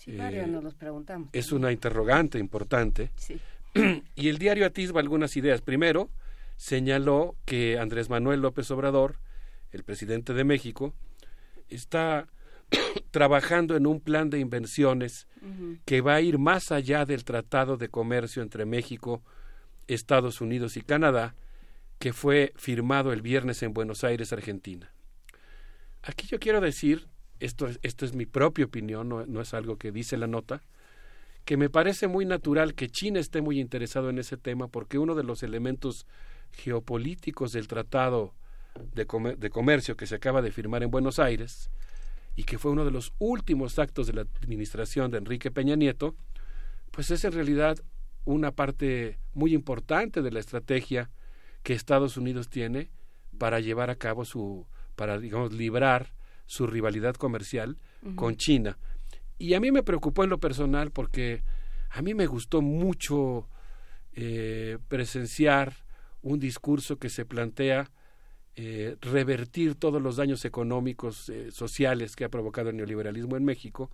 Sí, nos los preguntamos. Es una interrogante importante. Sí. y el diario atisba algunas ideas. Primero, señaló que Andrés Manuel López Obrador, el presidente de México, está trabajando en un plan de inversiones que va a ir más allá del Tratado de Comercio entre México, Estados Unidos y Canadá, que fue firmado el viernes en Buenos Aires, Argentina. Aquí yo quiero decir, esto, esto es mi propia opinión, no, no es algo que dice la nota, que me parece muy natural que China esté muy interesado en ese tema porque uno de los elementos geopolíticos del Tratado de, de Comercio que se acaba de firmar en Buenos Aires y que fue uno de los últimos actos de la administración de Enrique Peña Nieto, pues es en realidad una parte muy importante de la estrategia que Estados Unidos tiene para llevar a cabo su, para, digamos, librar su rivalidad comercial con China. Y a mí me preocupó en lo personal porque a mí me gustó mucho eh, presenciar un discurso que se plantea eh, revertir todos los daños económicos, eh, sociales que ha provocado el neoliberalismo en México,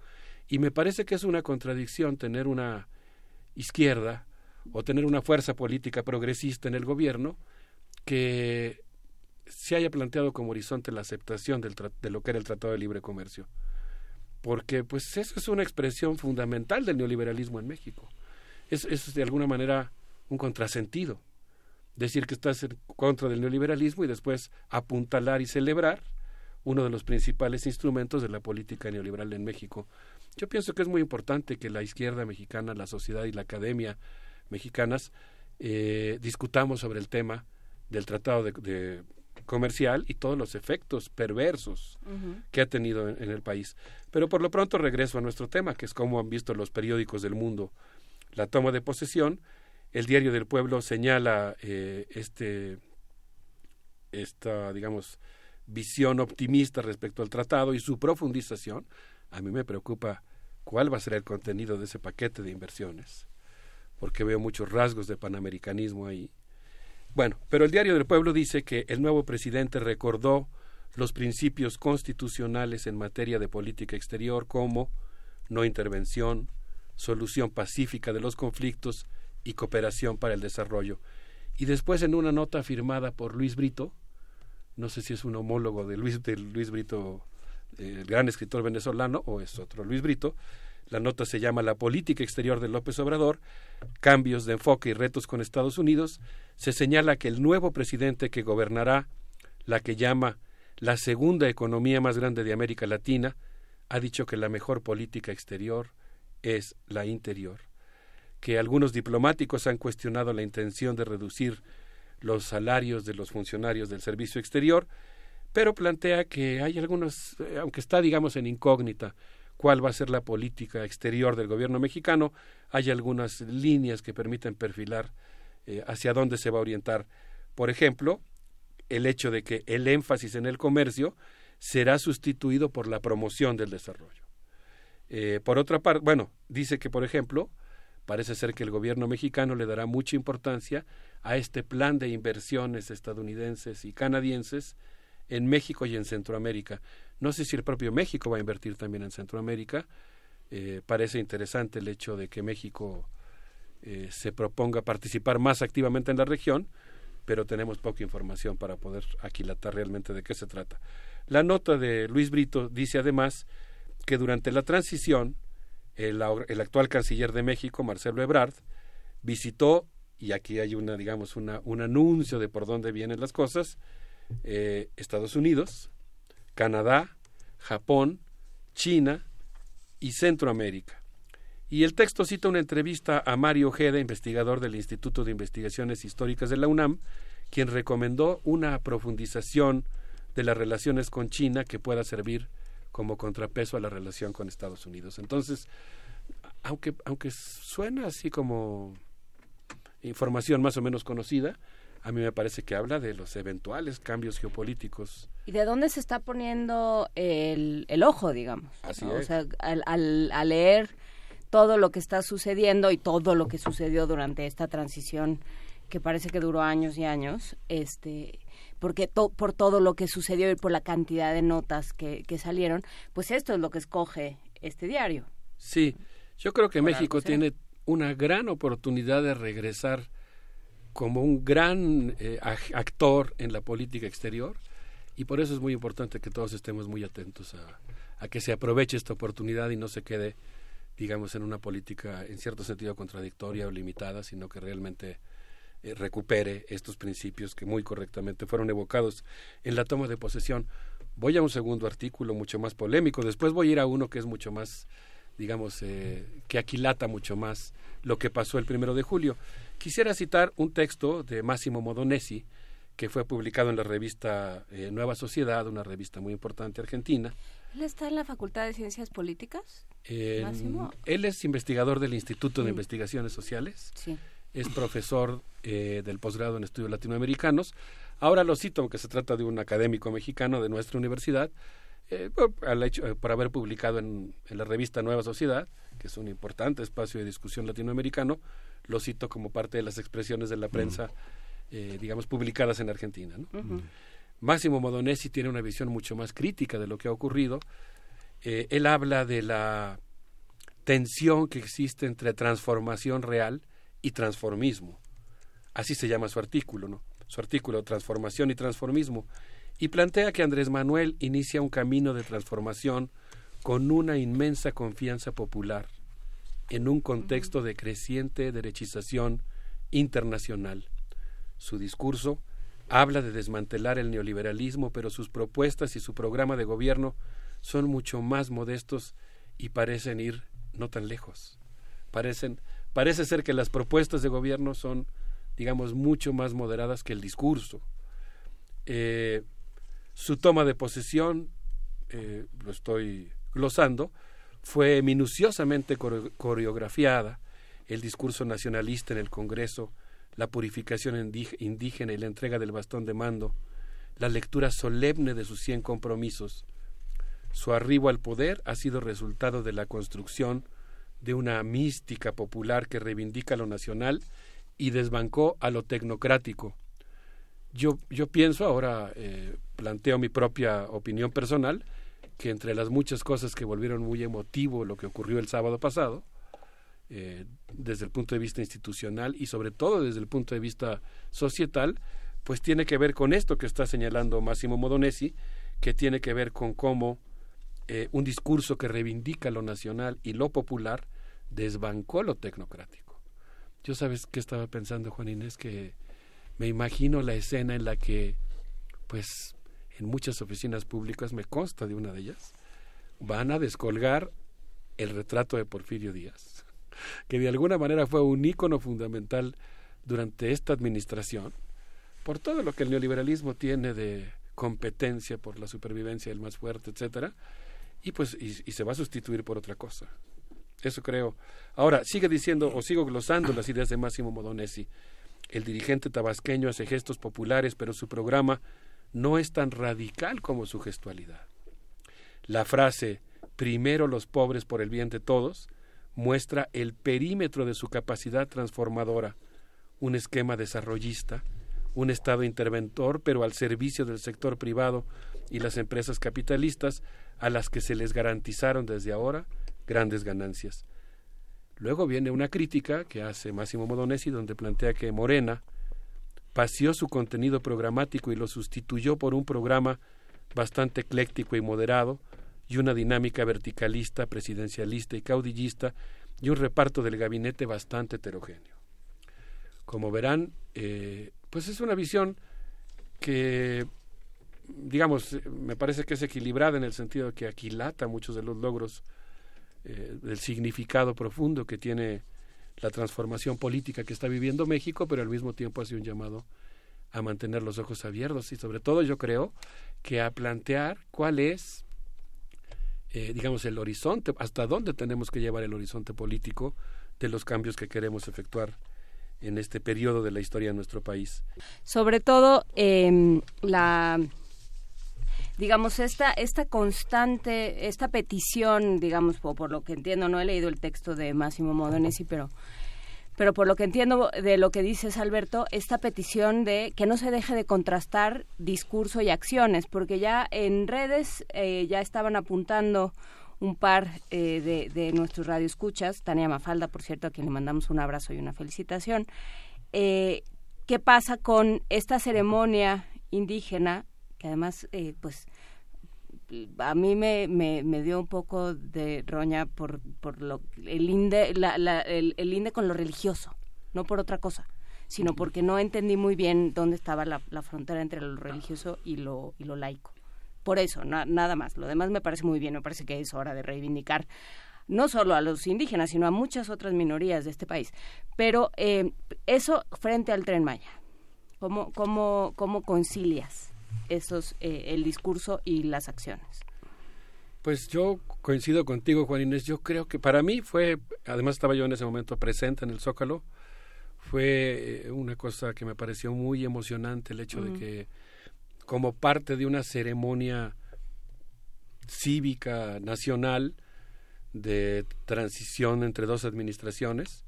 y me parece que es una contradicción tener una izquierda o tener una fuerza política progresista en el gobierno que se haya planteado como horizonte la aceptación del de lo que era el Tratado de Libre Comercio. Porque pues eso es una expresión fundamental del neoliberalismo en México. Es, es de alguna manera un contrasentido. Decir que estás en contra del neoliberalismo y después apuntalar y celebrar uno de los principales instrumentos de la política neoliberal en México. Yo pienso que es muy importante que la izquierda mexicana, la sociedad y la academia mexicanas eh, discutamos sobre el tema del tratado de, comercial y todos los efectos perversos que ha tenido en, el país. Pero por lo pronto regreso a nuestro tema, que es como han visto los periódicos del mundo la toma de posesión. El diario del pueblo señala eh, este esta digamos visión optimista respecto al tratado y su profundización. A mí me preocupa cuál va a ser el contenido de ese paquete de inversiones, porque veo muchos rasgos de panamericanismo ahí bueno, pero el Diario del Pueblo dice que el nuevo presidente recordó los principios constitucionales en materia de política exterior como no intervención, solución pacífica de los conflictos y cooperación para el desarrollo. Y después en una nota firmada por Luis Brito, no sé si es un homólogo de Luis, Luis Brito, el gran escritor venezolano, o es otro Luis Brito, la nota se llama La política exterior de López Obrador, cambios de enfoque y retos con Estados Unidos. Se señala que el nuevo presidente que gobernará la que llama la segunda economía más grande de América Latina ha dicho que la mejor política exterior es la interior, que algunos diplomáticos han cuestionado la intención de reducir los salarios de los funcionarios del servicio exterior, pero plantea que hay algunos, eh, aunque está digamos en incógnita, cuál va a ser la política exterior del gobierno mexicano. Hay algunas líneas que permiten perfilar eh, hacia dónde se va a orientar. Por ejemplo, el hecho de que el énfasis en el comercio será sustituido por la promoción del desarrollo. Eh, por otra parte, bueno, dice que, por ejemplo, parece ser que el gobierno mexicano le dará mucha importancia a este plan de inversiones estadounidenses y canadienses en México y en Centroamérica. No sé si el propio México va a invertir también en Centroamérica. Eh, parece interesante el hecho de que México eh, se proponga participar más activamente en la región, pero tenemos poca información para poder aquilatar realmente de qué se trata. La nota de Luis Brito dice además que durante la transición el, el actual canciller de México, Marcelo Ebrard, visitó, y aquí hay una, digamos, una, un anuncio de por dónde vienen las cosas, eh, Estados Unidos, Canadá, Japón, China y Centroamérica. Y el texto cita una entrevista a Mario Ojeda, investigador del Instituto de Investigaciones Históricas de la UNAM, quien recomendó una profundización de las relaciones con China que pueda servir como contrapeso a la relación con Estados Unidos. Entonces, aunque, aunque suena así como información más o menos conocida, a mí me parece que habla de los eventuales cambios geopolíticos. ¿Y de dónde se está poniendo el, el ojo, digamos? Así O es. sea, al, al, al leer todo lo que está sucediendo y todo lo que sucedió durante esta transición que parece que duró años y años, este, porque to, por todo lo que sucedió y por la cantidad de notas que, que salieron, pues esto es lo que escoge este diario. Sí, yo creo que Por México tiene una gran oportunidad de regresar como un gran eh, actor en la política exterior y por eso es muy importante que todos estemos muy atentos a, a que se aproveche esta oportunidad y no se quede, digamos, en una política en cierto sentido contradictoria o limitada, sino que realmente eh, recupere estos principios que muy correctamente fueron evocados en la toma de posesión. Voy a un segundo artículo mucho más polémico, después voy a ir a uno que es mucho más, digamos, eh, que aquilata mucho más lo que pasó el primero de julio. Quisiera citar un texto de Máximo Modonesi que fue publicado en la revista eh, Nueva Sociedad, una revista muy importante argentina. ¿Él está en la Facultad de Ciencias Políticas? Máximo. él es investigador del Instituto de. Investigaciones Sociales. Sí. Es profesor eh, del posgrado en estudios latinoamericanos. Ahora lo cito, aunque se trata de un académico mexicano de nuestra universidad, eh, por, al hecho- eh, por haber publicado en, en la revista Nueva Sociedad, que es un importante espacio de discusión latinoamericano, lo cito como parte de las expresiones de la prensa, eh, digamos, publicadas en Argentina. Máximo Modonesi tiene una visión mucho más crítica de lo que ha ocurrido. Eh, él habla de la tensión que existe entre transformación real y transformismo. Así se llama su artículo, ¿no? Su artículo Transformación y Transformismo. Y plantea que Andrés Manuel inicia un camino de transformación con una inmensa confianza popular en un contexto de creciente derechización internacional. Su discurso habla de desmantelar el neoliberalismo, pero sus propuestas y su programa de gobierno son mucho más modestos y parecen ir no tan lejos. Parecen, parece ser que las propuestas de gobierno son, digamos, mucho más moderadas que el discurso. Eh, su toma de posesión, eh, lo estoy glosando, fue minuciosamente core- coreografiada, el discurso nacionalista en el Congreso, la purificación indí- indígena y la entrega del bastón de mando, la lectura solemne de sus cien compromisos. Su arribo al poder ha sido resultado de la construcción de una mística popular que reivindica lo nacional y desbancó a lo tecnocrático. Yo, yo pienso, ahora eh, planteo mi propia opinión personal, que entre las muchas cosas que volvieron muy emotivo lo que ocurrió el sábado pasado, eh, desde el punto de vista institucional y sobre todo desde el punto de vista societal, pues tiene que ver con esto que está señalando Máximo Modonesi, que tiene que ver con cómo eh, un discurso que reivindica lo nacional y lo popular desbancó lo tecnocrático. Yo sabes qué estaba pensando, Juan Inés, que me imagino la escena en la que, pues, en muchas oficinas públicas, me consta de una de ellas, van a descolgar el retrato de Porfirio Díaz, que de alguna manera fue un ícono fundamental durante esta administración, por todo lo que el neoliberalismo tiene de competencia por la supervivencia del más fuerte, etcétera, y pues y, y se va a sustituir por otra cosa. Eso creo. Ahora, sigue diciendo o sigo glosando las ideas de Máximo Modonesi. El dirigente tabasqueño hace gestos populares, pero su programa no es tan radical como su gestualidad. La frase primero los pobres por el bien de todos muestra el perímetro de su capacidad transformadora, un esquema desarrollista, un Estado interventor, pero al servicio del sector privado y las empresas capitalistas a las que se les garantizaron desde ahora grandes ganancias. Luego viene una crítica que hace Máximo Modonesi donde plantea que Morena paseó su contenido programático y lo sustituyó por un programa bastante ecléctico y moderado y una dinámica verticalista, presidencialista y caudillista y un reparto del gabinete bastante heterogéneo. Como verán, eh, pues es una visión que, digamos, eh, me parece que es equilibrada en el sentido de que aquilata muchos de los logros eh, del significado profundo que tiene la transformación política que está viviendo México, pero al mismo tiempo hace un llamado a mantener los ojos abiertos y sobre todo yo creo que a plantear cuál es, eh, digamos, el horizonte, hasta dónde tenemos que llevar el horizonte político de los cambios que queremos efectuar en este periodo de la historia de nuestro país. Sobre todo em, la digamos esta esta constante esta petición digamos por, lo que entiendo no he leído el texto de Máximo Modonesi pero pero por lo que entiendo de lo que dices Alberto esta petición de que no se deje de contrastar discurso y acciones porque ya en redes eh, ya estaban apuntando un par eh, de, de nuestros radioescuchas Tania Mafalda por cierto a quien le mandamos un abrazo y una felicitación eh, qué pasa con esta ceremonia indígena que además eh, pues a mí me, me, me, dio un poco de roña por, por lo, el, inde, la, la, el, el, inde con lo religioso, no por otra cosa, sino porque no entendí muy bien dónde estaba la, la frontera entre lo religioso y lo, y lo laico. Por eso, na, nada más. Lo demás me parece muy bien, me parece que es hora de reivindicar no solo a los indígenas, sino a muchas otras minorías de este país. Pero eh, eso frente al tren Maya. ¿Cómo, cómo, cómo concilias esos, eh, el discurso y las acciones? Pues yo coincido contigo, Juan Inés. Yo creo que para mí fue, además estaba yo en ese momento presente en el Zócalo, fue eh, una cosa que me pareció muy emocionante el hecho de que como parte de una ceremonia cívica nacional de transición entre dos administraciones,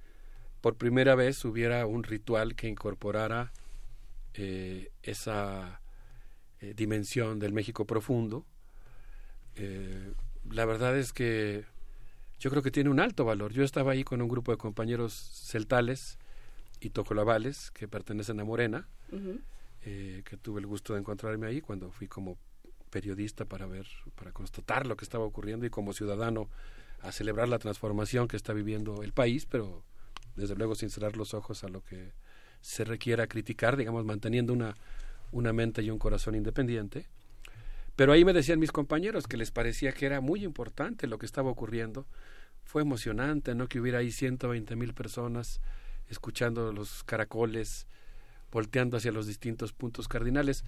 por primera vez hubiera un ritual que incorporara eh, esa eh, dimensión del México profundo. Eh, la verdad es que yo creo que tiene un alto valor. Yo estaba ahí con un grupo de compañeros celtales y tocolabales que pertenecen a Morena, eh, que tuve el gusto de encontrarme ahí cuando fui como periodista para ver, para constatar lo que estaba ocurriendo y como ciudadano a celebrar la transformación que está viviendo el país, pero desde luego sin cerrar los ojos a lo que se requiera criticar, digamos, manteniendo una, una mente y un corazón independiente. Pero ahí me decían mis compañeros que les parecía que era muy importante lo que estaba ocurriendo. Fue emocionante, ¿no? Que hubiera ahí 120 mil personas escuchando los caracoles, volteando hacia los distintos puntos cardinales.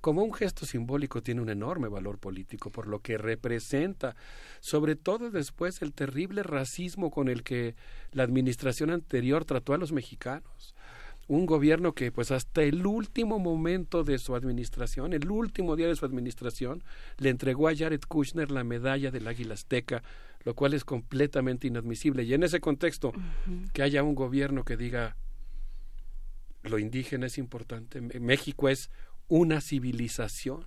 Como un gesto simbólico tiene un enorme valor político por lo que representa, sobre todo después del terrible racismo con el que la administración anterior trató a los mexicanos un gobierno que pues hasta el último momento de su administración, el último día de su administración, le entregó a Jared Kushner la medalla del Águila Azteca, lo cual es completamente inadmisible. Y en ese contexto, que haya un gobierno que diga lo indígena es importante, México es una civilización,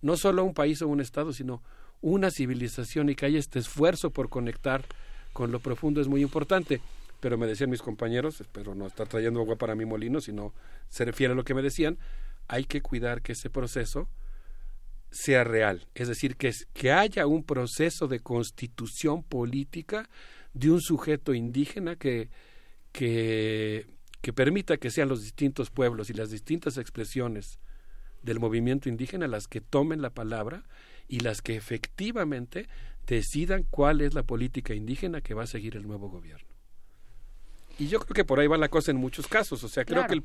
no solo un país o un estado, sino una civilización y que haya este esfuerzo por conectar con lo profundo es muy importante pero me decían mis compañeros, espero no estar trayendo agua para mi molino, sino se refiere a lo que me decían, hay que cuidar que ese proceso sea real, es decir, que, que haya un proceso de constitución política de un sujeto indígena que, que permita que sean los distintos pueblos y las distintas expresiones del movimiento indígena las que tomen la palabra y las que efectivamente decidan cuál es la política indígena que va a seguir el nuevo gobierno. Y yo creo que por ahí va la cosa en muchos casos. O sea, creo Claro. que, el,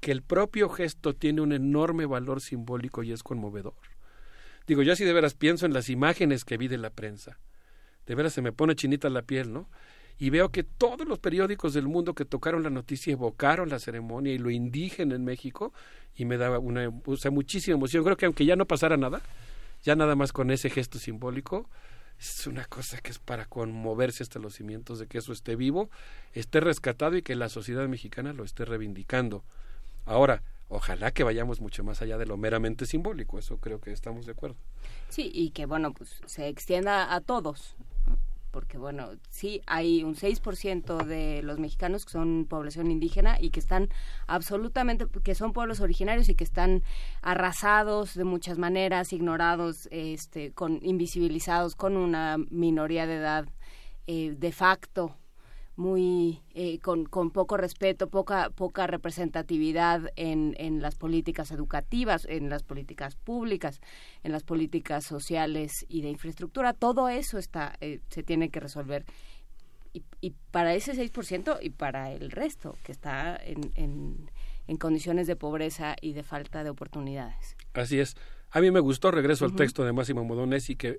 que el propio gesto tiene un enorme valor simbólico y es conmovedor. Digo, yo así de veras pienso en las imágenes que vi de la prensa. De veras se me pone chinita la piel, ¿no? Y veo que todos los periódicos del mundo que tocaron la noticia evocaron la ceremonia y lo indígena en México y me daba una, o sea, muchísima emoción. Creo que aunque ya no pasara nada, ya nada más con ese gesto simbólico, es una cosa que es para conmoverse hasta los cimientos de que eso esté vivo, esté rescatado y que la sociedad mexicana lo esté reivindicando. Ahora, ojalá que vayamos mucho más allá de lo meramente simbólico, eso creo que estamos de acuerdo. Sí, y que bueno, pues se extienda a todos. Porque bueno, sí hay un 6% de los mexicanos que son población indígena y que están absolutamente, que son pueblos originarios y que están arrasados de muchas maneras, ignorados, este, con invisibilizados, con una minoría de edad eh, de facto muy eh, con, con poco respeto, poca poca representatividad en, en las políticas educativas, en las políticas públicas, en las políticas sociales y de infraestructura. Todo eso está eh, se tiene que resolver y, y para ese 6% y para el resto que está en, en, en condiciones de pobreza y de falta de oportunidades. Así es. A mí me gustó, regreso al texto de Máximo Modonesi, que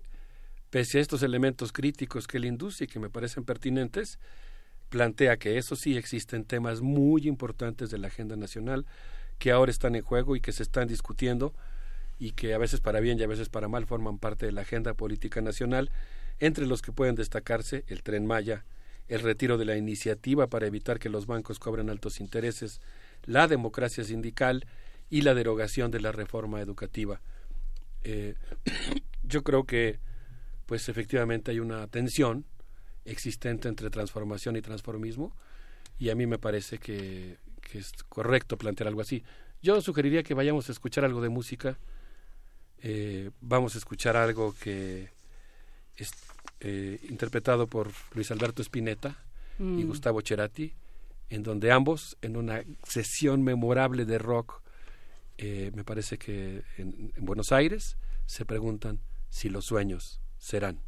pese a estos elementos críticos que él induce y que me parecen pertinentes, plantea que eso sí existen temas muy importantes de la agenda nacional que ahora están en juego y que se están discutiendo y que a veces para bien y a veces para mal forman parte de la agenda política nacional, entre los que pueden destacarse el tren Maya, el retiro de la iniciativa para evitar que los bancos cobren altos intereses, la democracia sindical y la derogación de la reforma educativa. Eh, yo creo que, pues efectivamente hay una tensión existente entre transformación y transformismo y a mí me parece que, que es correcto plantear algo así. Yo sugeriría que vayamos a escuchar algo de música. Eh, vamos a escuchar algo que es eh, interpretado por Luis Alberto Spinetta y Mm. Gustavo Cerati, en donde ambos, en una sesión memorable de rock, eh, me parece que en, en Buenos Aires, se preguntan si los sueños serán.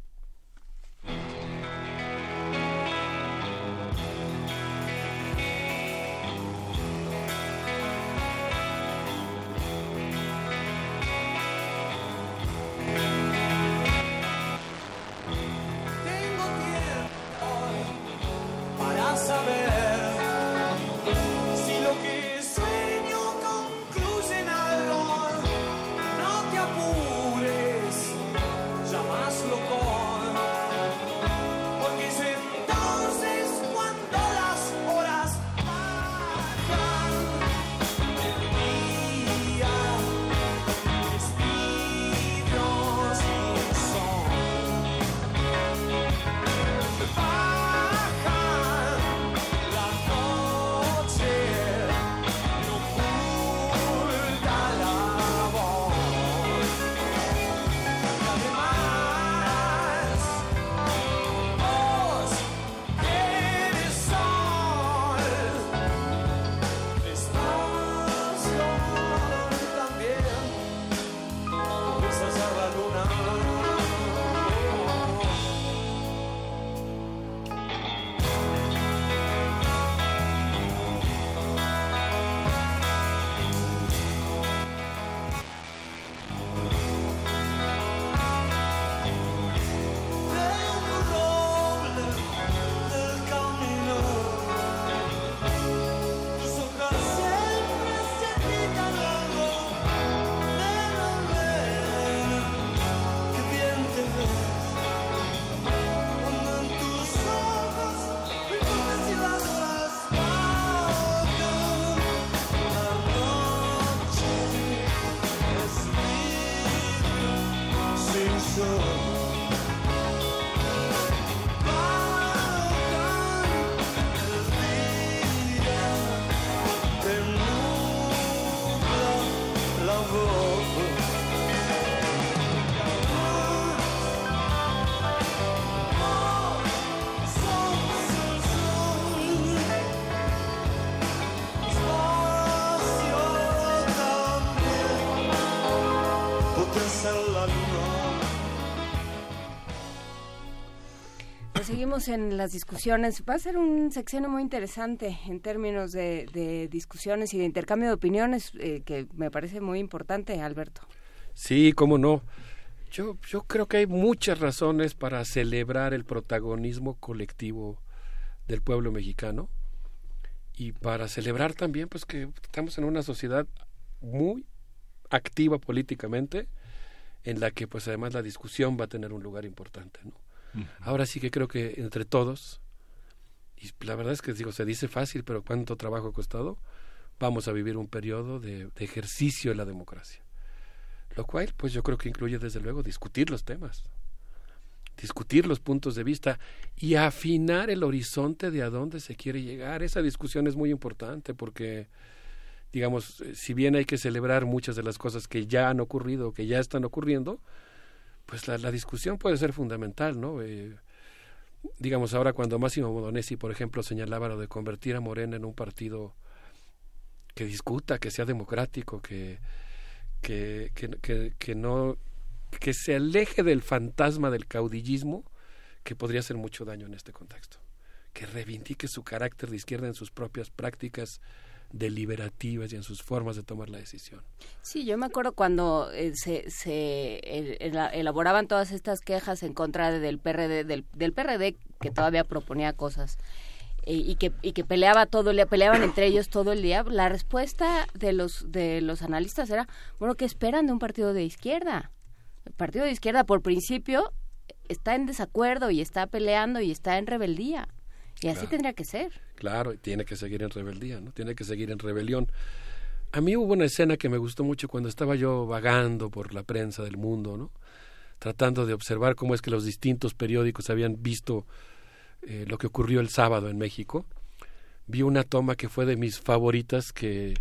Seguimos en las discusiones. Va a ser un sexenio muy interesante en términos de, discusiones y de intercambio de opiniones, eh, que me parece muy importante, Alberto. Sí, cómo no. Yo, yo creo que hay muchas razones para celebrar el protagonismo colectivo del pueblo mexicano y para celebrar también pues que estamos en una sociedad muy activa políticamente en la que pues además la discusión va a tener un lugar importante ¿no? Ahora sí que creo que entre todos y la verdad es que digo se dice fácil pero cuánto trabajo ha costado vamos a vivir un periodo de, ejercicio de la democracia. Lo cual pues yo creo que incluye desde luego discutir los temas discutir los puntos de vista y afinar el horizonte de a dónde se quiere llegar. Esa discusión es muy importante porque, digamos, eh, si bien hay que celebrar muchas de las cosas que ya han ocurrido, que ya están ocurriendo, pues la, discusión puede ser fundamental, ¿no? Eh, digamos, ahora cuando Máximo Modonesi, por ejemplo, señalaba lo de convertir a Morena en un partido que discuta, que sea democrático, que, que, que, que no que se aleje del fantasma del caudillismo que podría hacer mucho daño en este contexto, que reivindique su carácter de izquierda en sus propias prácticas deliberativas y en sus formas de tomar la decisión. Sí, yo me acuerdo cuando eh, se, el, el, elaboraban todas estas quejas en contra del PRD, del, PRD que todavía proponía cosas eh, y que y que peleaba todo le peleaban entre ellos todo el día la respuesta de los de los analistas era bueno qué esperan de un partido de izquierda el partido de izquierda, por principio, está en desacuerdo y está peleando y está en rebeldía. Y así Claro. tendría que ser. Claro, y tiene que seguir en rebeldía, ¿no? Tiene que seguir en rebelión. A mí hubo una escena que me gustó mucho cuando estaba yo vagando por la prensa del mundo, ¿no? Tratando de observar cómo es que los distintos periódicos habían visto eh, lo que ocurrió el sábado en México. Vi una toma que fue de mis favoritas que,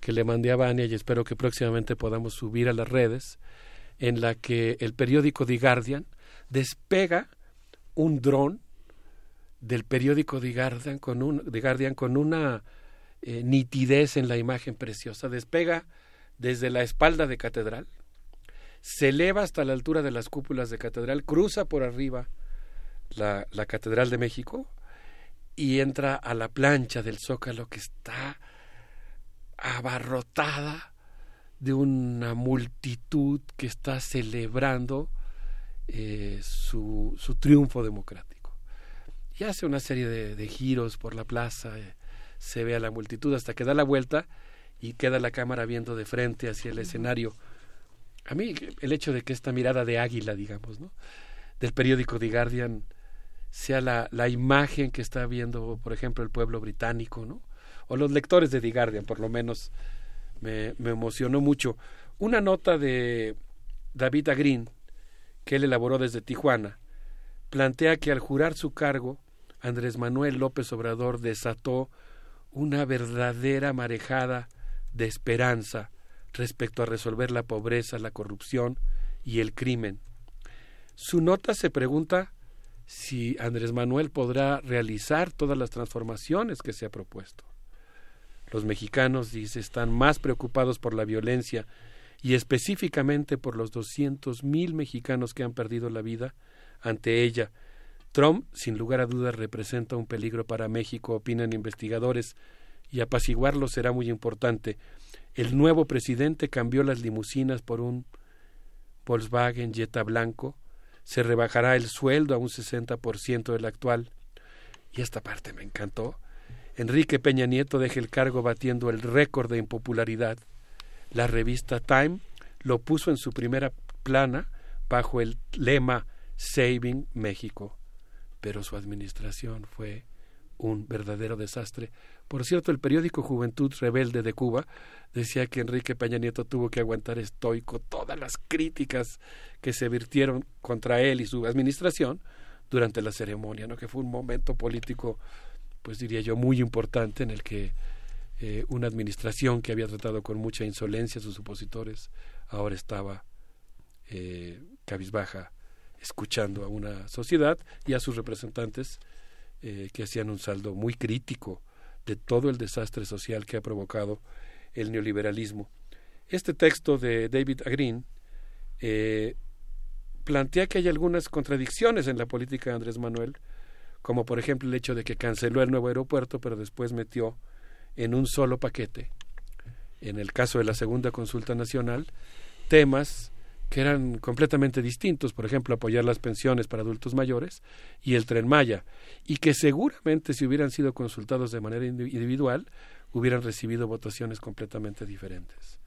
que le mandé a Vania y espero que próximamente podamos subir a las redes, en la que el periódico The Guardian despega un dron del periódico The Guardian con, un, Guardian con una eh, nitidez en la imagen preciosa. Despega desde la espalda de catedral, se eleva hasta la altura de las cúpulas de catedral, cruza por arriba la, la Catedral de México y entra a la plancha del Zócalo que está abarrotada de una multitud que está celebrando eh, su, su triunfo democrático. Y hace una serie de, de giros por la plaza, eh, se ve a la multitud hasta que da la vuelta y queda la cámara viendo de frente hacia el escenario. A mí el hecho de que esta mirada de águila, digamos, ¿no? del periódico The Guardian sea la, la imagen que está viendo, por ejemplo, el pueblo británico, ¿no? o los lectores de The Guardian, por lo menos, me, me emocionó mucho. Una nota de David Agrin, que él elaboró desde Tijuana, plantea que al jurar su cargo, Andrés Manuel López Obrador desató una verdadera marejada de esperanza respecto a resolver la pobreza, la corrupción y el crimen. Su nota se pregunta si Andrés Manuel podrá realizar todas las transformaciones que se ha propuesto. Los mexicanos, dice, están más preocupados por la violencia y específicamente por los 200 mil mexicanos que han perdido la vida ante ella. Trump, sin lugar a dudas, representa un peligro para México, opinan investigadores, y apaciguarlo será muy importante. El nuevo presidente cambió las limusinas por un Volkswagen Jetta blanco, se rebajará el sueldo a un 60% del actual. Y esta parte me encantó. Enrique Peña Nieto deja el cargo batiendo el récord de impopularidad. La revista Time lo puso en su primera plana bajo el lema Saving México. Pero su administración fue un verdadero desastre. Por cierto, el periódico Juventud Rebelde de Cuba decía que Enrique Peña Nieto tuvo que aguantar estoico todas las críticas que se virtieron contra él y su administración durante la ceremonia, ¿no? que fue un momento político, pues diría yo, muy importante en el que eh, una administración que había tratado con mucha insolencia a sus opositores ahora estaba eh, cabizbaja escuchando a una sociedad y a sus representantes eh, que hacían un saldo muy crítico de todo el desastre social que ha provocado el neoliberalismo. Este texto de David Agrin eh, plantea que hay algunas contradicciones en la política de Andrés Manuel como por ejemplo el hecho de que canceló el nuevo aeropuerto, pero después metió en un solo paquete, en el caso de la segunda consulta nacional, temas que eran completamente distintos, por ejemplo, apoyar las pensiones para adultos mayores y el tren Maya, y que seguramente si hubieran sido consultados de manera individual, hubieran recibido votaciones completamente diferentes.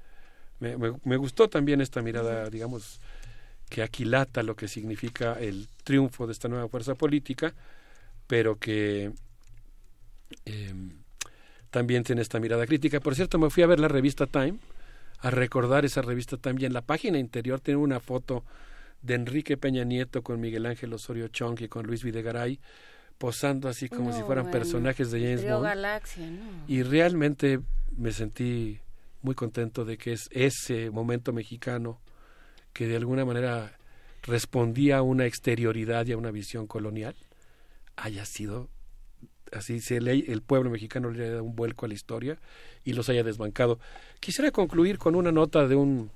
Me, me, gustó también esta mirada, digamos, que aquilata lo que significa el triunfo de esta nueva fuerza política, pero que em, también tiene esta mirada crítica. Por cierto, me fui a ver la revista Time, a recordar esa revista también. La página interior tiene una foto de Enrique Peña Nieto con Miguel Ángel Osorio Chong y con Luis Videgaray posando así como si fueran personajes de James Bond. Galaxia, Y realmente me sentí muy contento de que es ese momento mexicano que de alguna manera respondía a una exterioridad y a una visión colonial haya sido así se lee, el pueblo mexicano le haya dado un vuelco a la historia y los haya desbancado. Quisiera concluir con una nota de un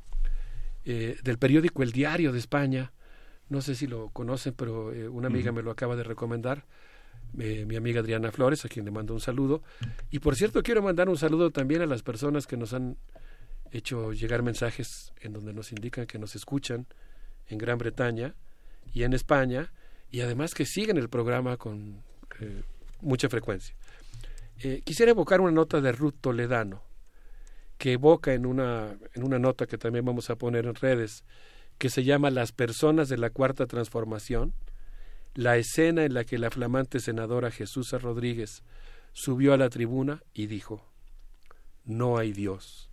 eh, del periódico El Diario de España. No sé si lo conocen, pero eh, una amiga me lo acaba de recomendar. Eh, mi amiga Adriana Flores, a quien le mando un saludo. Y por cierto, quiero mandar un saludo también a las personas que nos han hecho llegar mensajes en donde nos indican que nos escuchan en Gran Bretaña y en España, y además que siguen el programa con mucha frecuencia. Eh, quisiera evocar una nota de Ruth Toledano, que evoca en una, en una nota que también vamos a poner en redes, que se llama Las personas de la Cuarta Transformación, la escena en la que la flamante senadora Jesús Rodríguez subió a la tribuna y dijo, No hay Dios.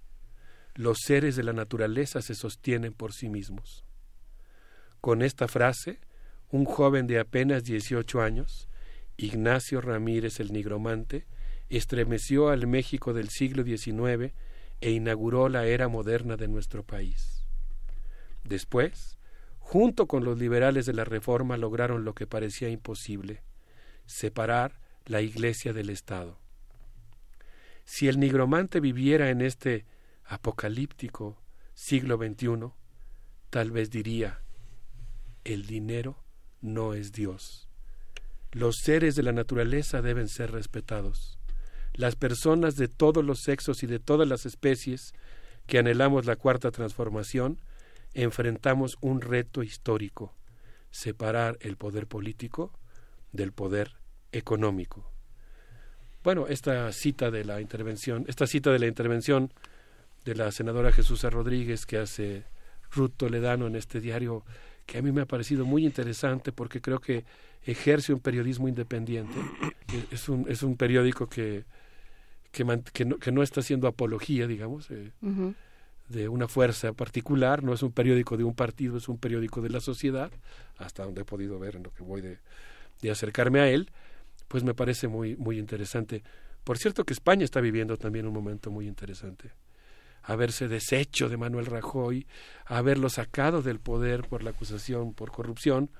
Los seres de la naturaleza se sostienen por sí mismos. Con esta frase, un joven de apenas 18 años, Ignacio Ramírez el Nigromante, estremeció al México del siglo XIX e inauguró la era moderna de nuestro país. Después, junto con los liberales de la Reforma, lograron lo que parecía imposible, separar la Iglesia del Estado. Si el nigromante viviera en este apocalíptico siglo XXI, tal vez diría, el dinero no es Dios. Los seres de la naturaleza deben ser respetados. Las personas de todos los sexos y de todas las especies que anhelamos la cuarta transformación, enfrentamos un reto histórico, separar el poder político del poder económico. Bueno, esta cita de la intervención, esta cita de la intervención de la senadora Jesús Rodríguez que hace Ruth Toledano en este diario, que a mí me ha parecido muy interesante porque creo que ejerce un periodismo independiente. Es un, es un periódico que, que, que, no, está haciendo apología, digamos, eh, de una fuerza particular, no es un periódico de un partido, es un periódico de la sociedad, hasta donde he podido ver en lo que voy de, de acercarme a él, pues me parece muy, muy interesante. Por cierto que España está viviendo también un momento muy interesante. Haberse deshecho de Manuel Rajoy, haberlo sacado del poder por la acusación por corrupción,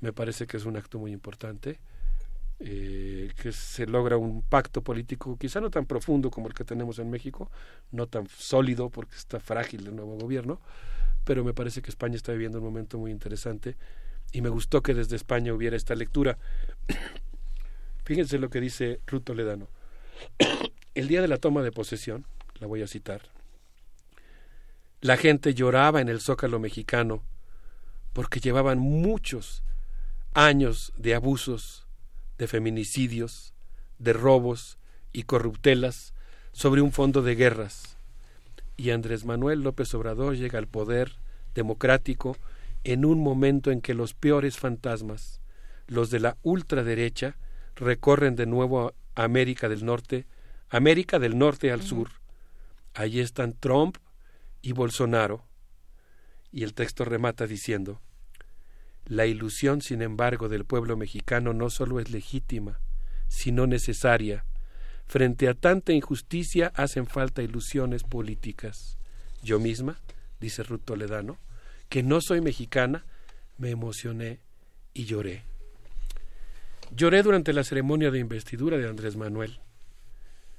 me parece que es un acto muy importante, eh, que se logra un pacto político quizá no tan profundo como el que tenemos en México, no tan sólido porque está frágil el nuevo gobierno, pero me parece que España está viviendo un momento muy interesante y me gustó que desde España hubiera esta lectura. Fíjense lo que dice Ruth Toledano. el día de la toma de posesión, la voy a citar, la gente lloraba en el zócalo mexicano porque llevaban muchos años de abusos, de feminicidios, de robos y corruptelas sobre un fondo de guerras. Y Andrés Manuel López Obrador llega al poder democrático en un momento en que los peores fantasmas, los de la ultraderecha, recorren de nuevo a América del Norte, América del Norte al sur. Allí están Trump y Bolsonaro. Y el texto remata diciendo, la ilusión, sin embargo, del pueblo mexicano no solo es legítima, sino necesaria. Frente a tanta injusticia hacen falta ilusiones políticas. Yo misma, dice Ruth Toledano, que no soy mexicana, me emocioné y lloré. Lloré durante la ceremonia de investidura de Andrés Manuel.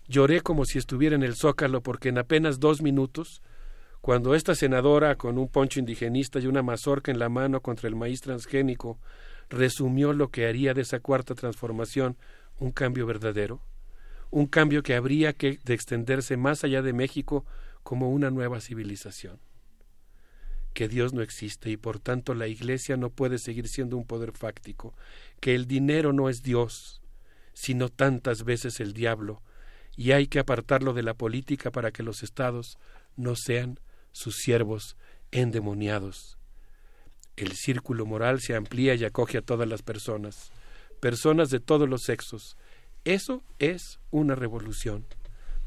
Lloré como si estuviera en el zócalo porque en apenas dos minutos cuando esta senadora, con un poncho indigenista y una mazorca en la mano contra el maíz transgénico, resumió lo que haría de esa cuarta transformación un cambio verdadero, un cambio que habría que de extenderse más allá de México como una nueva civilización. Que Dios no existe y por tanto la Iglesia no puede seguir siendo un poder fáctico, que el dinero no es Dios, sino tantas veces el diablo, y hay que apartarlo de la política para que los estados no sean sus siervos endemoniados. El círculo moral se amplía y acoge a todas las personas, personas de todos los sexos. Eso es una revolución.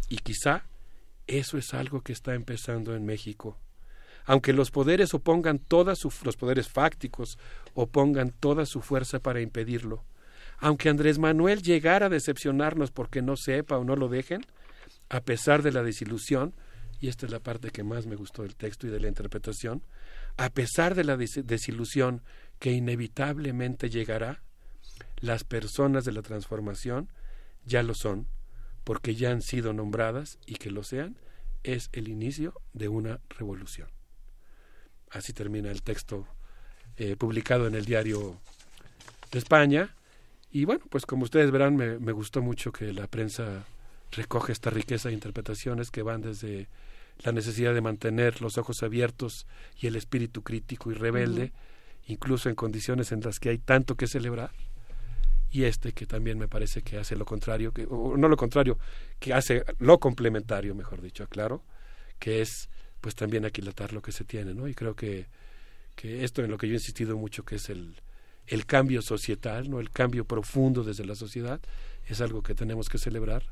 Y quizá eso es algo que está empezando en México. Aunque los poderes opongan todas su, los poderes fácticos opongan toda su fuerza para impedirlo, aunque Andrés Manuel llegara a decepcionarnos porque no sepa o no lo dejen, a pesar de la desilusión, y esta es la parte que más me gustó del texto y de la interpretación, a pesar de la desilusión que inevitablemente llegará, las personas de la transformación ya lo son, porque ya han sido nombradas y que lo sean, es el inicio de una revolución. Así termina el texto eh, publicado en el diario de España y bueno, pues como ustedes verán, me, me gustó mucho que la prensa recoge esta riqueza de interpretaciones que van desde la necesidad de mantener los ojos abiertos y el espíritu crítico y rebelde, incluso en condiciones en las que hay tanto que celebrar, y este que también me parece que hace lo contrario, que, o no lo contrario, que hace lo complementario, mejor dicho, claro, que es pues también aquilatar lo que se tiene, ¿no? Y creo que, que esto en lo que yo he insistido mucho, que es el, el cambio societal, no el cambio profundo desde la sociedad, es algo que tenemos que celebrar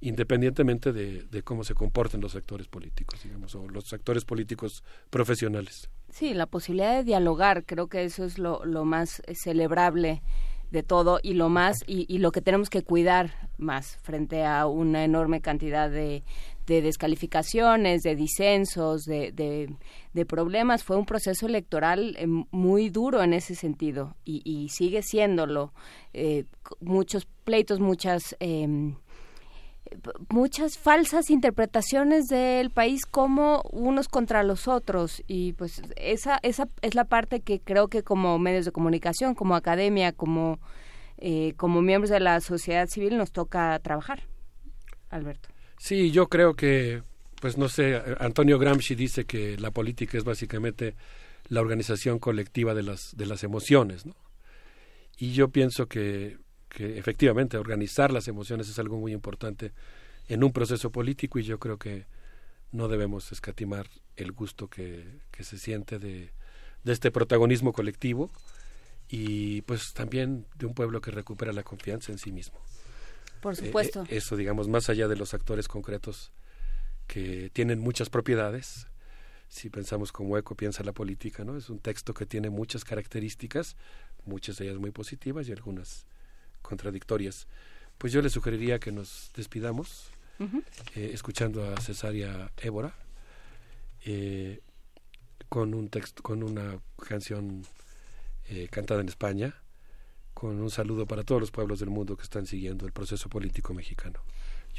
independientemente de, cómo se comporten los actores políticos, digamos, o los actores políticos profesionales. Sí, la posibilidad de dialogar, creo que eso es lo, más celebrable de todo y lo más y, lo que tenemos que cuidar más frente a una enorme cantidad de, de descalificaciones, de disensos, de, de, de, problemas. Fue un proceso electoral eh, muy duro en ese sentido y, y sigue siéndolo. Eh, muchos pleitos, muchas... Eh, muchas falsas interpretaciones del país como unos contra los otros. Y pues esa esa es la parte que creo que como medios de comunicación como academia como eh, como miembros de la sociedad civil nos toca trabajar. Alberto. Sí yo creo que pues no sé Antonio Gramsci dice que la política es básicamente la organización colectiva de las de las emociones no y yo pienso que que efectivamente organizar las emociones es algo muy importante en un proceso político y yo creo que no debemos escatimar el gusto que, que se siente de, de, este protagonismo colectivo y pues también de un pueblo que recupera la confianza en sí mismo. Por supuesto. Eh, eso, digamos, más allá de los actores concretos que tienen muchas propiedades, si pensamos como eco piensa la política, ¿no? Es un texto que tiene muchas características, muchas de ellas muy positivas y algunas contradictorias. Pues yo le sugeriría que nos despidamos uh -huh. eh, escuchando a Cesaria Évora eh, con un texto, con una canción eh, cantada en España, con un saludo para todos los pueblos del mundo que están siguiendo el proceso político mexicano.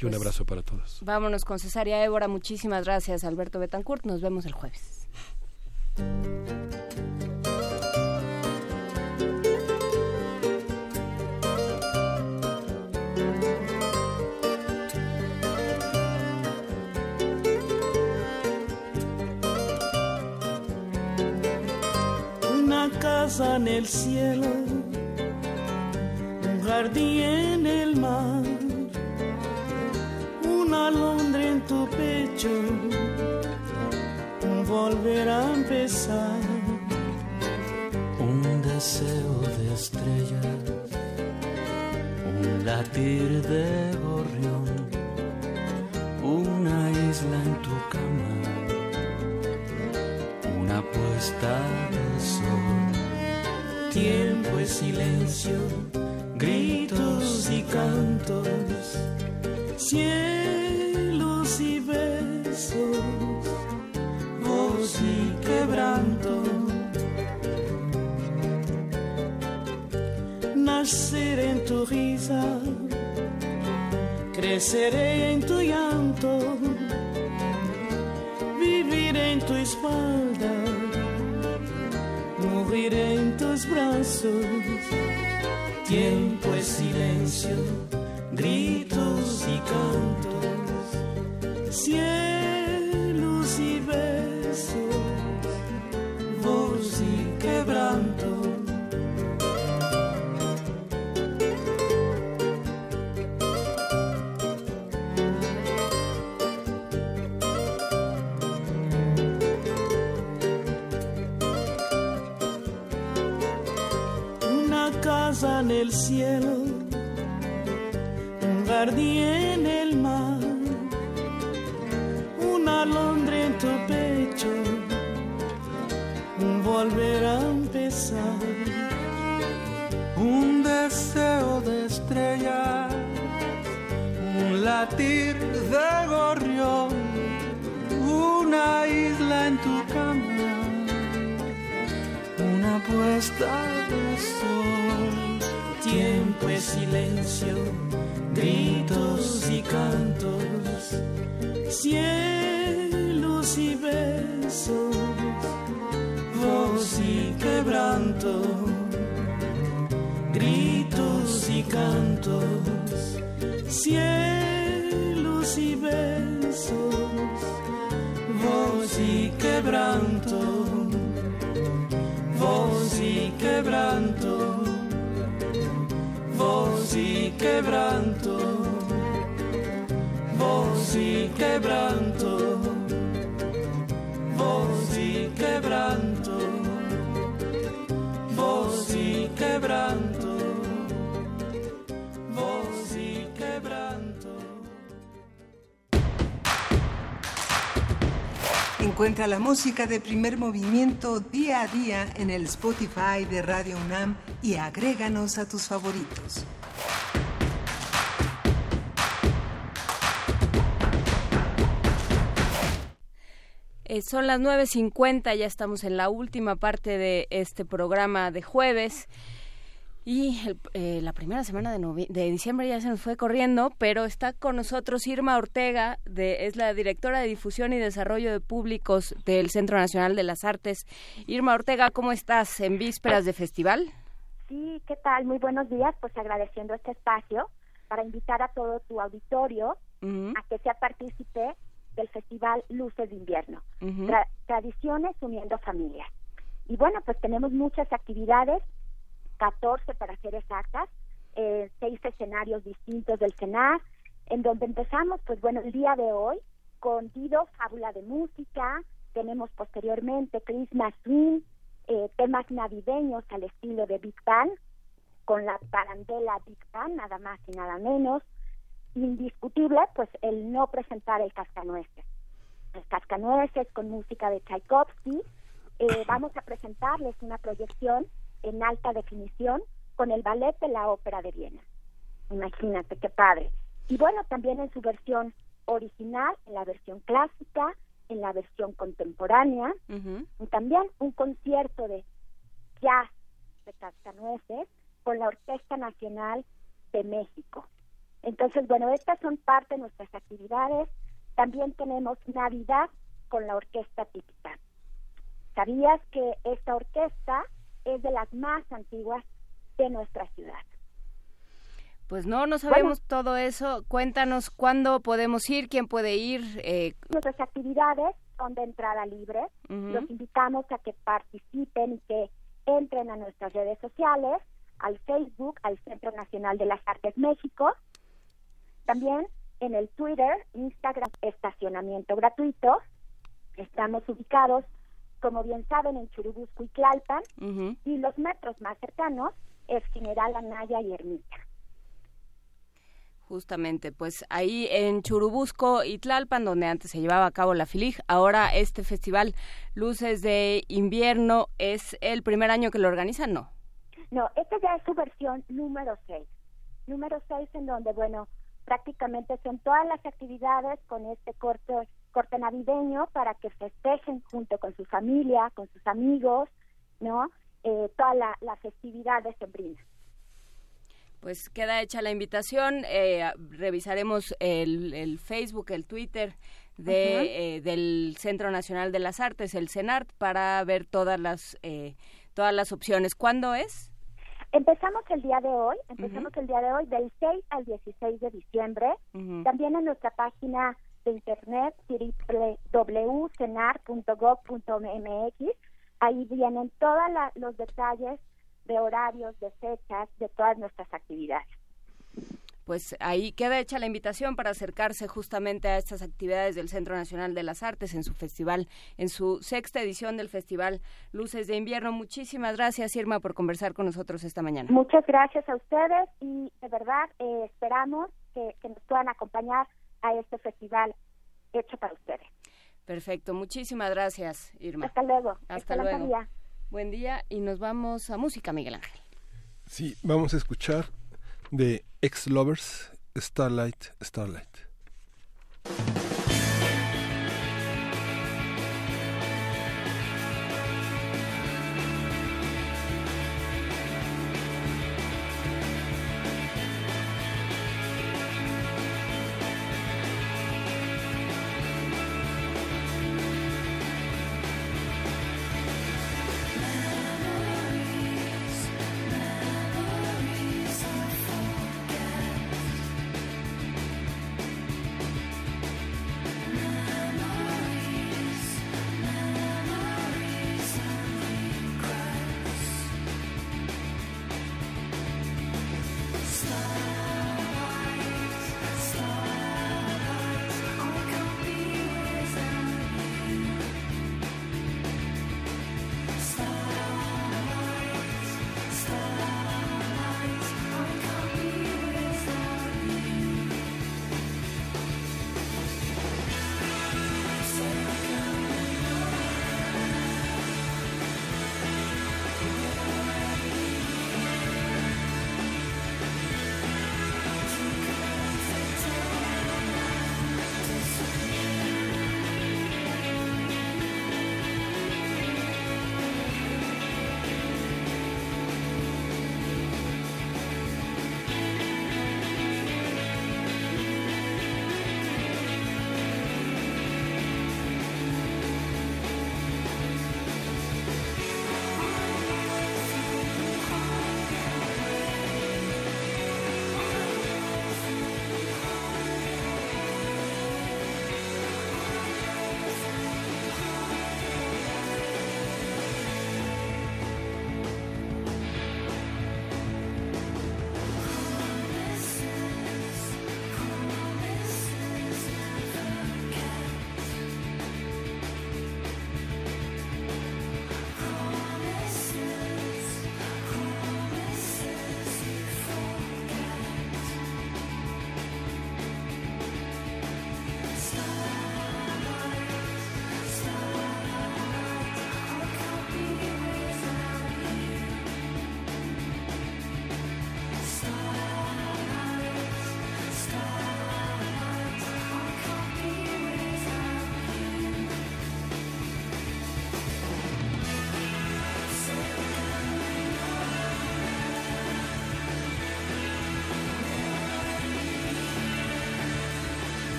Y un pues, abrazo para todos. Vámonos con Cesaria Évora. Muchísimas gracias, Alberto Betancourt. Nos vemos el jueves. Casa en el cielo, un jardín en el mar, una alondra en tu pecho, un volver a empezar, un deseo de estrellas, un latir de gorrión, una isla en tu cama, una puesta de sol tiempo es silencio, gritos y cantos, cielos y besos, voz y quebranto. Nacer en tu risa, creceré en tu llanto, vivir en tu espalda moriré en tus brazos. Tiempo es silencio, gritos y cantos, cielos Una en el cielo, un jardín en el mar, un alondre en tu pecho, un volver a empezar, un deseo de estrellas, un latir de gorrión, una isla en tu cama, una puesta de sol. Tiempo es silencio, gritos y cantos, cielos y besos, voz y quebranto, gritos y cantos, cielos y besos, voz y quebranto, voz y quebranto, voz y quebranto, voz y quebranto, voz y quebranto, voz y quebranto, Encuentra la música de primer movimiento día a día en el Spotify de Radio UNAM y agréganos a tus favoritos. Eh, son las 9.50, ya estamos en la última parte de este programa de jueves. Y el- eh, la primera semana de, de diciembre ya se nos fue corriendo, pero está con nosotros Irma Ortega, de, es la directora de difusión y desarrollo de públicos del Centro Nacional de las Artes. Irma Ortega, ¿cómo estás en vísperas de festival? Sí, ¿qué tal? Muy buenos días, pues agradeciendo este espacio para invitar a todo tu auditorio a que sea partícipe del Festival Luces de Invierno. Tra- Tradiciones Uniendo Familias. Y bueno, pues tenemos muchas actividades, 14 para ser exactas, eh, seis escenarios distintos del CENAR, en donde empezamos, pues bueno, el día de hoy con Dido, Fábula de Música, tenemos posteriormente Christmas Swing, eh, temas navideños al estilo de Big Bang, con la parandela Big Bang, nada más y nada menos. Indiscutible, pues el no presentar el cascanueces. El cascanueces con música de Tchaikovsky. Eh, vamos a presentarles una proyección en alta definición con el ballet de la Ópera de Viena. Imagínate qué padre. Y bueno, también en su versión original, en la versión clásica, en la versión contemporánea, y también un concierto de jazz de Cascanueces con la Orquesta Nacional de México. Entonces, bueno, estas son parte de nuestras actividades. También tenemos Navidad con la Orquesta Típica. ¿Sabías que esta orquesta es de las más antiguas de nuestra ciudad? Pues no, no sabemos todo eso. Cuéntanos cuándo podemos ir, quién puede ir. Eh, Nuestras actividades son de entrada libre. Los invitamos a que participen y que entren a nuestras redes sociales, al Facebook, al Centro Nacional de las Artes México, también en el Twitter, Instagram, estacionamiento gratuito. Estamos ubicados, como bien saben, en Churubusco y Tlalpan, y los metros más cercanos es General Anaya y Ermita. Justamente, pues ahí en Churubusco y Tlalpan, donde antes se llevaba a cabo la FILIG, ahora este festival Luces de Invierno es el primer año que lo organizan, ¿no? No, esta ya es su versión número 6. Número 6 en donde, bueno, prácticamente son todas las actividades con este corte, corte navideño para que festejen junto con su familia, con sus amigos, ¿no? Eh, toda la, la festividad decembrina. Pues queda hecha la invitación, eh, revisaremos el, el Facebook, el Twitter de, eh, del Centro Nacional de las Artes, el CENART, para ver todas las, eh, todas las opciones. ¿Cuándo es? Empezamos el día de hoy, empezamos el día de hoy del 6 al 16 de diciembre. También en nuestra página de internet www.cenar.gov.mx. Ahí vienen todos los detalles de horarios, de fechas, de todas nuestras actividades. Pues ahí queda hecha la invitación para acercarse justamente a estas actividades del Centro Nacional de las Artes en su festival, en su sexta edición del Festival Luces de Invierno. Muchísimas gracias, Irma, por conversar con nosotros esta mañana. Muchas gracias a ustedes y de verdad eh, esperamos que, que nos puedan acompañar a este festival hecho para ustedes. Perfecto, muchísimas gracias, Irma. Hasta luego. Hasta luego. Día. Buen día y nos vamos a música, Miguel Ángel. Sí, vamos a escuchar de Ex Lovers Starlight Starlight.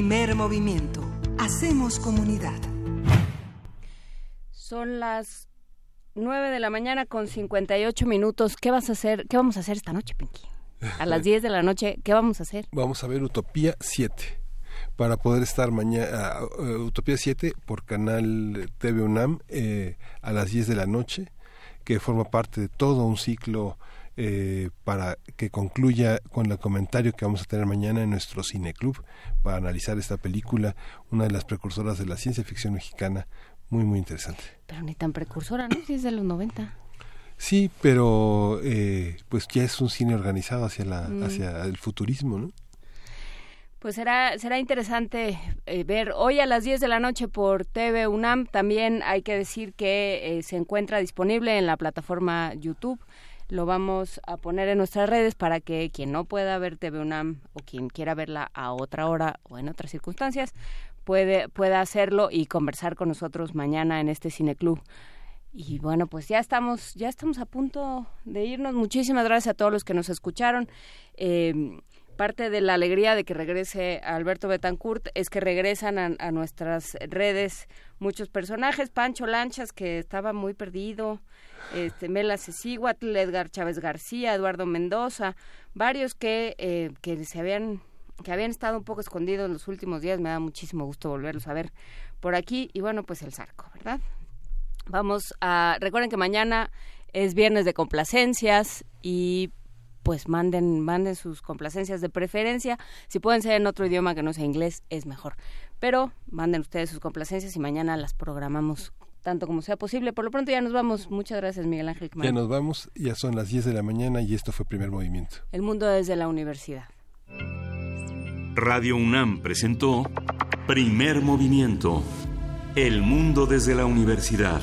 Primer movimiento. Hacemos comunidad. Son las 9 de la mañana con 58 minutos. ¿Qué vas a hacer? ¿Qué vamos a hacer esta noche, Pinky? A las 10 de la noche, ¿qué vamos a hacer? Vamos a ver Utopía 7 para poder estar mañana uh, Utopía 7 por canal TV UNAM eh, a las 10 de la noche, que forma parte de todo un ciclo eh, para que concluya con el comentario que vamos a tener mañana en nuestro cineclub para analizar esta película, una de las precursoras de la ciencia ficción mexicana, muy, muy interesante. Pero ni tan precursora, ¿no? Si es de los 90. Sí, pero eh, pues ya es un cine organizado hacia, la, Mm. hacia el futurismo, ¿no? Pues será, será interesante eh, ver hoy a las 10 de la noche por TV UNAM. También hay que decir que eh, se encuentra disponible en la plataforma YouTube. Lo vamos a poner en nuestras redes para que quien no pueda ver TV UNAM o quien quiera verla a otra hora o en otras circunstancias puede, pueda hacerlo y conversar con nosotros mañana en este cineclub. Y bueno, pues ya estamos, ya estamos a punto de irnos. Muchísimas gracias a todos los que nos escucharon. Eh, parte de la alegría de que regrese Alberto Betancourt es que regresan a, a nuestras redes muchos personajes. Pancho Lanchas, que estaba muy perdido, este, Mela Cecíhuatl, Edgar Chávez García, Eduardo Mendoza, varios que, eh, que se habían que habían estado un poco escondidos en los últimos días. Me da muchísimo gusto volverlos a ver por aquí. Y bueno, pues el Zarco, ¿verdad? Vamos a... Recuerden que mañana es viernes de complacencias y pues manden, manden sus complacencias de preferencia. Si pueden ser en otro idioma que no sea inglés, es mejor. Pero manden ustedes sus complacencias y mañana las programamos tanto como sea posible. Por lo pronto ya nos vamos. Muchas gracias, Miguel Ángel. Ya nos vamos, ya son las 10 de la mañana y esto fue Primer Movimiento. El mundo desde la universidad. Radio UNAM presentó Primer Movimiento. El mundo desde la universidad.